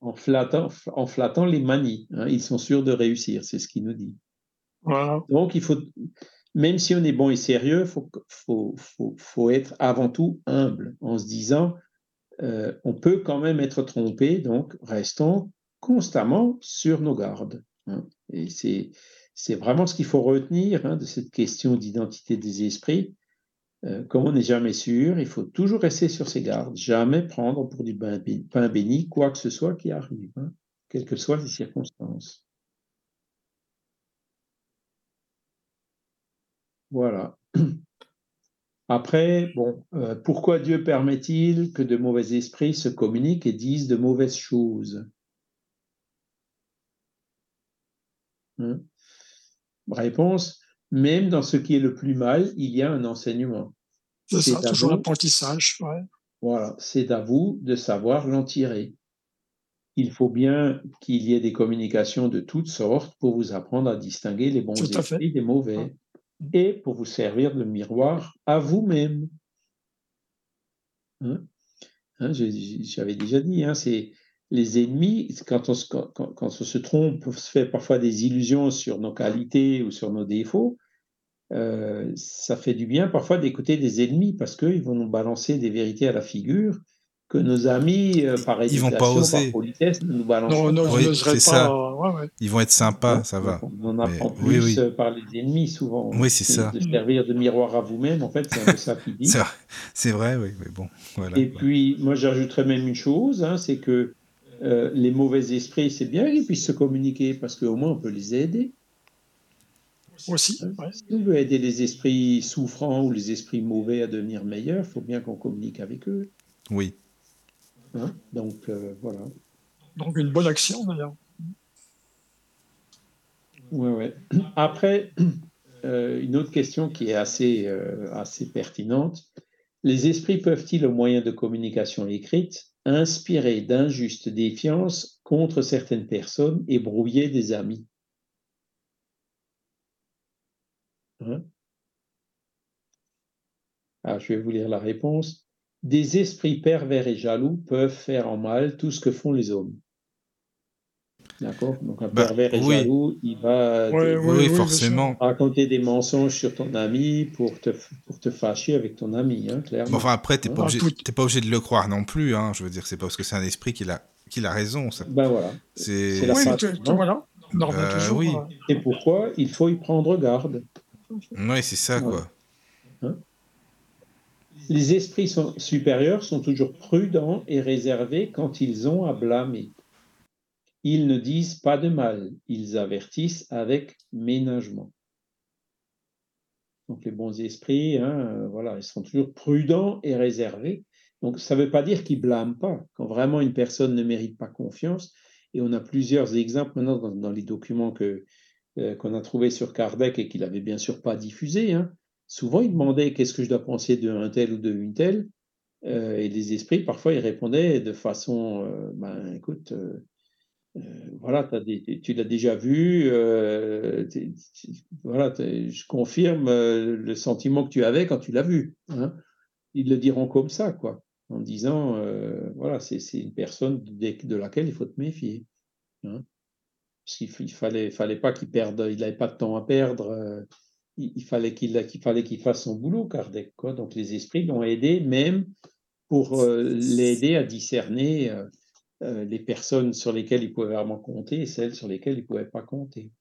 En, flattant, en flattant les manies. Hein. ils sont sûrs de réussir, c'est ce qu'il nous dit. Donc, il faut, même si on est bon et sérieux, il faut, faut, faut, faut, être avant tout humble en se disant, on peut quand même être trompé, donc restons constamment sur nos gardes. Hein. Et c'est c'est vraiment ce qu'il faut retenir hein, de cette question d'identité des esprits. Euh, comme on n'est jamais sûr, il faut toujours rester sur ses gardes, jamais prendre pour du pain béni quoi que ce soit qui arrive, hein, quelles que soient les circonstances. Voilà. Après, bon, euh, pourquoi Dieu permet-il que de mauvais esprits se communiquent et disent de mauvaises choses? Hein Réponse, même dans ce qui est le plus mal, il y a un enseignement. C'est ça, toujours l'apprentissage. Voilà, c'est à vous de savoir l'en tirer. Il faut bien qu'il y ait des communications de toutes sortes pour vous apprendre à distinguer les bons esprits des mauvais et pour vous servir de miroir à vous-même. Hein? Hein, j'avais déjà dit, hein, c'est les ennemis, quand on, se, trompe, on se fait parfois des illusions sur nos qualités ou sur nos défauts, euh, ça fait du bien parfois d'écouter des ennemis parce qu'ils vont nous balancer des vérités à la figure que nos amis, euh, par ils vont pas oser. par politesse, nous balancent. Non, non, oui, c'est ça. Ils vont être sympas, ça va. On en apprend plus euh, par les ennemis souvent. Oui, c'est ça. De servir de miroir à vous-même, en fait, c'est un peu ça qu'il dit. c'est vrai, oui, mais bon. Voilà, Et puis, moi, j'ajouterais même une chose, hein, c'est que euh, les mauvais esprits, c'est bien qu'ils puissent se communiquer parce qu'au moins on peut les aider. Aussi. Si on veut aider les esprits souffrants ou les esprits mauvais à devenir meilleurs, il faut bien qu'on communique avec eux. Oui. Hein? Donc euh, voilà. Donc une bonne action d'ailleurs. Ouais, ouais. Après, euh, une autre question qui est assez, assez pertinente. Les esprits peuvent-ils, au moyen de communication écrite, inspirer d'injuste défiance contre certaines personnes et brouiller des amis? Hein? Ah, je vais vous lire la réponse. Des esprits pervers et jaloux peuvent faire en mal tout ce que font les hommes. D'accord? Donc un bah, pervers et jaloux, il va forcément. raconter des mensonges sur ton ami pour te, pour te fâcher avec ton ami, hein, clairement. enfin après, tu n'es pas, hein? obligé, pas obligé de le croire non plus. Hein. Je veux dire, c'est pas parce que c'est un esprit qu'il a qu'il a raison. Ça. Ben voilà. C'est la oui, voilà. Euh, oui. Et pourquoi il faut y prendre garde? Oui, c'est ça, quoi. Hein? Les esprits supérieurs sont toujours prudents et réservés quand ils ont à blâmer. Ils ne disent pas de mal, ils avertissent avec ménagement. Donc les bons esprits, hein, euh, voilà, ils sont toujours prudents et réservés. Donc ça ne veut pas dire qu'ils blâment pas. Quand vraiment une personne ne mérite pas confiance, et on a plusieurs exemples maintenant dans, les documents que euh, qu'on a trouvés sur Kardec et qu'il n'avait bien sûr pas diffusé. Hein. Souvent, il demandait qu'est-ce que je dois penser d'un tel ou d'une telle. Euh, et les esprits, parfois, ils répondaient de façon euh, ben, écoute, voilà, tu l'as déjà vu, voilà, je confirme le sentiment que tu avais quand tu l'as vu. Hein. Ils le diront comme ça, quoi en disant, euh, voilà, c'est une personne de, laquelle il faut te méfier. Hein. Parce qu'il fallait, fallait pas qu'il perde, il n'avait pas de temps à perdre, euh, il, fallait qu'il fasse son boulot, Kardec. Donc les esprits l'ont aidé, même pour euh, l'aider à discerner les personnes sur lesquelles il pouvait vraiment compter et celles sur lesquelles il ne pouvait pas compter.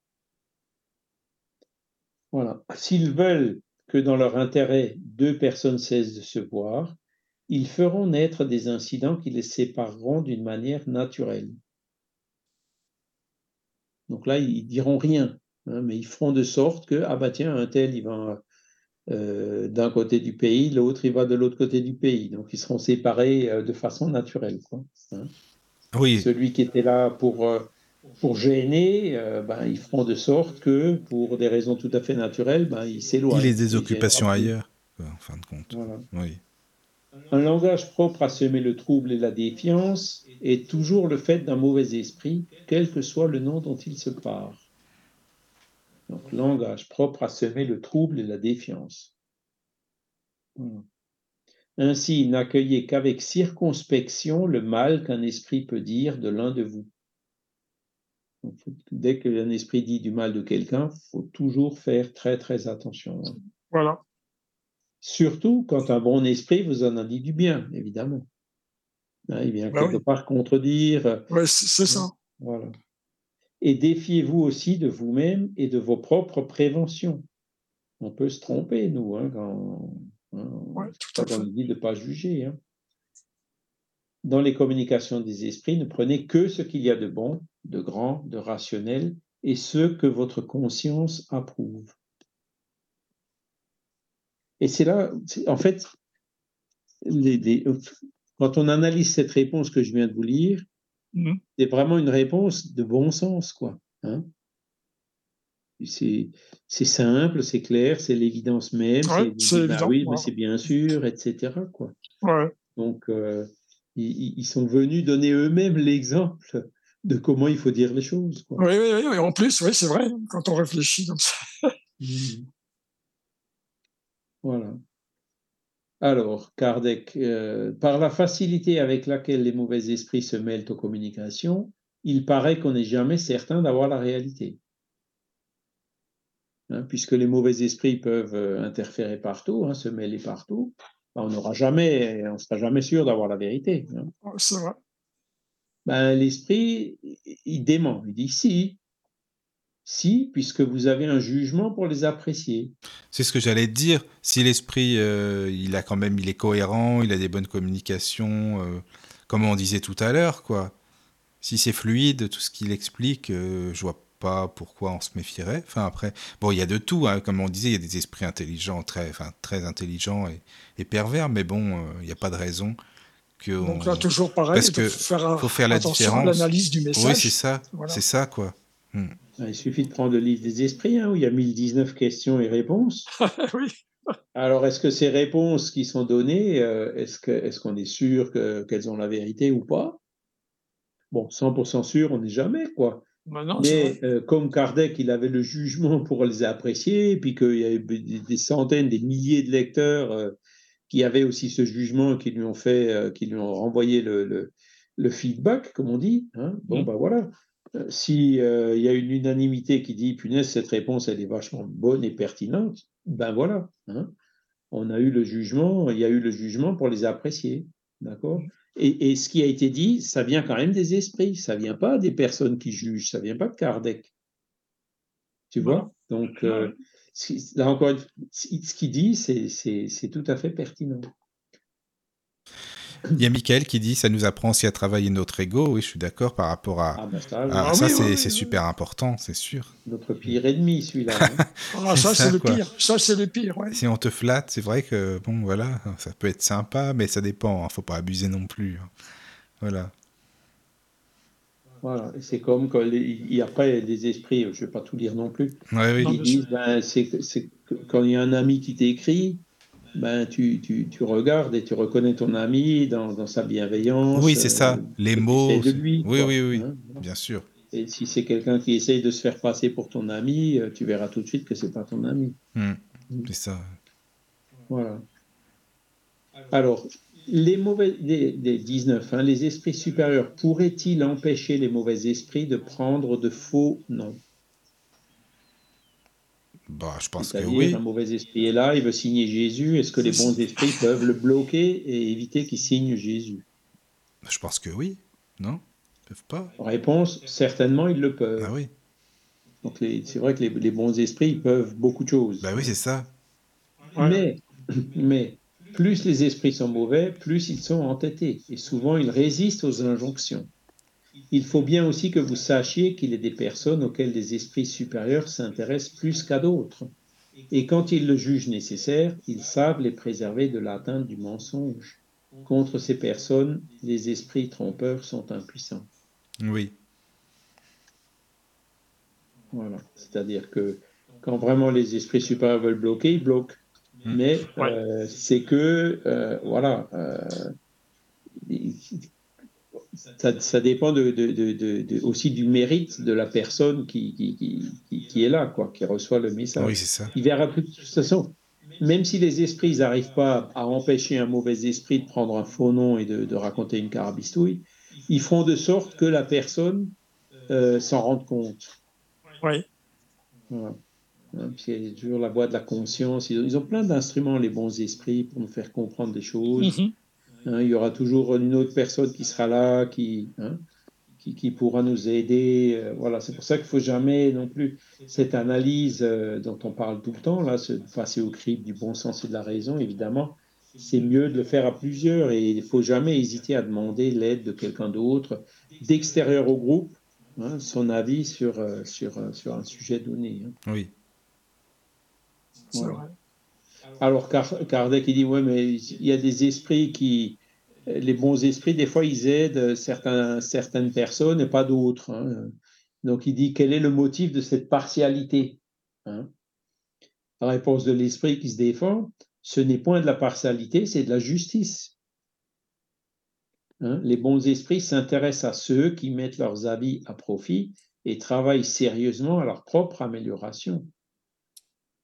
Voilà. S'ils veulent que dans leur intérêt, deux personnes cessent de se voir, ils feront naître des incidents qui les sépareront d'une manière naturelle. Donc là, ils diront rien, hein, mais ils feront de sorte que, ah bah tiens, un tel, il va euh, d'un côté du pays, l'autre, il va de l'autre côté du pays. Donc ils seront séparés euh, de façon naturelle. Hein. Oui. Celui qui était là pour, euh, pour gêner, ben, ils feront de sorte que, pour des raisons tout à fait naturelles, ben, il s'éloigne. Il ait des occupations ailleurs, en fin de compte. Oui. Un langage propre à semer le trouble et la défiance est toujours le fait d'un mauvais esprit, quel que soit le nom dont il se part. Donc, langage propre à semer le trouble et la défiance. Ainsi, n'accueillez qu'avec circonspection le mal qu'un esprit peut dire de l'un de vous. dès qu'un esprit dit du mal de quelqu'un, il faut toujours faire très très attention. Voilà. Surtout quand un bon esprit vous en a dit du bien, évidemment. Hein, il vient bah quelque part contredire. Oui, c'est ça. Voilà. Et défiez-vous aussi de vous-même et de vos propres préventions. On peut se tromper, nous, hein, quand, hein, tout à on dit de ne pas juger. Hein. Dans les communications des esprits, ne prenez que ce qu'il y a de bon, de grand, de rationnel, et ce que votre conscience approuve. Et c'est là, en fait, quand on analyse cette réponse que je viens de vous lire, mmh. c'est vraiment une réponse de bon sens, quoi. Hein. c'est simple, c'est clair, c'est l'évidence même. c'est bah oui, mais c'est bien sûr, etc. Quoi. Donc, euh, ils, sont venus donner eux-mêmes l'exemple de comment il faut dire les choses. Oui, oui, oui, en plus, oui, c'est vrai, quand on réfléchit comme ça. Mmh. Voilà. Alors, Kardec, euh, par la facilité avec laquelle les mauvais esprits se mêlent aux communications, il paraît qu'on n'est jamais certain d'avoir la réalité. Hein, puisque les mauvais esprits peuvent euh, interférer partout, hein, se mêler partout, ben, on n'aura jamais, on sera jamais sûr d'avoir la vérité. Hein. C'est vrai. Ben, l'esprit, il dément, il dit si, si, puisque vous avez un jugement pour les apprécier. C'est ce que j'allais te dire. Si l'esprit, euh, il a quand même, il est cohérent, il a des bonnes communications, euh, comme on disait tout à l'heure, quoi. Si c'est fluide, tout ce qu'il explique, euh, je vois pas pourquoi on se méfierait. Enfin après, bon, il y a de tout, hein. comme on disait, il y a des esprits intelligents, très, enfin, très intelligents et, pervers, mais bon, il n'y a pas de raison que. Donc là, toujours pareil, parce que faut faire la différence. l'analyse du message. Oui, c'est ça, c'est ça, quoi. Hmm. Il suffit de prendre le livre des esprits, hein, où il y a 1019 questions et réponses. oui. Alors, est-ce que ces réponses qui sont données, euh, est-ce qu'on est, sûr qu'elles ont la vérité ou pas? Bon, 100% sûr, on n'est jamais, quoi. Bah non, Mais euh, comme Kardec, il avait le jugement pour les apprécier, et puis qu'il y avait des centaines, des milliers de lecteurs euh, qui avaient aussi ce jugement, qui lui ont fait, qui lui ont renvoyé le, le, feedback, comme on dit. Hein. Bon, ben voilà. Euh, s'il euh, y a une unanimité qui dit punaise, cette réponse elle est vachement bonne et pertinente, ben voilà. Hein. On a eu le jugement, il y a eu le jugement pour les apprécier. D'accord? Et, ce qui a été dit, ça vient quand même des esprits, ça vient pas des personnes qui jugent, ça vient pas de Kardec. Tu vois? Donc, euh, là encore, ce qu'il dit, c'est tout à fait pertinent. Il y a Michael qui dit ça nous apprend aussi à travailler notre ego. Oui, je suis d'accord par rapport à. Ah, ben ça, ah, c'est super important, c'est sûr. Notre pire ennemi, celui-là. Hein. ah, ça, c'est le pire. Ça, c'est le pire. Si on te flatte, c'est vrai que, bon, voilà, ça peut être sympa, mais ça dépend. Hein, faut pas abuser non plus. Hein. Voilà. Voilà, c'est comme quand il y a pas des esprits, je ne vais pas tout lire non plus, ouais, oui. disent, ben, c'est quand il y a un ami qui t'écrit, ben, tu, tu, tu, regardes et tu reconnais ton ami dans, dans sa bienveillance. Oui, c'est ça, euh, les mots. De lui, oui, oui, oui, hein, bien sûr. Et si c'est quelqu'un qui essaye de se faire passer pour ton ami, euh, tu verras tout de suite que c'est pas ton ami. Hmm. Hmm. C'est ça. Voilà. Alors, les mauvais, des, 19, hein, les esprits supérieurs pourraient-ils empêcher les mauvais esprits de prendre de faux noms? Bah, je pense que oui. Un mauvais esprit est là, il veut signer Jésus. Est-ce que les bons esprits peuvent le bloquer et éviter qu'il signe Jésus? Bah, Je pense que oui. Non? Ils peuvent pas. Réponse certainement, ils le peuvent. Ah oui. Donc c'est vrai que les, bons esprits ils peuvent beaucoup de choses. Bah oui, c'est ça. Mais, mais plus les esprits sont mauvais, plus ils sont entêtés. Et souvent, ils résistent aux injonctions. Il faut bien aussi que vous sachiez qu'il est des personnes auxquelles les esprits supérieurs s'intéressent plus qu'à d'autres. Et quand ils le jugent nécessaire, ils savent les préserver de l'atteinte du mensonge. Contre ces personnes, les esprits trompeurs sont impuissants. Oui. Voilà. C'est-à-dire que quand vraiment les esprits supérieurs veulent bloquer, ils bloquent. Mmh. Mais euh, c'est que, euh, voilà, euh, ça, dépend de, aussi du mérite de la personne qui, qui, est là, quoi, qui reçoit le message. Oui, c'est ça. Il verra plus de toute façon. Même si les esprits n'arrivent pas à empêcher un mauvais esprit de prendre un faux nom et de, raconter une carabistouille, ils font de sorte que la personne euh, s'en rende compte. Oui. Voilà. Hein, c'est toujours la voix de la conscience. Ils ont, plein d'instruments, les bons esprits, pour nous faire comprendre des choses. Mm-hmm. Hein, il y aura toujours une autre personne qui sera là, qui, hein, qui, pourra nous aider. Euh, voilà, c'est pour ça qu'il ne faut jamais non plus cette analyse euh, dont on parle tout le temps, là, se passer au crible du bon sens et de la raison, évidemment. C'est mieux de le faire à plusieurs et il ne faut jamais hésiter à demander l'aide de quelqu'un d'autre, d'extérieur au groupe, hein, son avis sur, euh, sur, sur un sujet donné. Oui. Alors Kardec il dit ouais mais il y a des esprits qui les bons esprits des fois ils aident certaines personnes et pas d'autres. Hein. Donc il dit quel est le motif de cette partialité hein? La réponse de l'esprit qui se défend, ce n'est point de la partialité, c'est de la justice. Hein. Les bons esprits s'intéressent à ceux qui mettent leurs avis à profit et travaillent sérieusement à leur propre amélioration.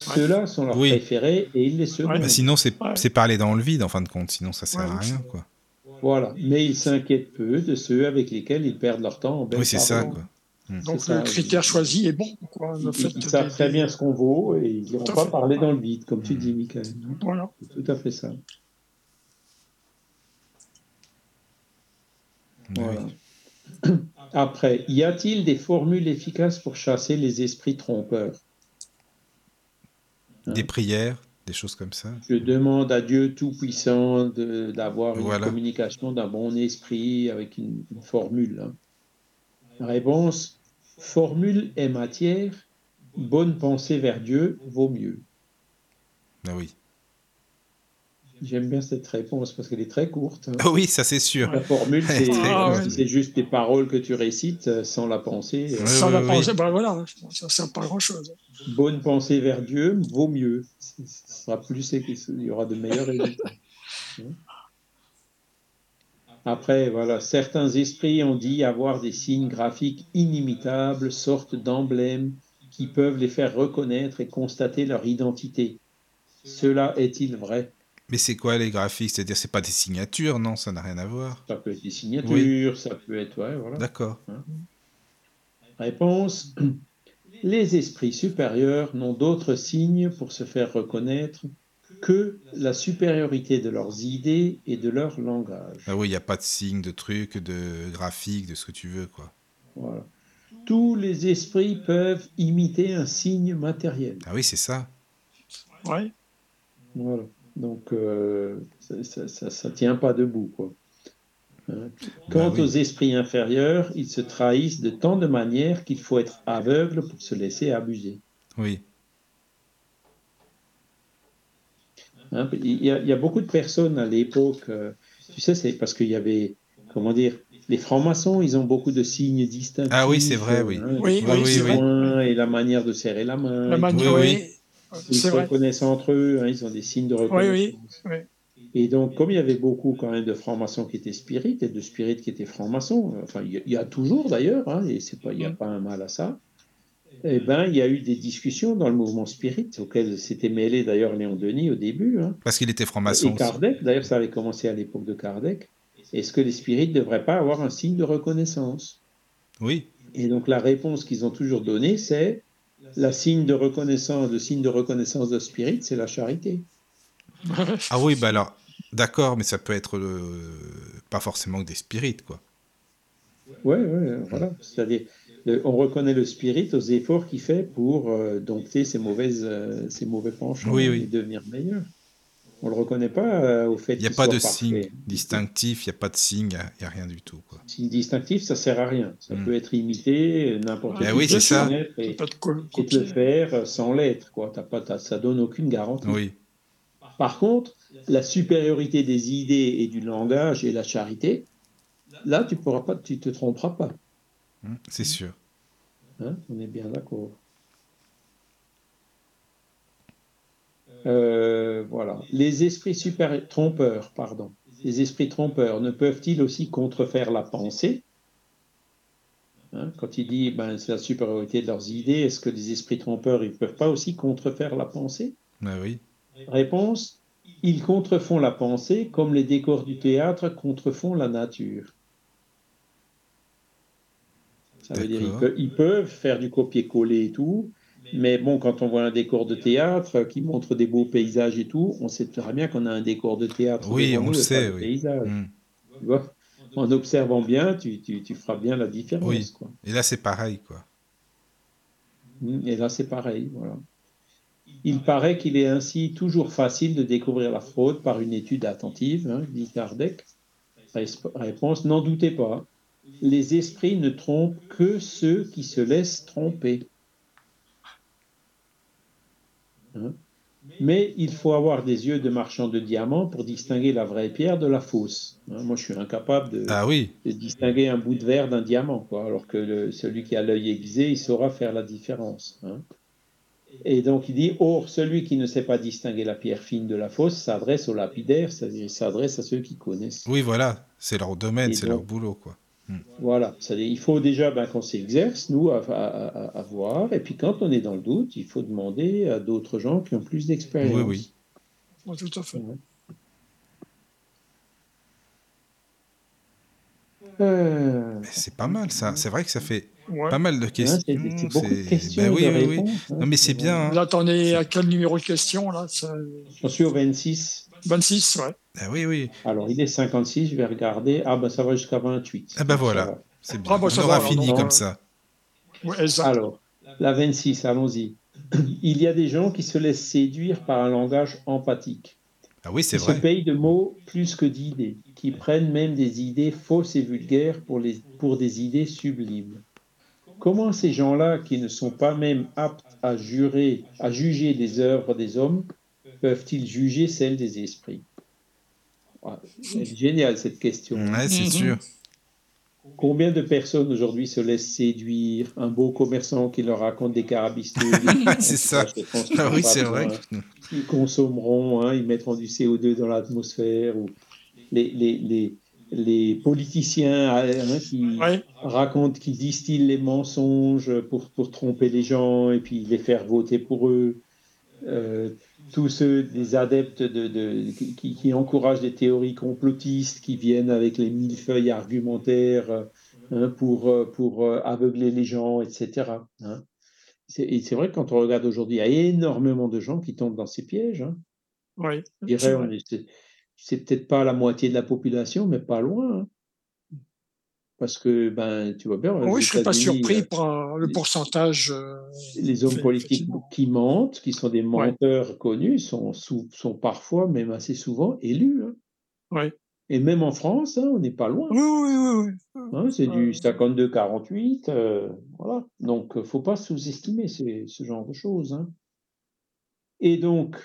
Ceux-là sont leurs préférés et ils les seront. Bah, sinon, c'est parler dans le vide, en fin de compte. Sinon, ça sert à rien. Quoi. Voilà. Mais ils s'inquiètent peu de ceux avec lesquels ils perdent leur temps. oui, c'est ça. Quoi. Hmm. Donc le critère choisi est bon. Quoi, ils, savent très bien ce qu'on vaut et ils n'iront pas parler dans le vide, comme tu hmm. dis, Michael. Voilà. C'est tout à fait ça. Voilà. Après, y a-t-il des formules efficaces pour chasser les esprits trompeurs? Des hein? prières, des choses comme ça. Je demande à Dieu Tout-Puissant d'avoir une communication d'un bon esprit avec une, formule. Hein. réponse, formule et matière, bonne pensée vers Dieu vaut mieux. Ah oui. J'aime bien cette réponse parce qu'elle est très courte. Hein. oui, ça c'est sûr. La formule, ah, c'est juste des paroles que tu récites euh, sans la pensée. sans la pensée, ben voilà, ça ne sert pas à grand-chose. Bonne pensée vers Dieu vaut mieux. Ce sera plus, il y aura de meilleurs résultats. Après, voilà, certains esprits ont dit avoir des signes graphiques inimitables, sortes d'emblèmes qui peuvent les faire reconnaître et constater leur identité. Cela est-il vrai? Mais c'est quoi les graphiques? C'est-à-dire, c'est pas des signatures, non Ça n'a rien à voir. Ça peut être des signatures, ça peut être. Ouais, voilà. D'accord. Hein. Réponse Les esprits supérieurs n'ont d'autres signes pour se faire reconnaître que la supériorité de leurs idées et de leur langage. Ah oui, il n'y a pas de signe, de truc, de graphique, de ce que tu veux, quoi. Voilà. Tous les esprits peuvent imiter un signe matériel. Ah oui, c'est ça. Ouais. Voilà. Donc, euh, ça ne tient pas debout, quoi. Hein. Quant bah aux esprits inférieurs, ils se trahissent de tant de manières qu'il faut être aveugle pour se laisser abuser. Oui. Hein, il, y a, beaucoup de personnes à l'époque, euh, tu sais, c'est parce qu'il y avait, comment dire, les francs-maçons, ils ont beaucoup de signes distinctifs. Ah oui, c'est vrai, oui. Hein, oui, oui, oui, Et la manière de serrer la main. La manière, oui, Ils se reconnaissent entre eux, hein, ils ont des signes de reconnaissance. Oui, oui, Et donc, comme il y avait beaucoup quand même de francs-maçons qui étaient spirites et de spirites qui étaient francs-maçons, enfin, il y, a toujours d'ailleurs, hein, et c'est pas, il n'y a mm. pas un mal à ça, eh ben, il y a eu des discussions dans le mouvement spirit, auquel s'était mêlé d'ailleurs Léon Denis au début. Hein. Parce qu'il était franc-maçon. Et Kardec, d'ailleurs, ça avait commencé à l'époque de Kardec. Est-ce que les spirites ne devraient pas avoir un signe de reconnaissance? Oui. Et donc la réponse qu'ils ont toujours donnée, c'est la signe de reconnaissance, le signe de reconnaissance de spirit, c'est la charité. ah oui, bah alors, d'accord, mais ça peut être pas forcément que des spirites, quoi. Ouais, ouais, voilà. C'est-à-dire, on reconnaît le spirit aux efforts qu'il fait pour euh, dompter ses, mauvaises, euh, ses mauvais penchants et devenir meilleur. On ne le reconnaît pas euh, au fait Il n'y a pas de signe distinctif, il n'y a pas de signe, il n'y a, rien du tout. Quoi. Signe distinctif, ça ne sert à rien. Ça hmm. peut être imité, n'importe ben qui oui, c'est ça. Et, et le faire sans l'être. Quoi. As ça donne aucune garantie. Oui. Par contre, la supériorité des idées et du langage et la charité, là, tu pourras pas, tu te tromperas pas. Hmm, c'est sûr. Hein, on est bien d'accord. Euh, voilà. Les esprits super trompeurs, pardon. Les esprits trompeurs ne peuvent-ils aussi contrefaire la pensée? Hein, Quand il dit ben, c'est la supériorité de leurs idées, est-ce que les esprits trompeurs ils ne peuvent pas aussi contrefaire la pensée? Ben oui. Réponse ils contrefont la pensée comme les décors du théâtre contrefont la nature. Ça veut dire qu'ils peuvent, faire du copier-coller et tout, mais bon, quand on voit un décor de théâtre qui montre des beaux paysages et tout, on sait très bien qu'on a un décor de théâtre. Oui, on le sait. Oui. Hmm. en observant bien, tu, tu, feras bien la différence. Oui. Quoi. Et là, c'est pareil, quoi. Hmm, et là, c'est pareil, voilà. Il paraît qu'il est ainsi toujours facile de découvrir la fraude par une étude attentive, hein, dit Kardec. Réponse, n'en doutez pas les esprits ne trompent que ceux qui se laissent tromper. Hein? Mais il faut avoir des yeux de marchand de diamants pour distinguer la vraie pierre de la fausse. Hein? Moi, je suis incapable de, ah oui. de distinguer un bout de verre d'un diamant, quoi, alors que celui qui a l'œil aiguisé, il saura faire la différence. Hein? Et donc il dit, or, celui qui ne sait pas distinguer la pierre fine de la fausse s'adresse aux lapidaires, c'est-à-dire s'adresse à ceux qui connaissent. Oui, voilà, c'est leur domaine, c'est leur boulot. quoi. Voilà, il faut déjà ben, qu'on s'exerce, nous, à, voir, et puis quand on est dans le doute, il faut demander à d'autres gens qui ont plus d'expérience. Oui, oui. tout à fait. Euh, c'est pas mal ça, c'est vrai que ça fait pas mal de questions. c'est beaucoup de questions. Ben oui, oui, oui. Hein. Non, mais c'est bien. Hein. Là, t'en es à quel numéro de question là? J'en suis au 26. 26, ouais. Ah oui, oui. Alors, il est 56, je vais regarder. Ah, ben ça va jusqu'à 28. Ah, ben voilà. C'est bien. Ah, bah, On aura fini comme ça. Alors, la 26, allons-y. Il y a des gens qui se laissent séduire par un langage empathique. Ah oui, c'est vrai. se payent de mots plus que d'idées, qui prennent même des idées fausses et vulgaires pour, les, pour des idées sublimes. Comment ces gens-là, qui ne sont pas même aptes à jurer, à juger des œuvres des hommes, peuvent-ils juger celles des esprits? C'est génial cette question. c'est mhm. sûr. Combien de personnes aujourd'hui se laissent séduire? Un beau commerçant qui leur raconte des carabistouilles. c'est ça. Ah oui, c'est vrai. Ils consommeront, hein, ils mettront du CO2 dans l'atmosphère. Ou les, les, les, les politiciens hein, qui racontent, qui distillent les mensonges pour, pour tromper les gens et puis les faire voter pour eux. Euh, tous ceux des adeptes de, qui, encouragent des théories complotistes, qui viennent avec les mille feuilles argumentaires hein, pour, pour aveugler les gens, etc. Hein. Et c'est vrai que quand on regarde aujourd'hui, il y a énormément de gens qui tombent dans ces pièges. Hein. Oui. Je dirais, c'est peut-être pas la moitié de la population, mais pas loin. Hein. Parce que, ben, tu vois bien. Oui, je ne serais pas surpris par le pourcentage. Euh, les hommes politiques qui mentent, qui sont des menteurs connus, sont, sont parfois, même assez souvent, élus. Hein. Oui. Et même en France, hein, on n'est pas loin. Oui, oui, oui. Hein, c'est du 52-48. Euh, voilà. Donc, il ne faut pas sous-estimer ce genre de choses. Et donc,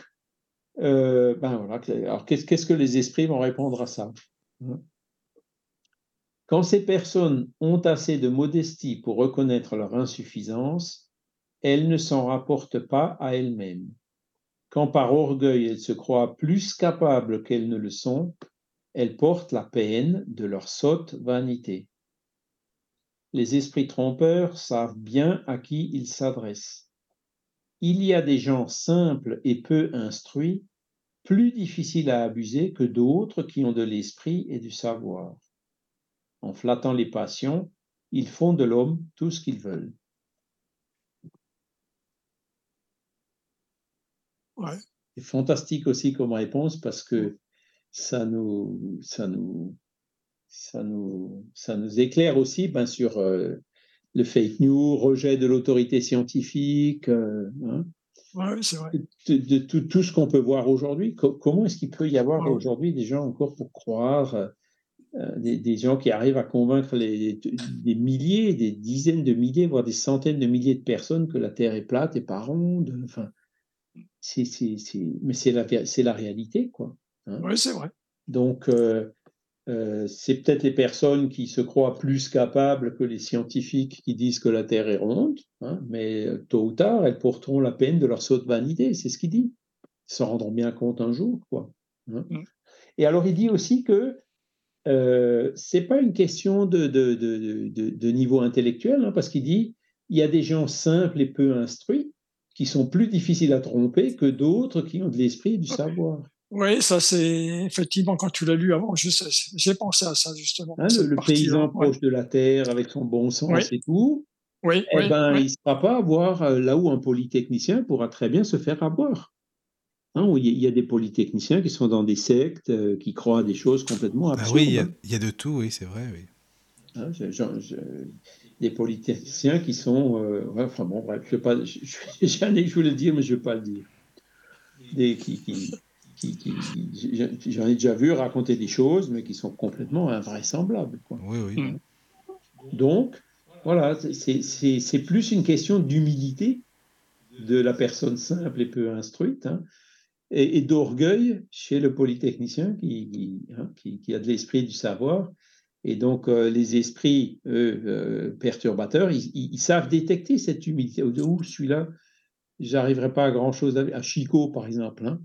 euh, ben voilà. Alors, qu'est-ce que les esprits vont répondre à ça quand ces personnes ont assez de modestie pour reconnaître leur insuffisance, elles ne s'en rapportent pas à elles-mêmes. Quand par orgueil elles se croient plus capables qu'elles ne le sont, elles portent la peine de leur sotte vanité. Les esprits trompeurs savent bien à qui ils s'adressent. Il y a des gens simples et peu instruits, plus difficiles à abuser que d'autres qui ont de l'esprit et du savoir en flattant les passions, ils font de l'homme tout ce qu'ils veulent. C'est fantastique aussi comme réponse parce que ça nous, ça nous, ça nous, ça nous éclaire aussi ben, sur euh, le fake news, rejet de l'autorité scientifique. Euh, hein. c'est vrai. De, tout, ce qu'on peut voir aujourd'hui. comment est-ce qu'il peut y avoir aujourd'hui des gens encore pour croire euh, des, gens qui arrivent à convaincre les, des milliers, des dizaines de milliers, voire des centaines de milliers de personnes que la Terre est plate et pas ronde. Enfin, c'est, mais c'est la, c'est la réalité, quoi. Hein. oui, c'est vrai. Donc, euh, euh, c'est peut-être les personnes qui se croient plus capables que les scientifiques qui disent que la Terre est ronde, hein, mais tôt ou tard, elles porteront la peine de leur saut de vanité, c'est ce qu'il dit. Ils s'en rendront bien compte un jour, quoi. Hein. Mm. Et alors, il dit aussi que euh, c'est pas une question de, de, de, de niveau intellectuel, hein, parce qu'il dit il y a des gens simples et peu instruits qui sont plus difficiles à tromper que d'autres qui ont de l'esprit et du savoir. Oui, ça c'est effectivement quand tu l'as lu avant, j'ai pensé à ça justement. Hein, le, paysan proche de la terre avec son bon sens et tout, oui, eh ben, il ne sera pas à voir euh, là où un polytechnicien pourra très bien se faire avoir. Hein, il y a des polytechniciens qui sont dans des sectes, euh, qui croient à des choses complètement absurdes. Ah oui, il y, a, de tout, oui, c'est vrai. Oui. Hein, des polytechniciens qui sont. Euh, enfin bon, bref, je pas. je voulais le dire, mais je ne vais pas le dire. Des, qui, qui, J'en ai déjà vu raconter des choses, mais qui sont complètement invraisemblables. Quoi. Oui, oui. Mm. Donc, voilà, c'est plus une question d'humilité de la personne simple et peu instruite. Hein et, d'orgueil chez le polytechnicien qui, hein, a de l'esprit du savoir. Et donc, euh, les esprits euh, perturbateurs, ils, savent détecter cette humilité. Où celui-là, j'arriverai pas à grand-chose. À, Chico, par exemple. Hein.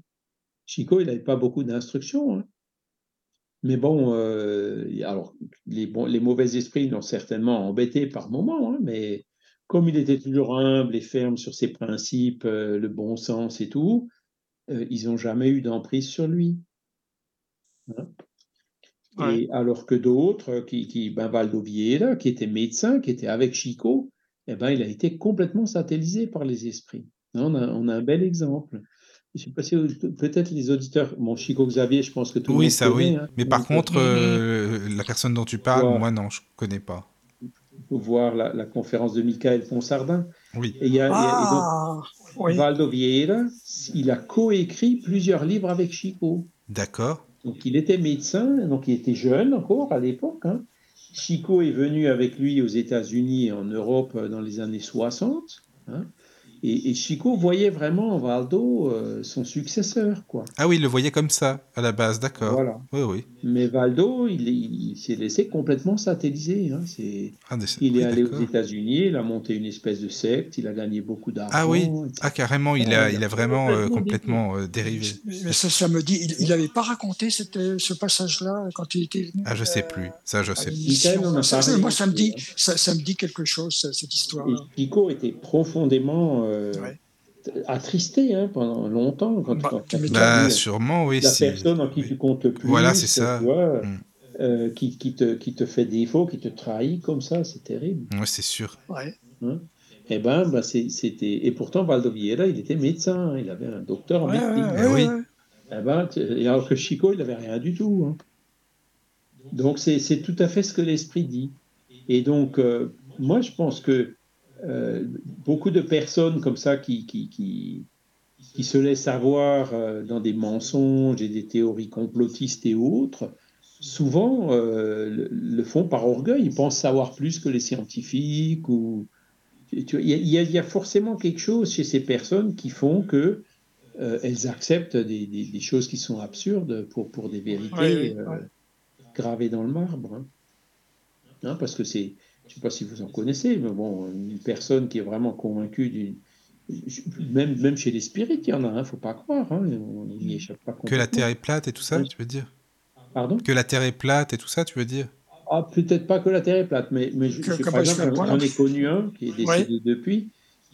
Chico, il n'avait pas beaucoup d'instructions. Hein. Mais bon, euh, alors, les, mauvais esprits l'ont certainement embêté par moments, mais comme il était toujours humble et ferme sur ses principes, le bon sens et tout, euh, ils n'ont jamais eu d'emprise sur lui. Hein? Et alors que d'autres, qui, qui ben Valdo Vieira, qui était médecin, qui était avec Chico, eh ben, il a été complètement satellisé par les esprits. On a, on a un bel exemple. Je sais pas si peut-être les auditeurs, bon Chico Xavier, je pense que tout le oui, monde ça oui. Hein. Mais par contre, euh, la personne dont tu parles, moi non, je connais pas. Il faut voir la, conférence de Michael Ponsardin. Oui. Et il y a, ah, Valdo Vieira, il a coécrit plusieurs livres avec Chico. D'accord. Donc il était médecin, donc il était jeune encore à l'époque. Hein. Chico est venu avec lui aux États-Unis et en Europe dans les années 60. Hein. Et, Chico voyait vraiment en Valdo euh, son successeur, quoi. Ah oui, il le voyait comme ça, à la base, d'accord. Voilà. Oui, oui. Mais Valdo, il, s'est laissé complètement satelliser. Hein. Ah, il est allé aux États-Unis, il a monté une espèce de secte, il a gagné beaucoup d'argent. Ah oui, ah carrément, il a, il a vraiment complètement, euh, dérivé. Mais ça, ça me dit, il n'avait pas raconté cette, ce passage-là quand il était venu. Ah, je sais plus. Ça, je sais plus. moi, ça me dit, ça, ça me dit quelque chose, cette histoire. Chico était profondément euh, attristé hein, pendant longtemps. Quand, bah, bah sûrement, oui. La personne en qui tu comptes le plus. Voilà, c'est ça. Mm. Euh, qui, qui, te, qui te fait défaut, qui te trahit comme ça, c'est terrible. Oui, c'est sûr. Ouais. Hein et eh ben, bah, c'était. Et pourtant, Valdo Vieira, il était médecin, hein, il avait un docteur en médecine. oui. Eh ben, alors que Chico, il n'avait rien du tout. Hein. Donc c'est tout à fait ce que l'esprit dit. Et donc, euh, moi, je pense que euh, beaucoup de personnes comme ça qui, qui, qui, qui se laissent avoir euh, dans des mensonges et des théories complotistes et autres, souvent le, font par orgueil. Ils pensent savoir plus que les scientifiques. Ou, il, y a, il y a forcément quelque chose chez ces personnes qui font que elles acceptent des, des, choses qui sont absurdes pour, pour des vérités gravées dans le marbre. Hein. Hein, parce que c'est, je ne sais pas si vous en connaissez, mais bon, une personne qui est vraiment convaincue d'une. Même, même chez les spirites, il y en a, il ne faut pas croire. Hein, on n'y échappe pas Que la Terre est plate et tout ça, tu veux dire? Pardon? Que la Terre est plate et tout ça, tu veux dire? Ah, Peut-être pas que la Terre est plate, mais, mais je, par exemple, j'en ai connu un qui est décédé depuis,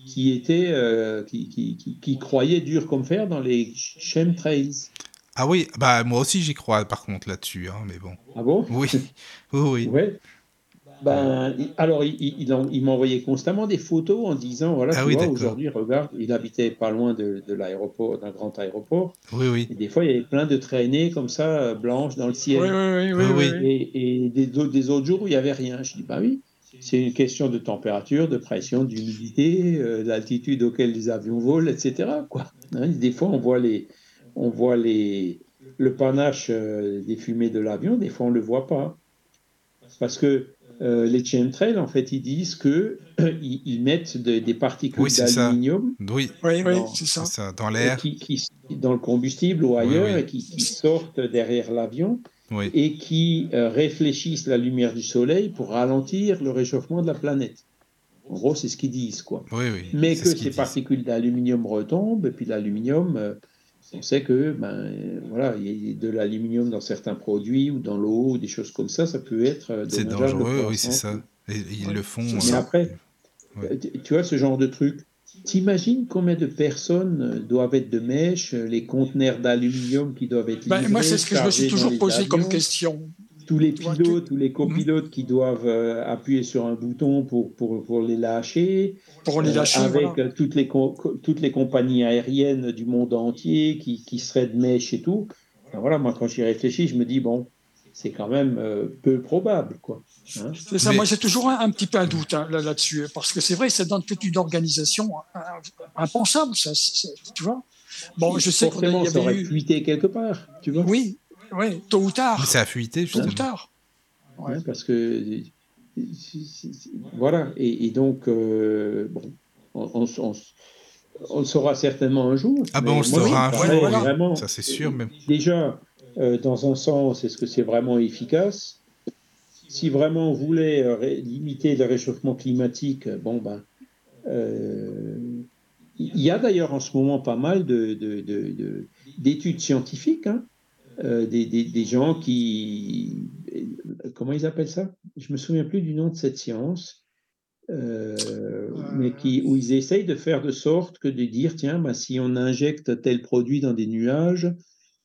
qui, était, euh, qui, qui, qui, croyait dur comme fer dans les chemtrails. Ah oui, bah moi aussi j'y crois par contre là-dessus, hein, mais bon. Ah bon? Oui, oui, oui. Ouais. Ben, alors, il, il, m'envoyait constamment des photos en disant voilà, ah aujourd'hui, regarde, il habitait pas loin de, l'aéroport, d'un grand aéroport. Oui, oui. Et des fois, il y avait plein de traînées comme ça, euh, blanches dans le ciel. Oui, oui, oui. Et, et des, des, autres jours où il n'y avait rien. Je dis bah oui, c'est une question de température, de pression, d'humidité, euh, l'altitude auquel les avions volent, etc. Quoi. Hein, des fois, on voit les, on voit les, le panache euh, des fumées de l'avion, des fois, on ne le voit pas. Parce que euh, les chemtrails, en fait, ils disent que ils, mettent des particules d'aluminium. Oui, oui, c'est ça. dans l'air, qui, dans le combustible ou ailleurs, et qui, sortent derrière l'avion et qui euh, réfléchissent la lumière du soleil pour ralentir le réchauffement de la planète. En gros, c'est ce qu'ils disent, quoi. Mais que ces particules d'aluminium retombent, et puis l'aluminium, euh, on sait que ben, voilà, il y a de l'aluminium dans certains produits ou dans l'eau ou des choses comme ça, ça peut être euh, C'est dangereux, oui, c'est ça. Et, ils le font. Mais euh, après, euh, tu vois, ce genre de truc, T'imagines combien de personnes doivent être de mèche, les conteneurs d'aluminium qui doivent être ben, Moi, c'est ce que je me suis toujours posé comme question tous les pilotes, tous les copilotes qui doivent euh, appuyer sur un bouton pour, pour, pour les lâcher. Pour les lâcher. avec euh, toutes, les toutes les compagnies aériennes du monde entier qui, qui seraient de mèche et tout. voilà, moi, quand j'y réfléchis, je me dis, bon, c'est quand même euh, peu probable. quoi. Hein. c'est ça, moi j'ai toujours un, petit peu un doute hein, là-dessus, parce que c'est vrai, c'est dans toute une organisation impensable, ça, tu vois. Bon, je sais qu'il y avait eu... fuité quelque part, tu vois. Oui, oui, tôt ou tard. Mais ça a fuité, justement. Tôt ou tard. Ouais, parce que. Voilà, et, donc, euh, bon, on, on, le saura certainement un jour. Ah bon, on le saura un jour, vraiment, ça c'est sûr. Mais... Déjà, euh, dans un sens, est-ce que c'est vraiment efficace? Si vraiment on voulait euh, limiter le réchauffement climatique, bon, ben. il y a d'ailleurs en ce moment pas mal d'études de, de, scientifiques hein, euh, des, des, gens qui. Comment ils appellent ça? Je me souviens plus du nom de cette science. Euh, mais qui, où ils essayent de faire de sorte que de dire tiens, bah, si on injecte tel produit dans des nuages,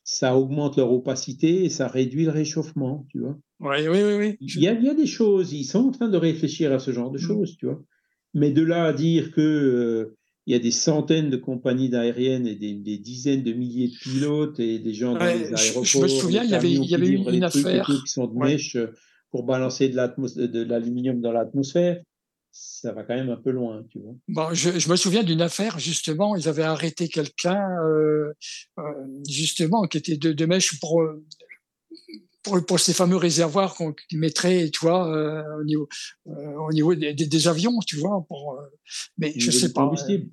ça augmente leur opacité et ça réduit le réchauffement, tu vois. Oui, oui, oui. Il, y a, il y a des choses, ils sont en train de réfléchir à ce genre de mm. choses, tu vois. Mais de là à dire que euh, il y a des centaines de compagnies aériennes et des, dizaines de milliers de pilotes et des gens dans les aéroports. Je, me souviens, il y avait, il y avait une, affaire. Qui sont de mèche euh, pour balancer de l'aluminium dans l'atmosphère. Ça va quand même un peu loin, tu vois. Bon, je, me souviens d'une affaire, justement, ils avaient arrêté quelqu'un, euh, euh, justement, qui était de, de mèche pour, pour, pour, ces fameux réservoirs qu'on mettrait, tu vois, au niveau, au niveau des, des, avions, tu vois. Pour, mais je sais pas. Combustible.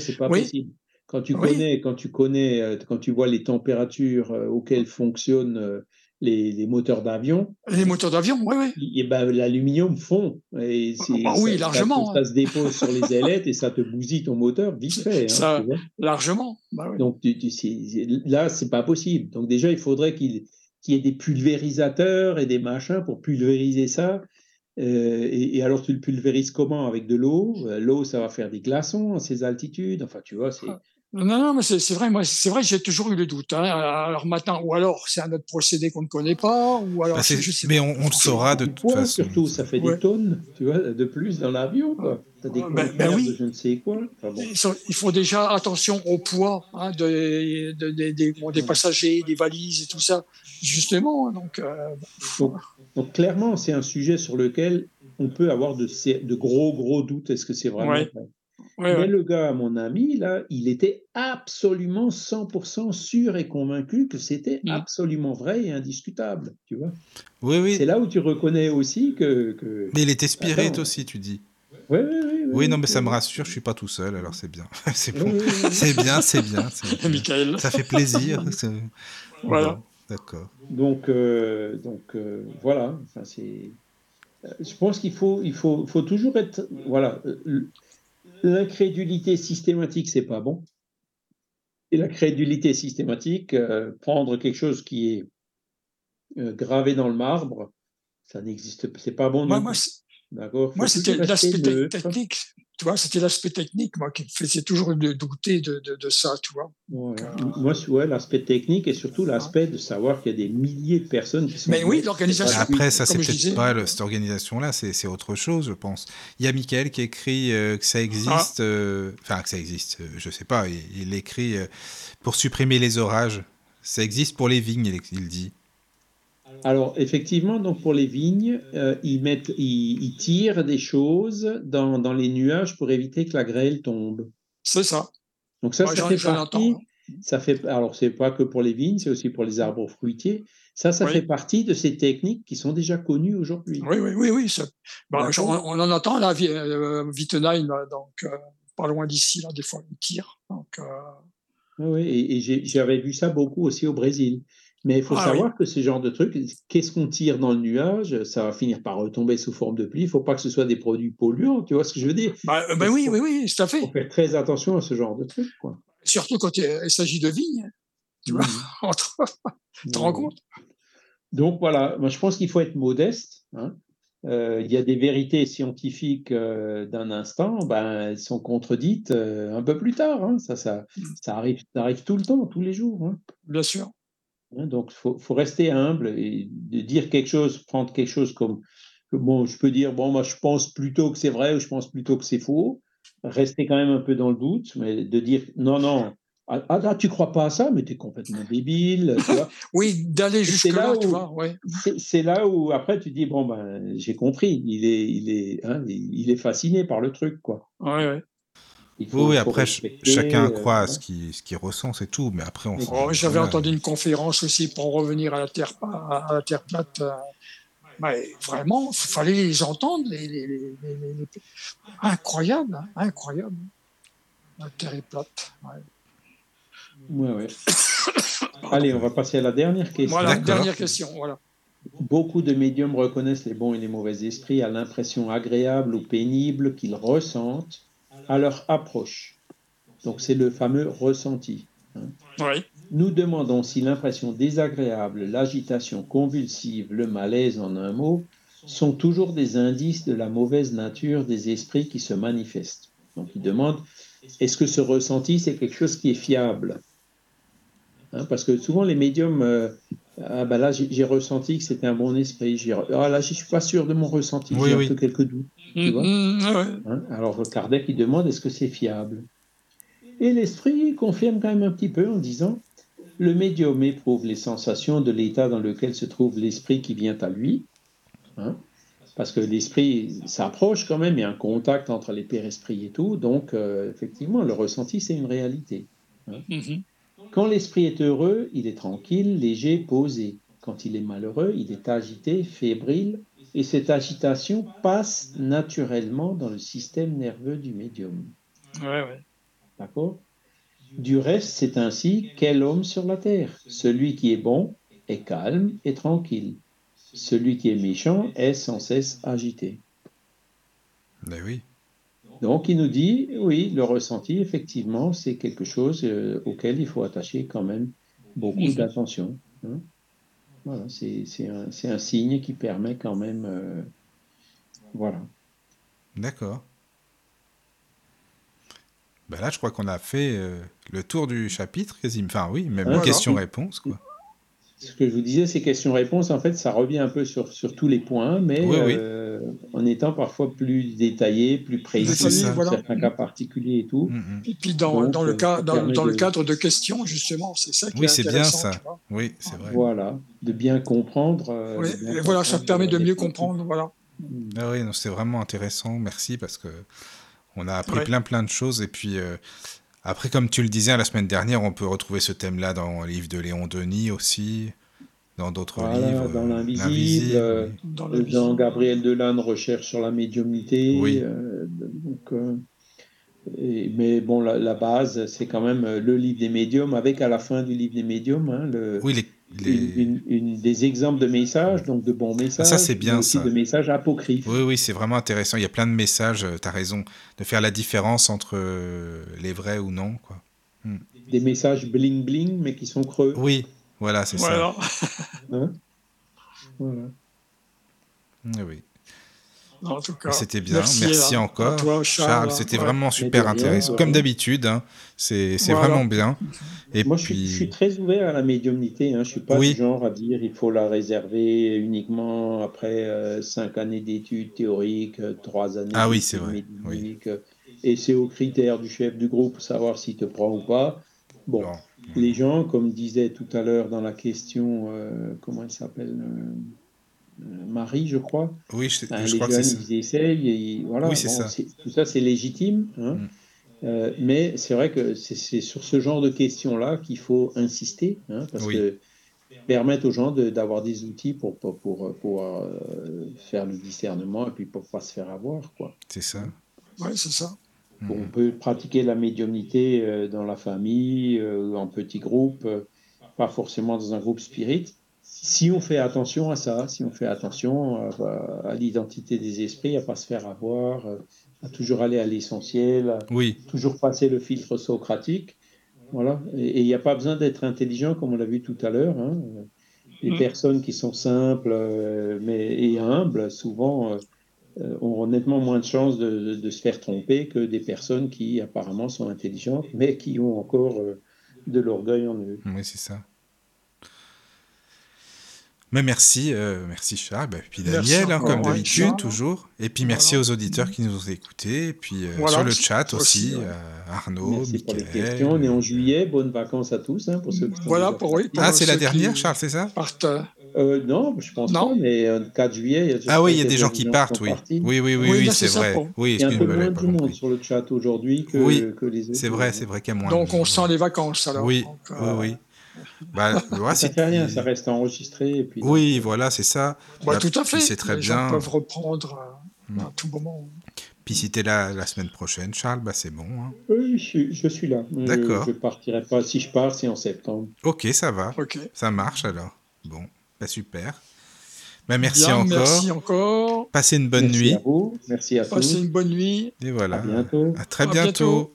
C'est pas possible. Quand tu connais, quand tu connais, euh, quand tu vois les températures euh, auxquelles fonctionnent euh, les, les moteurs d'avion. Les moteurs d'avion, oui, oui. Et ben, l'aluminium fond. Et ah, bah oui, largement. Ça, se dépose sur les ailettes et ça te bousille ton moteur vite fait. Hein, ça, largement. Bah Donc tu, tu, là, c'est pas possible. Donc déjà, il faudrait qu'il y ait des pulvérisateurs et des machins pour pulvériser ça. Euh, et, alors, tu le pulvérises comment? Avec de l'eau? Euh, l'eau, ça va faire des glaçons à ces altitudes? Enfin, tu vois, c'est. Non, non, mais c'est vrai, moi, c'est vrai, j'ai toujours eu le doute. Hein. Alors maintenant, ou alors c'est un autre procédé qu'on ne connaît pas, ou alors. Bah, mais on, le saura de toute façon. Surtout, ça fait des tonnes, tu vois, de plus dans l'avion, quoi. des ben, ben oui. de je ne sais quoi. il faut déjà attention au poids hein, de, des, des, passagers, des valises et tout ça, justement. Hein, donc, euh, donc, clairement, c'est un sujet sur lequel on peut avoir de, de gros, gros doutes. Est-ce que c'est vraiment vrai? Mais le gars, mon ami, là, il était absolument 100% sûr et convaincu que c'était mm. absolument vrai et indiscutable, tu vois? Oui, oui. C'est là où tu reconnais aussi que. Mais il était spirit aussi, tu dis. Oui, oui, oui. Oui, non, mais ça me rassure, je suis pas tout seul, alors c'est bien. c'est bon. c'est bien, c'est bien. Michael. Ça fait plaisir. Voilà. D'accord. Donc, euh, donc euh, voilà. Enfin, c'est. Euh, je pense qu'il faut, il faut, faut toujours être. Voilà L'incrédulité systématique, c'est pas bon. Et la crédulité systématique, euh, prendre quelque chose qui est euh, gravé dans le marbre, ça n'existe pas. C'est pas bon. Moi, moi c'était l'aspect technique. Tu vois, c'était l'aspect technique, moi, qui me faisait toujours de douter de, de, ça, tu vois. Ouais. moi, ouais, l'aspect technique et surtout l'aspect de savoir qu'il y a des milliers de personnes qui sont. Mais oui, l'organisation. Après, ça, c'est peut-être pas cette organisation-là, c'est autre chose, je pense. Il y a Michael qui écrit euh, que ça existe, ah. euh, enfin, que ça existe, euh, je sais pas, il, il écrit pour supprimer les orages. Ça existe pour les vignes, il dit. Alors, effectivement, donc pour les vignes, euh, ils, mettent, ils, tirent des choses dans, dans, les nuages pour éviter que la grêle tombe. C'est ça. Donc ça, ça fait partie. Ça fait, alors, c'est pas que pour les vignes, c'est aussi pour les arbres fruitiers. Ça, ça fait partie de ces techniques qui sont déjà connues aujourd'hui. Oui, oui, oui, oui. Bah, on, en entend là, euh, Wittenheim, donc euh, pas loin d'ici, là, des fois, ils tirent. Donc, euh, Oui, et, et j'avais vu ça beaucoup aussi au Brésil. Mais il faut ah savoir que ce genre de truc, qu'est-ce qu'on tire dans le nuage, ça va finir par retomber sous forme de pluie. Il ne faut pas que ce soit des produits polluants, tu vois ce que je veux dire bah, euh, bah oui, oui, oui, tout à fait. Il faut faire très attention à ce genre de truc. Quoi. Surtout quand il s'agit de vignes, tu vois, mmh. entre... tu te rends compte? Donc voilà, moi je pense qu'il faut être modeste. Hein. Euh, il y a des vérités scientifiques euh, d'un instant, ben, elles sont contredites un peu plus tard. Hein. Ça, ça, mmh. ça, arrive, ça arrive tout le temps, tous les jours. Hein. Bien sûr. Hein, donc, il faut, rester humble et de dire quelque chose, prendre quelque chose comme, bon, je peux dire, bon, moi, je pense plutôt que c'est vrai ou je pense plutôt que c'est faux. Rester quand même un peu dans le doute, mais de dire, non, non, ah, ah tu crois pas à ça, mais tu es complètement débile. Tu vois oui, d'aller jusque-là, tu vois. Ouais. C'est là où, après, tu dis, bon, ben, j'ai compris, il est, il, est, hein, il est fasciné par le truc, quoi. Ouais, ouais oui, après, chacun euh, croit à ce qu'il ce ressent, c'est tout. Mais après, on. Oh, J'avais entendu une conférence aussi pour revenir à la Terre, à la terre plate. Euh, vraiment, il fallait les entendre. Les, Incroyable, hein, incroyable. La Terre est plate. Ouais, ouais. Allez, on va passer à la dernière question. Voilà, dernière question. Voilà. Beaucoup de médiums reconnaissent les bons et les mauvais esprits à l'impression agréable ou pénible qu'ils ressentent à leur approche. Donc c'est le fameux ressenti. Hein. Nous demandons si l'impression désagréable, l'agitation convulsive, le malaise en un mot, sont toujours des indices de la mauvaise nature des esprits qui se manifestent. Donc il demande, est-ce que ce ressenti, c'est quelque chose qui est fiable hein, Parce que souvent les médiums, euh, ah ben là j'ai ressenti que c'était un bon esprit, ah là je suis pas sûr de mon ressenti, j'ai un peu quelques doutes. Tu vois mm-hmm, hein, Alors Kardec, il demande est-ce que c'est fiable? Et l'esprit confirme quand même un petit peu en disant le médium éprouve les sensations de l'état dans lequel se trouve l'esprit qui vient à lui. Hein, parce que l'esprit s'approche quand même, il y a un contact entre les pères esprits et tout, donc euh, effectivement, le ressenti, c'est une réalité. Hein. Mm-hmm. Quand l'esprit est heureux, il est tranquille, léger, posé. Quand il est malheureux, il est agité, fébrile, et cette agitation passe naturellement dans le système nerveux du médium. Ouais, ouais. D'accord? Du reste, c'est ainsi quel homme sur la terre Celui qui est bon est calme et tranquille. Celui qui est méchant est sans cesse agité. Mais oui. Donc il nous dit, oui, le ressenti, effectivement, c'est quelque chose euh, auquel il faut attacher quand même beaucoup d'attention. Hein. Voilà, c'est un, un, signe qui permet quand même. Euh, voilà. D'accord. Bah là, je crois qu'on a fait le tour du chapitre, quasiment. Enfin, oui, même voilà. question-réponse, quoi ce que je vous disais, ces questions-réponses, en fait, ça revient un peu sur, sur tous les points, mais euh, en étant parfois plus détaillé, plus précis sur certains cas particuliers et tout. Mm, mm. Et puis dans, dans le, cas, dans, dans le cadre de questions, justement, c'est ça qui oui, est intéressant. Oui, c'est bien ça. Oui, c'est vrai. Voilà, de bien comprendre. Euh, oui, bien et voilà, ça permet de mieux comprendre. Voilà. Ah oui, c'est vraiment intéressant. Merci parce que on a appris plein plein de choses et puis. Euh, après, comme tu le disais la semaine dernière, on peut retrouver ce thème-là dans le livre de Léon Denis aussi, dans d'autres livres. Dans L'Invisible, euh, dans, Gabriel Delanne, Recherche sur la médiumnité. Oui. Euh, donc, euh, mais bon, la, base, c'est quand même le livre des médiums, avec à la fin du livre des médiums, hein, le, oui, les une, des exemples de messages, donc de bons messages. ça, c'est bien aussi de messages apocryphes. Oui, oui, c'est vraiment intéressant. Il y a plein de messages, euh, tu as raison, de faire la différence entre euh, les vrais ou non. Quoi. Hmm. Des messages bling-bling, mais qui sont creux. Oui, voilà, c'est ça. hein? Voilà. Oui. En tout cas, c'était bien. Merci, encore, Charles. C'était vraiment super intéressant, comme d'habitude. Hein. C'est vraiment bien. Et Moi, puis... je, suis, très ouvert à la médiumnité. Hein. Je ne suis pas du genre à dire il faut la réserver uniquement après euh, cinq années d'études théoriques, euh, trois années ah, oui, c'est vrai. Et c'est au critère du chef du groupe savoir s'il te prend ou pas. Bon, les gens, comme disait tout à l'heure dans la question, euh, comment elle s'appelle Marie, je crois. Oui, je, je les crois jeunes, ils essayent. voilà, oui, ça. Tout ça, c'est légitime. Hein. Mm. Euh, mais c'est vrai que c'est sur ce genre de questions-là qu'il faut insister, hein, parce que permettre aux gens d'avoir des outils pour, pour, pour, pour euh, faire le discernement et puis pour pas se faire avoir. C'est ça. Oui, c'est ça. On mm. peut pratiquer la médiumnité euh, dans la famille, en petit groupe, pas forcément dans un groupe spirit si on fait attention à ça, si on fait attention à, l'identité des esprits, à pas se faire avoir, à toujours aller à l'essentiel, oui. toujours passer le filtre socratique, voilà. Et il n'y a pas besoin d'être intelligent, comme on l'a vu tout à l'heure. Hein. Les mm. personnes qui sont simples euh, mais, et humbles, souvent, euh, ont nettement moins de chances de, se faire tromper que des personnes qui apparemment sont intelligentes, mais qui ont encore euh, de l'orgueil en eux. Oui, c'est ça. Mais merci, euh, merci Charles, et bah, puis Daniel, hein, comme d'habitude, toujours. Et puis merci aux auditeurs qui nous ont écoutés, et puis euh, sur le chat aussi, euh, Arnaud, merci pour les questions. On est en juillet, bonnes vacances à tous, hein, pour ceux qui Voilà, pour, oui, Ah, c'est la dernière, Charles, c'est ça euh, non, je pense non. pas, mais le 4 juillet, il y a Ah oui, il y a des gens qui partent, oui. oui. Oui, oui, oui, c'est vrai. Oui, il y a un peu moins de monde sur le chat aujourd'hui que, que, les autres. C'est vrai, c'est vrai qu'il y a moins. Donc on sent les vacances alors. Oui, oui, oui. Bah, ça fait rien, ça reste enregistré. Et puis, oui, voilà, c'est ça. Bah, tout à fait. C'est très Les bien. Gens peuvent reprendre euh, à mm. tout moment. Puis si tu es là la semaine prochaine, Charles, bah c'est bon. Hein. Oui, je, suis là. D'accord. Je ne partirai pas. Si je pars, c'est en septembre. Ok, ça va. Ça marche alors. Bon, bah super. Bah, merci encore. Merci encore. Passez une bonne merci nuit. À vous. Merci à tous. Passez une bonne nuit. Et voilà. À bientôt. À très bientôt.